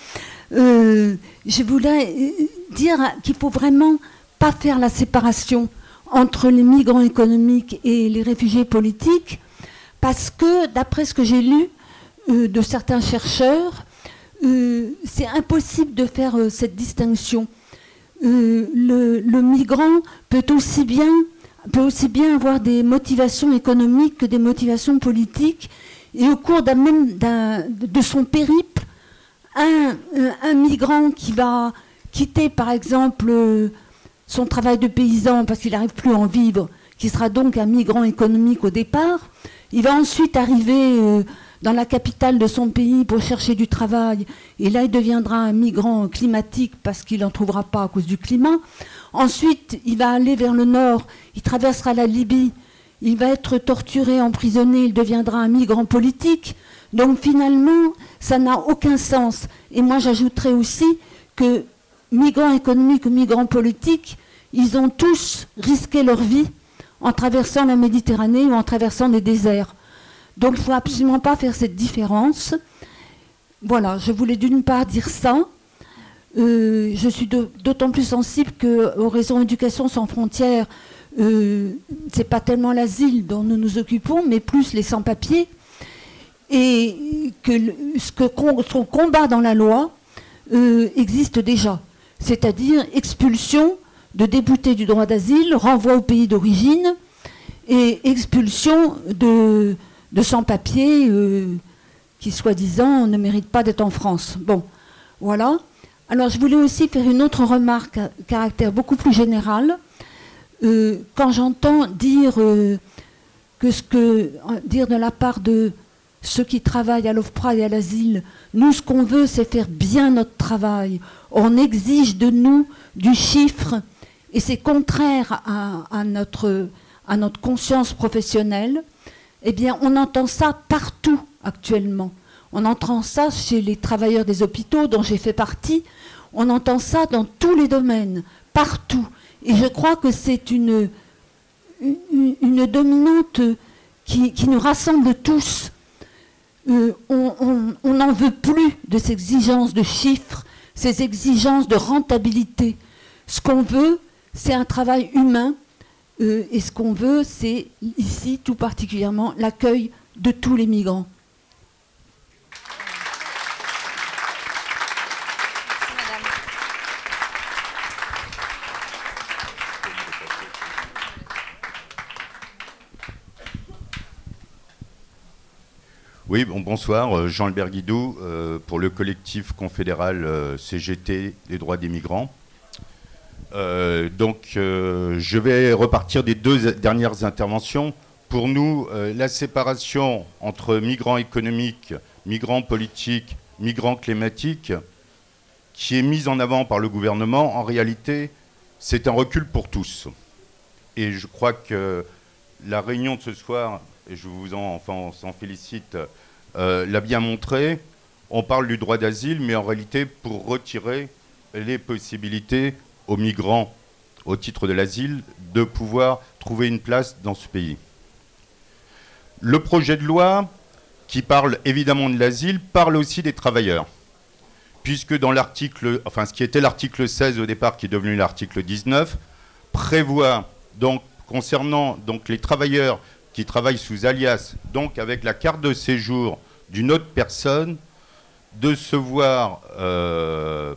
je voulais dire qu'il faut vraiment pas faire la séparation entre les migrants économiques et les réfugiés politiques, parce que d'après ce que j'ai lu de certains chercheurs, c'est impossible de faire cette distinction. Euh, le, migrant peut aussi, bien, peut aussi bien avoir des motivations économiques que des motivations politiques. Et au cours de son périple, un, euh, un, migrant qui va quitter par exemple euh, son travail de paysan parce qu'il n'arrive plus à en vivre, qui sera donc un migrant économique au départ, il va ensuite arriver dans la capitale de son pays pour chercher du travail, et là il deviendra un migrant climatique parce qu'il n'en trouvera pas à cause du climat. Ensuite, il va aller vers le nord, il traversera la Libye, il va être torturé, emprisonné, il deviendra un migrant politique. Donc finalement, ça n'a aucun sens. Et moi j'ajouterais aussi que migrants économiques ou migrants politiques, ils ont tous risqué leur vie en traversant la Méditerranée ou en traversant des déserts. Donc il ne faut absolument pas faire cette différence. Voilà, je voulais d'une part dire ça. Euh, je suis d'autant plus sensible qu'au réseau Éducation sans frontières, euh, ce n'est pas tellement l'asile dont nous nous occupons, mais plus les sans-papiers. Et que ce que combat dans la loi euh, existe déjà, c'est-à-dire expulsion de déboutés du droit d'asile, renvoi au pays d'origine et expulsion de, de sans-papiers euh, qui, soi-disant, ne méritent pas d'être en France. Bon, voilà. Alors, je voulais aussi faire une autre remarque à caractère beaucoup plus général. Euh, quand j'entends dire euh, que ce que dire de la part de ceux qui travaillent à l'OFPRA et à l'asile, nous ce qu'on veut c'est faire bien notre travail. On exige de nous du chiffre et c'est contraire à, notre, à notre conscience professionnelle eh bien, on entend ça partout actuellement. On entend ça chez les travailleurs des hôpitaux dont j'ai fait partie. On entend ça dans tous les domaines, partout. Et je crois que c'est une, dominante qui, nous rassemble tous. Euh, on n'en veut plus de ces exigences de chiffres, ces exigences de rentabilité. Ce qu'on veut, c'est un travail humain euh, et ce qu'on veut, c'est ici tout particulièrement l'accueil de tous les migrants. Oui, bon, bonsoir, euh, Jean-Albert Guidou, euh, pour le collectif confédéral CGT des droits des migrants. Euh, donc, euh, je vais repartir des deux dernières interventions. Pour nous, euh, la séparation entre migrants économiques, migrants politiques, migrants climatiques, qui est mise en avant par le gouvernement, en réalité, c'est un recul pour tous. Et je crois que la réunion de ce soir, et je vous en, félicite, l'a bien montré. On parle du droit d'asile, mais en réalité, pour retirer les possibilités aux migrants au titre de l'asile de pouvoir trouver une place dans ce pays. Le projet de loi, qui parle évidemment de l'asile, parle aussi des travailleurs. Puisque dans l'article, enfin ce qui était l'article 16 au départ, qui est devenu l'article 19, prévoit donc concernant donc les travailleurs qui travaillent sous alias, donc avec la carte de séjour d'une autre personne, de se voir euh,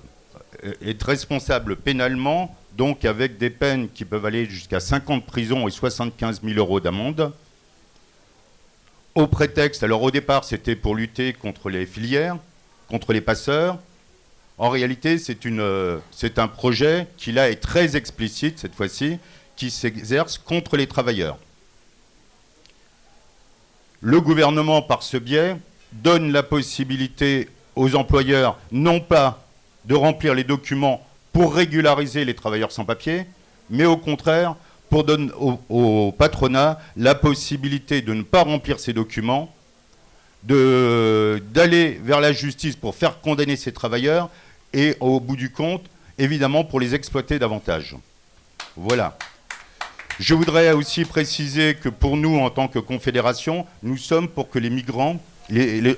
est responsable pénalement, donc avec des peines qui peuvent aller jusqu'à 5 ans de prison et 75 000 euros d'amende. Au prétexte, alors au départ c'était pour lutter contre les filières, contre les passeurs. En réalité, c'est un projet qui là est très explicite cette fois-ci, qui s'exerce contre les travailleurs. Le gouvernement, par ce biais, donne la possibilité aux employeurs non pas de remplir les documents pour régulariser les travailleurs sans papier, mais au contraire pour donner au, patronat la possibilité de ne pas remplir ces documents, d'aller vers la justice pour faire condamner ces travailleurs et au bout du compte, évidemment, pour les exploiter davantage. Voilà. Je voudrais aussi préciser que pour nous, en tant que confédération, nous sommes pour que les migrants,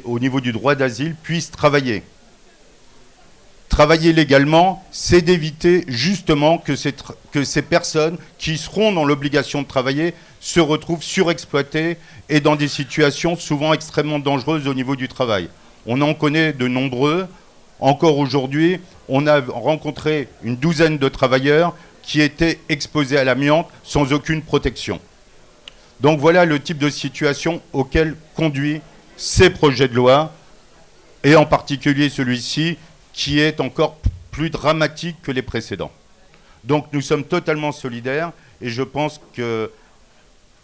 au niveau du droit d'asile, puissent travailler. Travailler légalement, c'est d'éviter justement que ces, personnes qui seront dans l'obligation de travailler se retrouvent surexploitées et dans des situations souvent extrêmement dangereuses au niveau du travail. On en connaît de nombreux. Encore aujourd'hui, on a rencontré une douzaine de travailleurs qui étaient exposés à l'amiante sans aucune protection. Donc voilà le type de situation auquel conduit ces projets de loi, et en particulier celui-ci, qui est encore plus dramatique que les précédents. Donc nous sommes totalement solidaires, et je pense que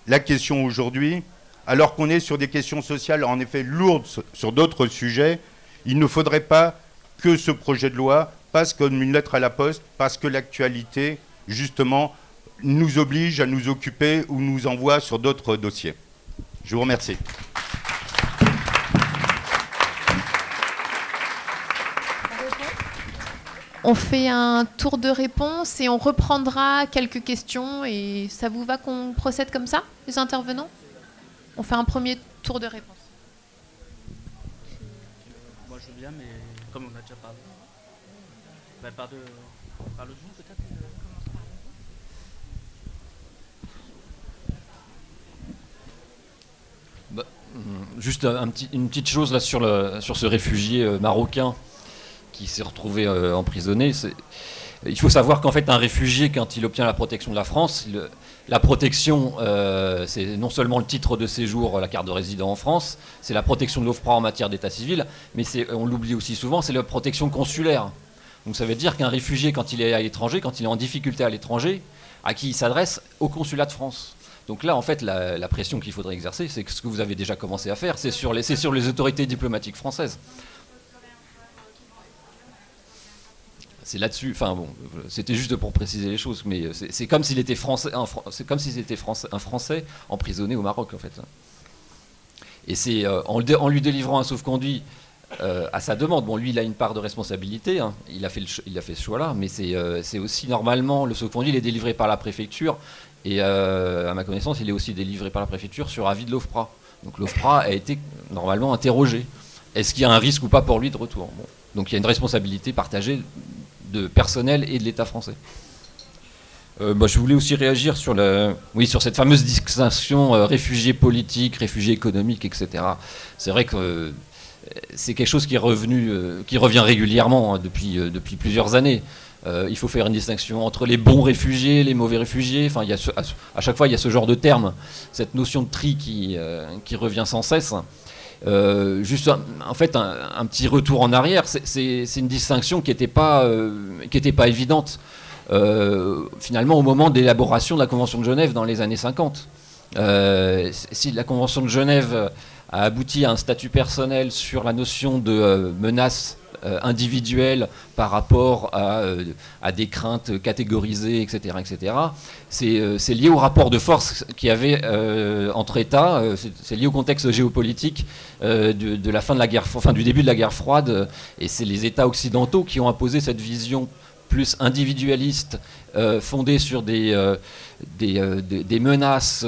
la question aujourd'hui, alors qu'on est sur des questions sociales en effet lourdes sur d'autres sujets, il ne faudrait pas que ce projet de loi passe comme une lettre à la poste, parce que l'actualité justement, nous oblige à nous occuper ou nous envoie sur d'autres dossiers. Je vous remercie. On fait un tour de réponse et on reprendra quelques questions. Et ça vous va qu'on procède comme ça, les intervenants? On fait un premier tour de réponse. Moi je veux bien, mais comme on a déjà parlé. Bah, par, de, par le Zoom peut-être Bah, juste une petite chose là sur, le, sur ce réfugié euh, marocain qui s'est retrouvé euh, emprisonné. Il faut savoir qu'en fait, un réfugié, quand il obtient la protection de la France, la protection, euh, c'est non seulement le titre de séjour, la carte de résident en France, c'est la protection de l'OFPRA en matière d'état civil, mais on l'oublie aussi souvent, c'est la protection consulaire. Donc ça veut dire qu'un réfugié, quand il est à l'étranger, quand il est en difficulté à l'étranger, à qui il s'adresse Au consulat de France. Donc là, en fait, la, pression qu'il faudrait exercer, c'est ce que vous avez déjà commencé à faire, c'est sur les autorités diplomatiques françaises. C'est là-dessus. Enfin bon, c'était juste pour préciser les choses, mais c'est comme s'il était français, c'est comme s'il était français, un Français emprisonné au Maroc, en fait. Et c'est euh, en, lui délivrant un sauf-conduit euh, à sa demande. Bon, lui, il a une part de responsabilité. Hein. Il, a fait il a fait ce choix-là, mais euh, c'est aussi normalement le sauf-conduit, il est délivré par la préfecture et à ma connaissance, il est aussi délivré par la préfecture sur avis de l'OFPRA. Donc l'OFPRA a été normalement interrogé. Est-ce qu'il y a un risque ou pas pour lui de retour? Donc il y a une responsabilité partagée de personnel et de l'État français. Euh, bah, je voulais aussi réagir sur, le, oui, sur cette fameuse distinction euh, réfugiés politiques, réfugiés économiques, etc. C'est vrai que c'est quelque chose qui est revenu, qui revient régulièrement hein, depuis, depuis plusieurs années. Euh, il faut faire une distinction entre les bons réfugiés, les mauvais réfugiés. Enfin, y a à, chaque fois, il y a ce genre de terme, cette notion de tri qui, euh, qui revient sans cesse. Euh, juste, en fait, un, petit retour en arrière, c'est une distinction qui n'était pas, pas évidente. finalement, au moment d'élaboration de la Convention de Genève dans les années 50. si la Convention de Genève a abouti à un statut personnel sur la notion de menace euh, individuel par rapport à, euh, à, des craintes catégorisées, etc. etc. Euh, c'est lié au rapport de force qu'il y avait entre États, c'est lié au contexte géopolitique de, la fin de la guerre, du début de la guerre froide, et c'est les États occidentaux qui ont imposé cette vision plus individualiste, fondée sur des, des, des, menaces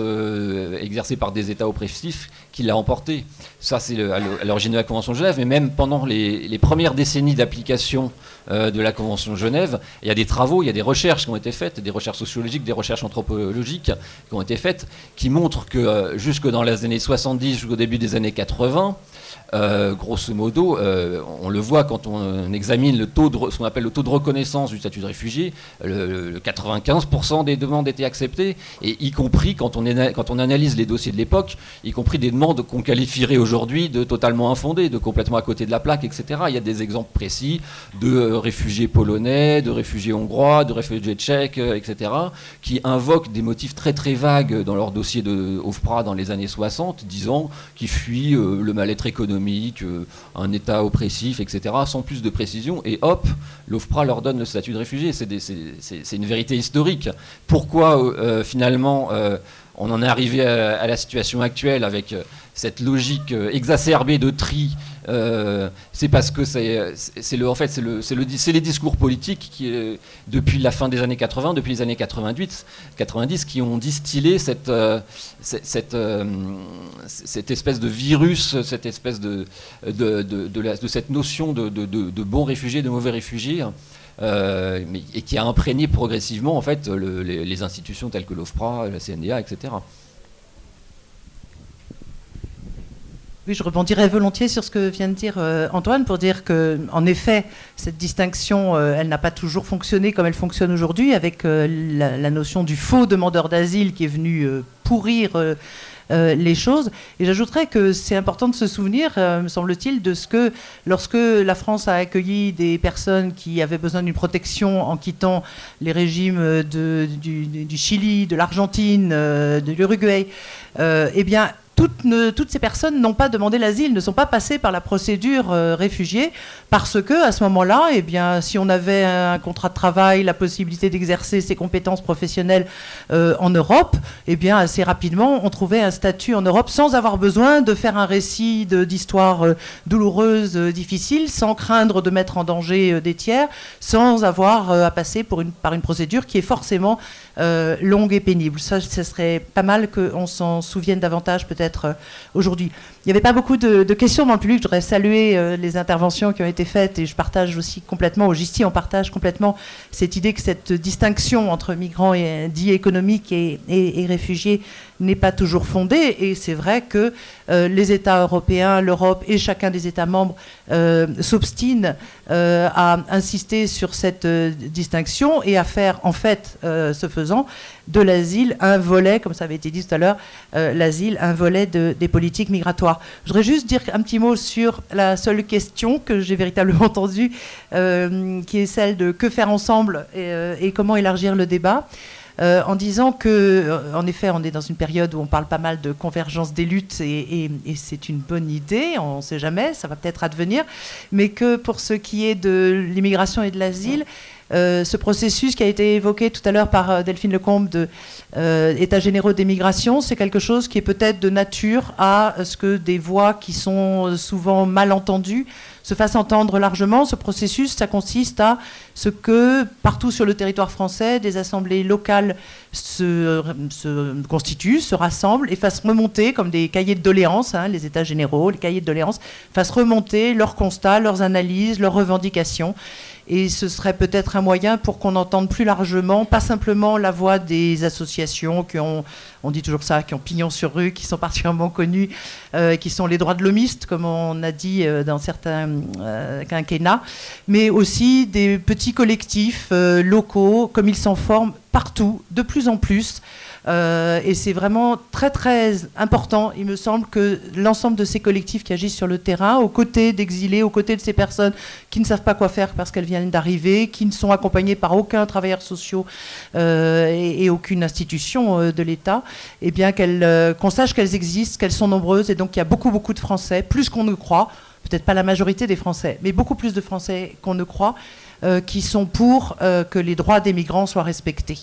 exercées par des États oppressifs, qui l'a emporté. Ça, c'est à l'origine de la Convention de Genève, mais même pendant les, premières décennies d'application euh, de la Convention de Genève, il y a des travaux, il y a des recherches qui ont été faites, des recherches sociologiques, des recherches anthropologiques qui ont été faites, qui montrent que euh, jusque dans les années 70, jusqu'au début des années 80, euh, grosso modo, on le voit quand on examine le taux de, ce qu'on appelle le taux de reconnaissance du statut de réfugié, le, 95% des demandes étaient acceptées et y compris quand on, quand on analyse les dossiers de l'époque, y compris des demandes qu'on qualifierait aujourd'hui de totalement infondées, de complètement à côté de la plaque, etc. Il y a des exemples précis de euh, réfugiés polonais, de réfugiés hongrois, de réfugiés tchèques, euh, etc., qui invoquent des motifs très très vagues dans leur dossier de OFPRA dans les années 60, disant qu'ils fuient euh, le mal-être économique, un État oppressif, etc., sans plus de précision, et hop, l'OFPRA leur donne le statut de réfugié. C'est une vérité historique. Pourquoi finalement on en est arrivé à, la situation actuelle avec cette logique exacerbée de tri euh, c'est parce que c'est le, en fait, c'est le, le, les discours politiques qui, depuis la fin des années 80, depuis les années 88, 90, qui ont distillé cette, euh, cette, euh, cette, espèce de virus, cette espèce de, de, de, cette notion de, bons réfugiés, de mauvais réfugiés. et qui a imprégné progressivement en fait les, les, institutions telles que l'OFPRA, la CNDA, etc. Oui, je rebondirais volontiers sur ce que vient de dire euh, Antoine pour dire que, en effet, cette distinction, euh, elle n'a pas toujours fonctionné comme elle fonctionne aujourd'hui, avec euh, la, notion du faux demandeur d'asile qui est venu pourrir les choses. Et j'ajouterais que c'est important de se souvenir, me semble-t-il, de ce que lorsque la France a accueilli des personnes qui avaient besoin d'une protection en quittant les régimes du, du, Chili, de l'Argentine, de l'Uruguay, eh bien, toutes, ces personnes n'ont pas demandé l'asile, ne sont pas passées par la procédure euh, réfugiée, parce que à ce moment-là, eh si on avait un contrat de travail, la possibilité d'exercer ses compétences professionnelles euh, en Europe, eh assez rapidement, on trouvait un statut en Europe sans avoir besoin de faire un récit d'histoire euh, douloureuse, difficile, sans craindre de mettre en danger des tiers, sans avoir à passer par une procédure qui est forcément longue et pénible. Ça, ce serait pas mal qu'on s'en souvienne davantage peut-être euh, aujourd'hui. Il n'y avait pas beaucoup de, questions dans le public. Je voudrais saluer euh, les interventions qui ont été faites et je partage aussi complètement, au GISTI, on partage complètement cette idée que cette distinction entre migrants et, dits économiques et, réfugiés n'est pas toujours fondée. Et c'est vrai que euh, les États européens, l'Europe et chacun des États membres euh, s'obstinent euh, à insister sur cette distinction et à faire, en fait, ce faisant, de l'asile un volet, comme ça avait été dit tout à l'heure, l'asile un volet des politiques migratoires. Je voudrais juste dire un petit mot sur la seule question que j'ai véritablement entendue, qui est celle de que faire ensemble et comment élargir le débat. Euh, en disant que, euh, en effet, on est dans une période où on parle pas mal de convergence des luttes et, c'est une bonne idée, on ne sait jamais, ça va peut-être advenir, mais que pour ce qui est de l'immigration et de l'asile, euh, ce processus qui a été évoqué tout à l'heure par Delphine Lecombe de État généraux d'émigration, c'est quelque chose qui est peut-être de nature à ce que des voix qui sont souvent mal entendues se fasse entendre largement. Ce processus, ça consiste à ce que partout sur le territoire français, des assemblées locales se, constituent, se rassemblent et fassent remonter, comme des cahiers de doléances, hein, les états généraux, les cahiers de doléances, fassent remonter leurs constats, leurs analyses, leurs revendications. Et ce serait peut-être un moyen pour qu'on entende plus largement, pas simplement la voix des associations qui ont, on dit toujours ça, qui ont pignon sur rue, qui sont particulièrement connues, euh, qui sont les droits de l'homiste, comme on a dit euh, dans certains euh, quinquennats, mais aussi des petits collectifs locaux, comme ils s'en forment partout, de plus en plus. Euh, et c'est vraiment très très important, il me semble, que l'ensemble de ces collectifs qui agissent sur le terrain, aux côtés d'exilés, aux côtés de ces personnes qui ne savent pas quoi faire parce qu'elles viennent d'arriver, qui ne sont accompagnées par aucun travailleur social euh, et, aucune institution euh, de l'État, eh bien qu'on sache qu'elles existent, qu'elles sont nombreuses, et donc il y a beaucoup beaucoup de Français, plus qu'on ne croit, peut-être pas la majorité des Français, mais beaucoup plus de Français qu'on ne croit, qui sont pour que les droits des migrants soient respectés.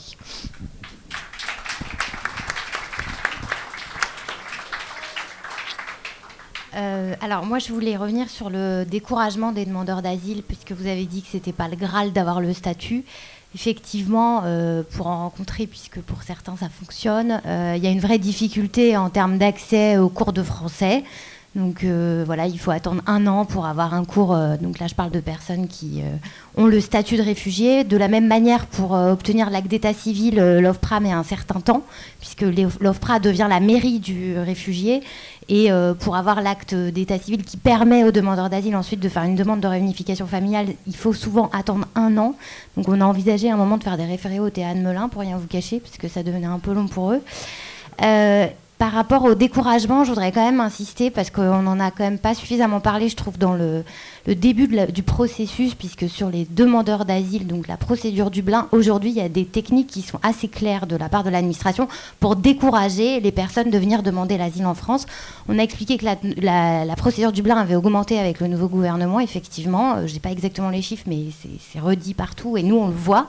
Euh, alors moi je voulais revenir sur le découragement des demandeurs d'asile puisque vous avez dit que c'était pas le Graal d'avoir le statut. Effectivement, euh, pour en rencontrer, puisque pour certains ça fonctionne, euh, il y a une vraie difficulté en termes d'accès aux cours de français. Donc voilà, il faut attendre un an pour avoir un cours. donc là, je parle de personnes qui ont le statut de réfugié. De la même manière, pour obtenir l'acte d'état civil, l'OFPRA met un certain temps, puisque l'OFPRA devient la mairie du réfugié Et euh, pour avoir l'acte d'état civil qui permet aux demandeurs d'asile ensuite de faire une demande de réunification familiale, il faut souvent attendre un an. Donc on a envisagé un moment de faire des référés au théâtre Melun, pour rien vous cacher, puisque ça devenait un peu long pour eux. Euh, par rapport au découragement, je voudrais quand même insister parce qu'on n'en a quand même pas suffisamment parlé, je trouve, dans le, début du processus, puisque sur les demandeurs d'asile, donc la procédure Dublin, aujourd'hui, il y a des techniques qui sont assez claires de la part de l'administration pour décourager les personnes de venir demander l'asile en France. On a expliqué que la, la, procédure Dublin avait augmenté avec le nouveau gouvernement, effectivement. Euh, je n'ai pas exactement les chiffres, mais c'est redit partout et nous, on le voit.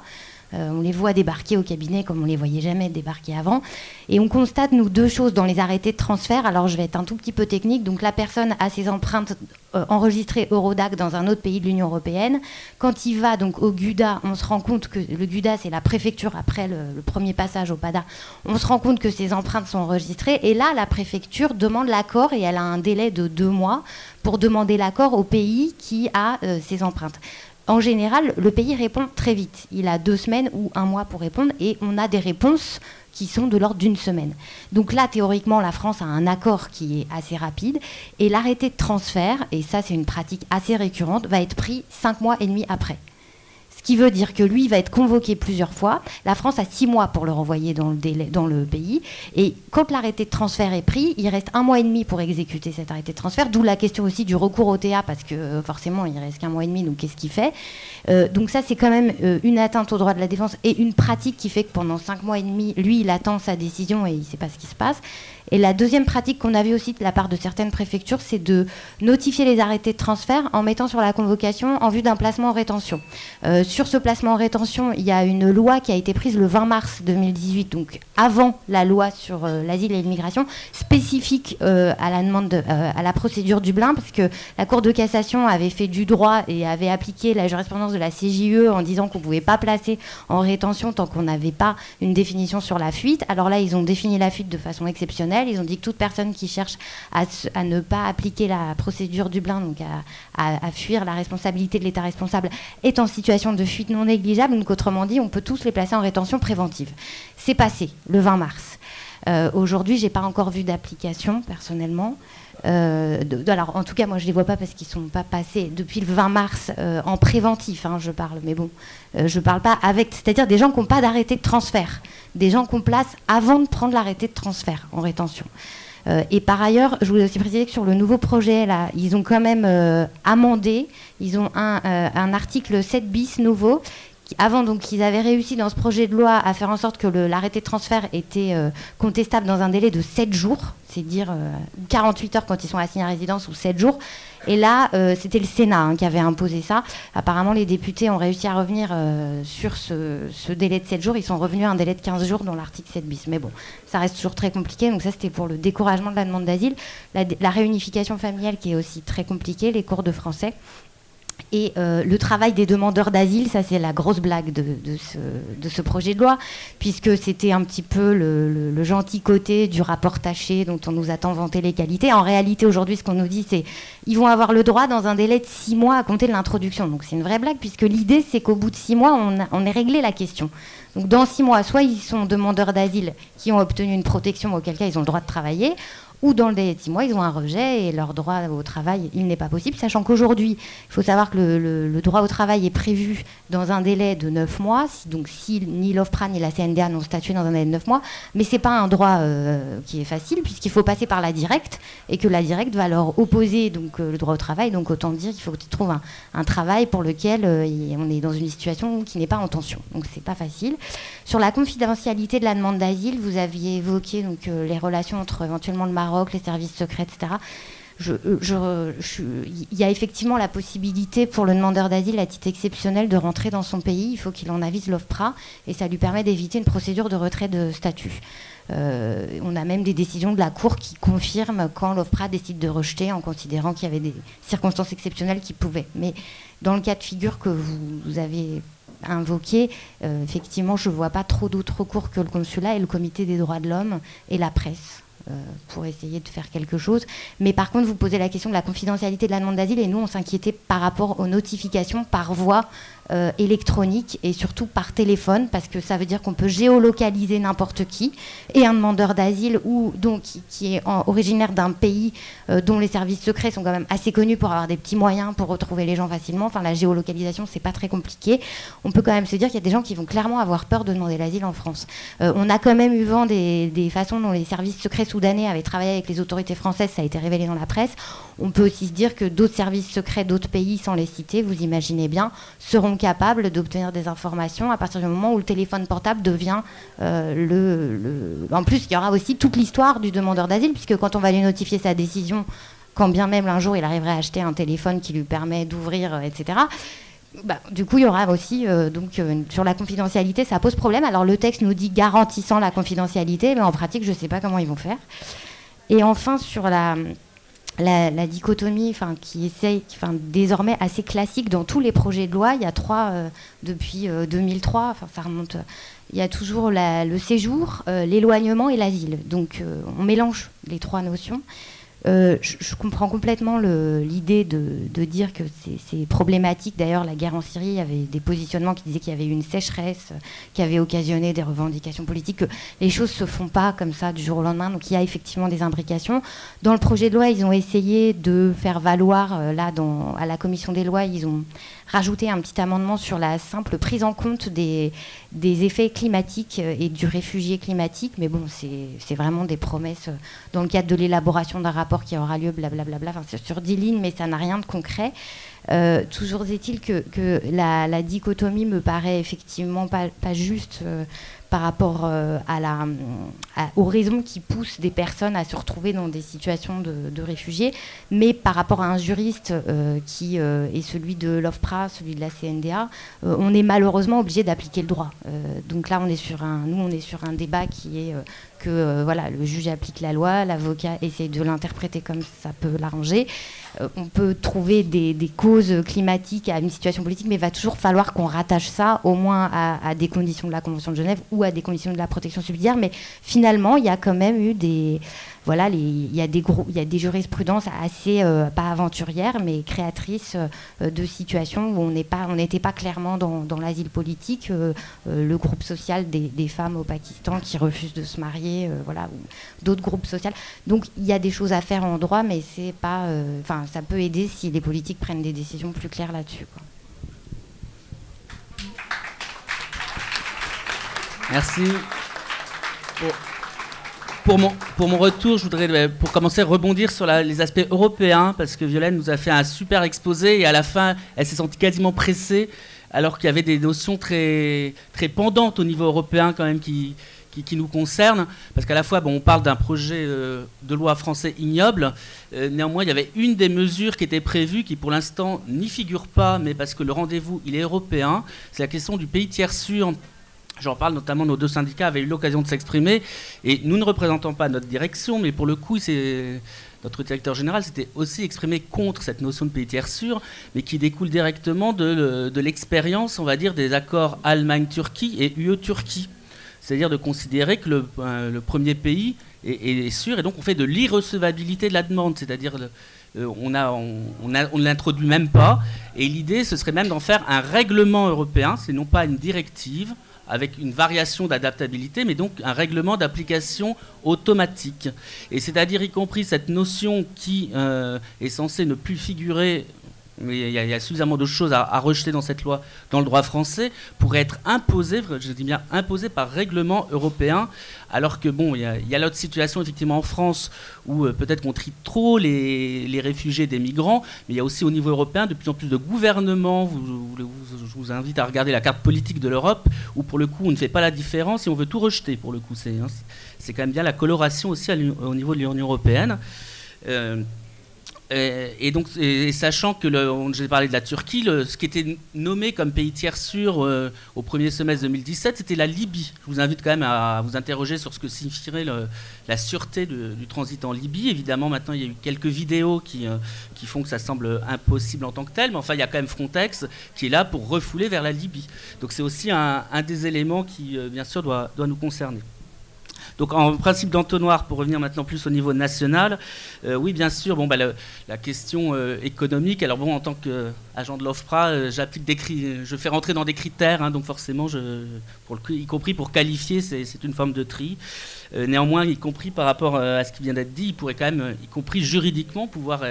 Euh, on les voit débarquer au cabinet comme on les voyait jamais débarquer avant. Et on constate, nous, deux choses dans les arrêtés de transfert. Alors, je vais être un tout petit peu technique. Donc, la personne a ses empreintes euh, enregistrées Eurodac dans un autre pays de l'Union européenne. Quand il va donc au GUDA, on se rend compte que le GUDA, c'est la préfecture après le, premier passage au PADA. On se rend compte que ses empreintes sont enregistrées. Et là, la préfecture demande l'accord et elle a un délai de deux mois pour demander l'accord au pays qui a euh, ses empreintes en général, le pays répond très vite. Il a deux semaines ou un mois pour répondre et on a des réponses qui sont de l'ordre d'une semaine. Donc là, théoriquement, la France a un accord qui est assez rapide et l'arrêté de transfert, et ça c'est une pratique assez récurrente, va être pris cinq mois et demi après. Ce qui veut dire que lui va être convoqué plusieurs fois. La France a six mois pour le renvoyer dans le, pays. Et quand l'arrêté de transfert est pris, il reste un mois et demi pour exécuter cet arrêté de transfert. D'où la question aussi du recours au TA, parce que euh, forcément, il reste qu'un mois et demi, donc qu'est-ce qu'il fait? Euh, Donc ça, c'est quand même euh, une atteinte au droit de la défense et une pratique qui fait que pendant cinq mois et demi, lui, il attend sa décision et il ne sait pas ce qui se passe. Et la deuxième pratique qu'on a vue aussi de la part de certaines préfectures, c'est de notifier les arrêtés de transfert en mettant sur la convocation en vue d'un placement en rétention. Euh, sur ce placement en rétention, il y a une loi qui a été prise le 20 mars 2018, donc avant la loi sur euh, l'asile et l'immigration, spécifique euh, à la demande, à la procédure Dublin, parce que la Cour de cassation avait fait du droit et avait appliqué la jurisprudence de la CJE en disant qu'on ne pouvait pas placer en rétention tant qu'on n'avait pas une définition sur la fuite. Alors là, ils ont défini la fuite de façon exceptionnelle ils ont dit que toute personne qui cherche à, ne pas appliquer la procédure Dublin, donc à, fuir la responsabilité de l'État responsable, est en situation de fuite non négligeable. Donc autrement dit, on peut tous les placer en rétention préventive. C'est passé le 20 mars. Euh, aujourd'hui, j'ai pas encore vu d'application personnellement. Euh, alors, en tout cas, moi, je les vois pas parce qu'ils sont pas passés depuis le 20 mars euh, en préventif. Hein, je parle, mais bon, euh, je parle pas avec, c'est-à-dire des gens qui n'ont pas d'arrêté de transfert, des gens qu'on place avant de prendre l'arrêté de transfert en rétention. et par ailleurs, je voulais aussi préciser que sur le nouveau projet, là, ils ont quand même amendé. Ils ont un article 7 bis nouveau avant, donc, ils avaient réussi dans ce projet de loi à faire en sorte que l'arrêté de transfert était euh, contestable dans un délai de 7 jours, c'est dire 48 euh, heures quand ils sont assignés à résidence ou 7 jours. Et là, euh, c'était le Sénat hein, qui avait imposé ça. Apparemment, les députés ont réussi à revenir sur ce, délai de 7 jours. Ils sont revenus à un délai de 15 jours dans l'article 7 bis. Mais bon, ça reste toujours très compliqué. Donc ça, c'était pour le découragement de la demande d'asile. La réunification familiale qui est aussi très compliquée, les cours de français. Et euh, le travail des demandeurs d'asile, ça c'est la grosse blague de, ce, projet de loi, puisque c'était un petit peu le, gentil côté du rapport taché dont on nous a tant vanté les qualités. En réalité, aujourd'hui, ce qu'on nous dit, c'est ils vont avoir le droit dans un délai de six mois à compter de l'introduction. Donc c'est une vraie blague, puisque l'idée, c'est qu'au bout de six mois, on, on ait réglé la question. Donc dans six mois, soit ils sont demandeurs d'asile qui ont obtenu une protection, auquel cas ils ont le droit de travailler, ou dans le délai de six mois, ils ont un rejet et leur droit au travail, il n'est pas possible, sachant qu'aujourd'hui, il faut savoir que le, droit au travail est prévu dans un délai de neuf mois, donc si ni l'OFPRA ni la CNDA n'ont statué dans un délai de neuf mois, mais ce n'est pas un droit euh, qui est facile, puisqu'il faut passer par la directe, et que la directe va leur opposer donc, euh, le droit au travail, donc autant dire qu'il faut qu'ils trouvent un, un, travail pour lequel euh, on est dans une situation qui n'est pas en tension, donc c'est pas facile. Sur la confidentialité de la demande d'asile, vous aviez évoqué donc, les relations entre éventuellement le Maroc les services secrets, etc. Euh, il y a effectivement la possibilité pour le demandeur d'asile à titre exceptionnel de rentrer dans son pays. Il faut qu'il en avise l'OFPRA et ça lui permet d'éviter une procédure de retrait de statut. Euh, on a même des décisions de la Cour qui confirment quand l'OFPRA décide de rejeter en considérant qu'il y avait des circonstances exceptionnelles qui pouvaient. Mais dans le cas de figure que vous, avez invoqué, euh, effectivement, je ne vois pas trop d'autres recours que le consulat et le comité des droits de l'homme et la presse. Euh, pour essayer de faire quelque chose. Mais par contre, vous posez la question de la confidentialité de la demande d'asile et nous, on s'inquiétait par rapport aux notifications par voie euh, électronique et surtout par téléphone, parce que ça veut dire qu'on peut géolocaliser n'importe qui, et un demandeur d'asile ou donc qui, est originaire d'un pays euh, dont les services secrets sont quand même assez connus pour avoir des petits moyens pour retrouver les gens facilement. Enfin, la géolocalisation, c'est pas très compliqué. On peut quand même se dire qu'il y a des gens qui vont clairement avoir peur de demander l'asile en France. Euh, on a quand même eu vent des, des façons dont les services secrets soudanais avaient travaillé avec les autorités françaises, ça a été révélé dans la presse. On peut aussi se dire que d'autres services secrets d'autres pays, sans les citer, vous imaginez bien, seront capables d'obtenir des informations à partir du moment où le téléphone portable devient euh, le, En plus, il y aura aussi toute l'histoire du demandeur d'asile, puisque quand on va lui notifier sa décision, quand bien même un jour il arriverait à acheter un téléphone qui lui permet d'ouvrir, euh, etc. Bah, du coup, il y aura aussi, euh, donc, sur la confidentialité, ça pose problème. Alors, le texte nous dit garantissant la confidentialité, mais en pratique, je ne sais pas comment ils vont faire. Et enfin, sur la, la, dichotomie qui essaye, désormais assez classique dans tous les projets de loi. Il y a trois euh, depuis 2003, euh, enfin, ça remonte. Il y a toujours le séjour, euh, l'éloignement et l'asile. Donc on mélange les trois notions. Euh, je, comprends complètement l'idée de, dire que c'est problématique. D'ailleurs, la guerre en Syrie, avait des positionnements qui disaient qu'il y avait une sécheresse qui avait occasionné des revendications politiques, que les choses se font pas comme ça du jour au lendemain. Donc il y a effectivement des imbrications. Dans le projet de loi, ils ont essayé de faire valoir, euh, là, à la commission des lois, ils ont rajouter un petit amendement sur la simple prise en compte des, effets climatiques euh, et du réfugié climatique. Mais bon, c'est vraiment des promesses euh, dans le cadre de l'élaboration d'un rapport qui aura lieu, blablabla, enfin, sur 10 lignes, mais ça n'a rien de concret. Euh, toujours est-il que, la, dichotomie me paraît effectivement pas juste par rapport euh, à la, aux raisons qui poussent des personnes à se retrouver dans des situations de, réfugiés, mais par rapport à un juriste euh, qui euh, est celui de l'OFPRA, celui de la CNDA, on est malheureusement obligé d'appliquer le droit. donc là, on est sur un, nous, on est sur un débat qui est que voilà, le juge applique la loi, l'avocat essaye de l'interpréter comme ça peut l'arranger. Euh, on peut trouver des, causes climatiques à une situation politique, mais il va toujours falloir qu'on rattache ça au moins à, des conditions de la Convention de Genève ou à des conditions de la protection subsidiaire. Mais finalement, il y a quand même eu des, voilà, il y a des il y a des jurisprudences assez euh, pas aventurières, mais créatrices euh, de situations où on n'est pas, on n'était pas clairement dans, l'asile politique. le groupe social des, femmes au Pakistan qui refusent de se marier, voilà, d'autres groupes sociaux. Donc il y a des choses à faire en droit, mais c'est pas, enfin ça peut aider si les politiques prennent des décisions plus claires là-dessus. Merci. Pour, mon, retour, je voudrais, euh, pour commencer, rebondir sur les aspects européens, parce que Violaine nous a fait un super exposé et à la fin, elle s'est sentie quasiment pressée, alors qu'il y avait des notions très, très pendantes au niveau européen quand même qui, qui, nous concerne, parce qu'à la fois, bon, on parle d'un projet euh, de loi français ignoble, euh, néanmoins, il y avait une des mesures qui était prévue, qui pour l'instant n'y figure pas, mais parce que le rendez-vous, il est européen, c'est la question du pays tiers sûr. J'en parle notamment, nos deux syndicats avaient eu l'occasion de s'exprimer, et nous ne représentons pas notre direction, mais pour le coup, c'est notre directeur général s'était aussi exprimé contre cette notion de pays tiers sûr, mais qui découle directement de, de l'expérience, on va dire, des accords Allemagne-Turquie et UE-Turquie. C'est-à-dire de considérer que le, euh, premier pays est, sûr, et donc on fait de l'irrecevabilité de la demande, c'est-à-dire euh, on, a, on, ne l'introduit même pas, et l'idée ce serait même d'en faire un règlement européen, c'est non pas une directive avec une variation d'adaptabilité, mais donc un règlement d'application automatique. Et c'est-à-dire y compris cette notion qui euh, est censée ne plus figurer mais il y, a suffisamment de choses à, rejeter dans cette loi, dans le droit français, pour être imposé, je dis bien imposé par règlement européen, alors que bon, il y a, l'autre situation effectivement en France où euh, peut-être qu'on trie trop les, réfugiés des migrants, mais il y a aussi au niveau européen de plus en plus de gouvernements. je vous invite à regarder la carte politique de l'Europe, où pour le coup on ne fait pas la différence et on veut tout rejeter. Pour le coup, c'est hein, quand même bien la coloration aussi au niveau de l'Union européenne. Euh, euh, et, donc, sachant que j'ai parlé de la Turquie, ce qui était nommé comme pays tiers sûr euh, au premier semestre 2017, c'était la Libye. Je vous invite quand même à vous interroger sur ce que signifierait la sûreté du transit en Libye. Évidemment, maintenant, il y a eu quelques vidéos qui, euh, qui font que ça semble impossible en tant que tel, mais enfin, il y a quand même Frontex qui est là pour refouler vers la Libye. Donc, c'est aussi un, des éléments qui, bien sûr, doit nous concerner. Donc en principe d'entonnoir, pour revenir maintenant plus au niveau national, euh, oui bien sûr, bon, bah, la question euh, économique, alors bon en tant qu'agent de l'OFPRA, euh, j'applique des je fais rentrer dans des critères, hein, donc forcément, je, y compris pour qualifier, c'est une forme de tri. Euh, néanmoins, y compris par rapport euh, à ce qui vient d'être dit, il pourrait quand même, euh, y compris juridiquement, pouvoir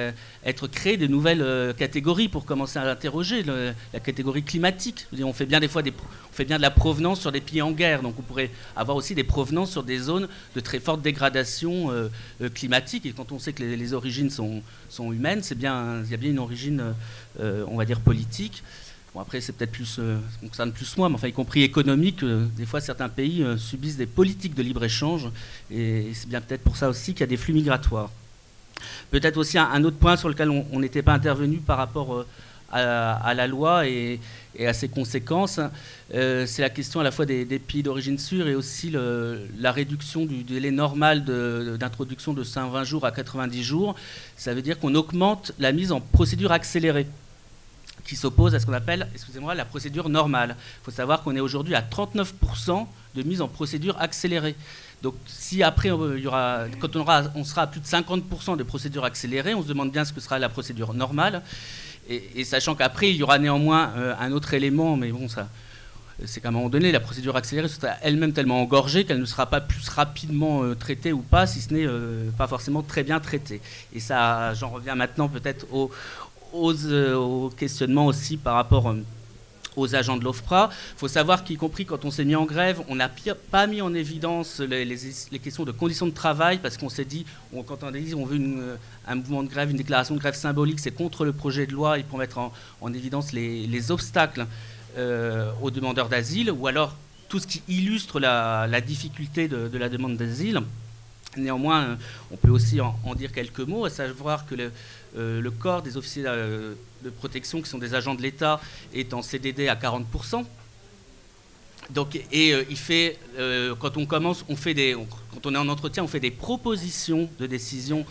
être créé de nouvelles catégories pour commencer à interroger la catégorie climatique. On fait bien fait bien de la provenance sur des pays en guerre, donc on pourrait avoir aussi des provenances sur des zones de très forte dégradation climatique. Et quand on sait que les, origines sont, sont humaines, c'est bien, il y a bien une origine, on va dire politique. Bon, après, c'est peut-être plus, ça concerne plus moi, mais enfin, y compris économique, des fois, certains pays subissent des politiques de libre-échange, et, c'est bien peut-être pour ça aussi qu'il y a des flux migratoires. Peut-être aussi un, autre point sur lequel on n'était pas intervenu par rapport à, la loi et, à ses conséquences, c'est la question à la fois des, pays d'origine sûre et aussi la réduction du délai normal d'introduction de, de 120 jours à 90 jours. Ça veut dire qu'on augmente la mise en procédure accélérée qui s'oppose à ce qu'on appelle, excusez-moi, la procédure normale. Il faut savoir qu'on est aujourd'hui à 39% de mise en procédure accélérée. Donc si après, il y aura, quand on, aura, on sera à plus de 50% de procédure accélérée, on se demande bien ce que sera la procédure normale. Et, sachant qu'après, il y aura néanmoins euh, un autre élément, mais bon, ça, c'est qu'à un moment donné, la procédure accélérée sera elle-même tellement engorgée qu'elle ne sera pas plus rapidement euh, traitée ou pas, si ce n'est euh, pas forcément très bien traitée. Et ça, j'en reviens maintenant peut-être au, euh, aux, questionnements aussi par rapport euh, aux agents de l'OFPRA. Il faut savoir qu'y compris quand on s'est mis en grève, on n'a pas mis en évidence les, questions de conditions de travail parce qu'on s'est dit, quand on dit on veut euh, un mouvement de grève, une déclaration de grève symbolique, c'est contre le projet de loi et pour mettre en, évidence les, obstacles aux demandeurs d'asile ou alors tout ce qui illustre la, difficulté de, la demande d'asile. Néanmoins, on peut aussi en, en, dire quelques mots, à savoir que le, euh, le corps des officiers euh, de protection, qui sont des agents de l'État, est en CDD à 40%. Donc, et euh, il fait, quand on commence, on fait des, quand on est en entretien, on fait des propositions de décision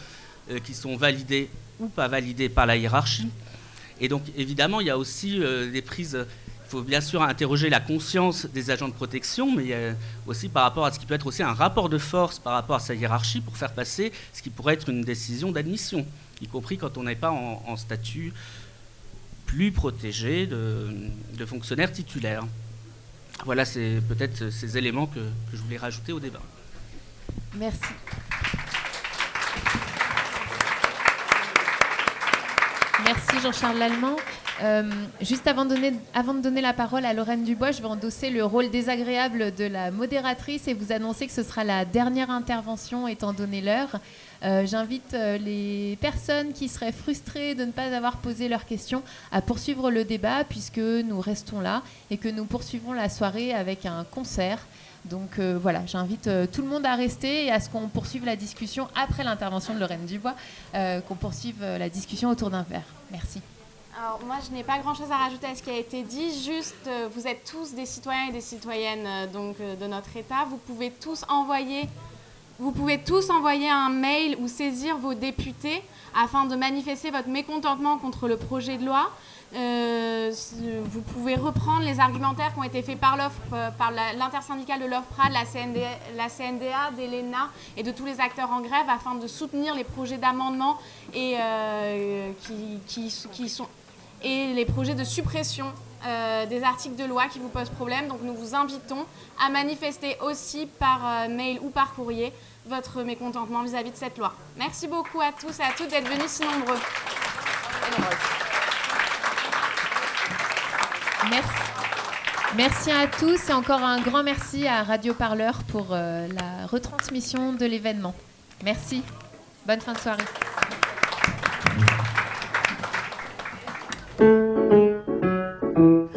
qui sont validées ou pas validées par la hiérarchie. Et donc, évidemment, il y a aussi des prises. Il faut bien sûr interroger la conscience des agents de protection, mais aussi par rapport à ce qui peut être aussi un rapport de force par rapport à sa hiérarchie pour faire passer ce qui pourrait être une décision d'admission y compris quand on n'est pas en, statut plus protégé de, de fonctionnaire titulaire. Voilà, c'est peut-être ces éléments que, que, je voulais rajouter au débat. Merci. Merci Jean-Charles Lallemand. Euh, juste avant de, donner, avant de donner la parole à Lorraine Dubois, je vais endosser le rôle désagréable de la modératrice et vous annoncer que ce sera la dernière intervention étant donné l'heure. Euh, j'invite euh, les personnes qui seraient frustrées de ne pas avoir posé leurs questions à poursuivre le débat puisque nous restons là et que nous poursuivons la soirée avec un concert. Donc euh, voilà, j'invite tout le monde à rester et à ce qu'on poursuive la discussion après l'intervention de Lorraine Dubois, qu'on poursuive la discussion autour d'un verre. Merci. Alors moi, je n'ai pas grand-chose à rajouter à ce qui a été dit. Juste, vous êtes tous des citoyens et des citoyennes donc de notre État. Vous pouvez tous envoyer vous pouvez tous envoyer un mail ou saisir vos députés afin de manifester votre mécontentement contre le projet de loi. Euh, vous pouvez reprendre les argumentaires qui ont été faits par euh, l'intersyndicale de l'OFPRA, de la, CNDA, la CNDA, d'ELENA et de tous les acteurs en grève afin de soutenir les projets d'amendement euh, et les projets de suppression des articles de loi qui vous posent problème. Donc nous vous invitons à manifester aussi par mail ou par courrier votre mécontentement vis-à-vis de cette loi. Merci beaucoup à tous et à toutes d'être venus si nombreux. Merci. Merci à tous et encore un grand merci à Radio Parleur pour euh, la retransmission de l'événement. Merci. Bonne fin de soirée.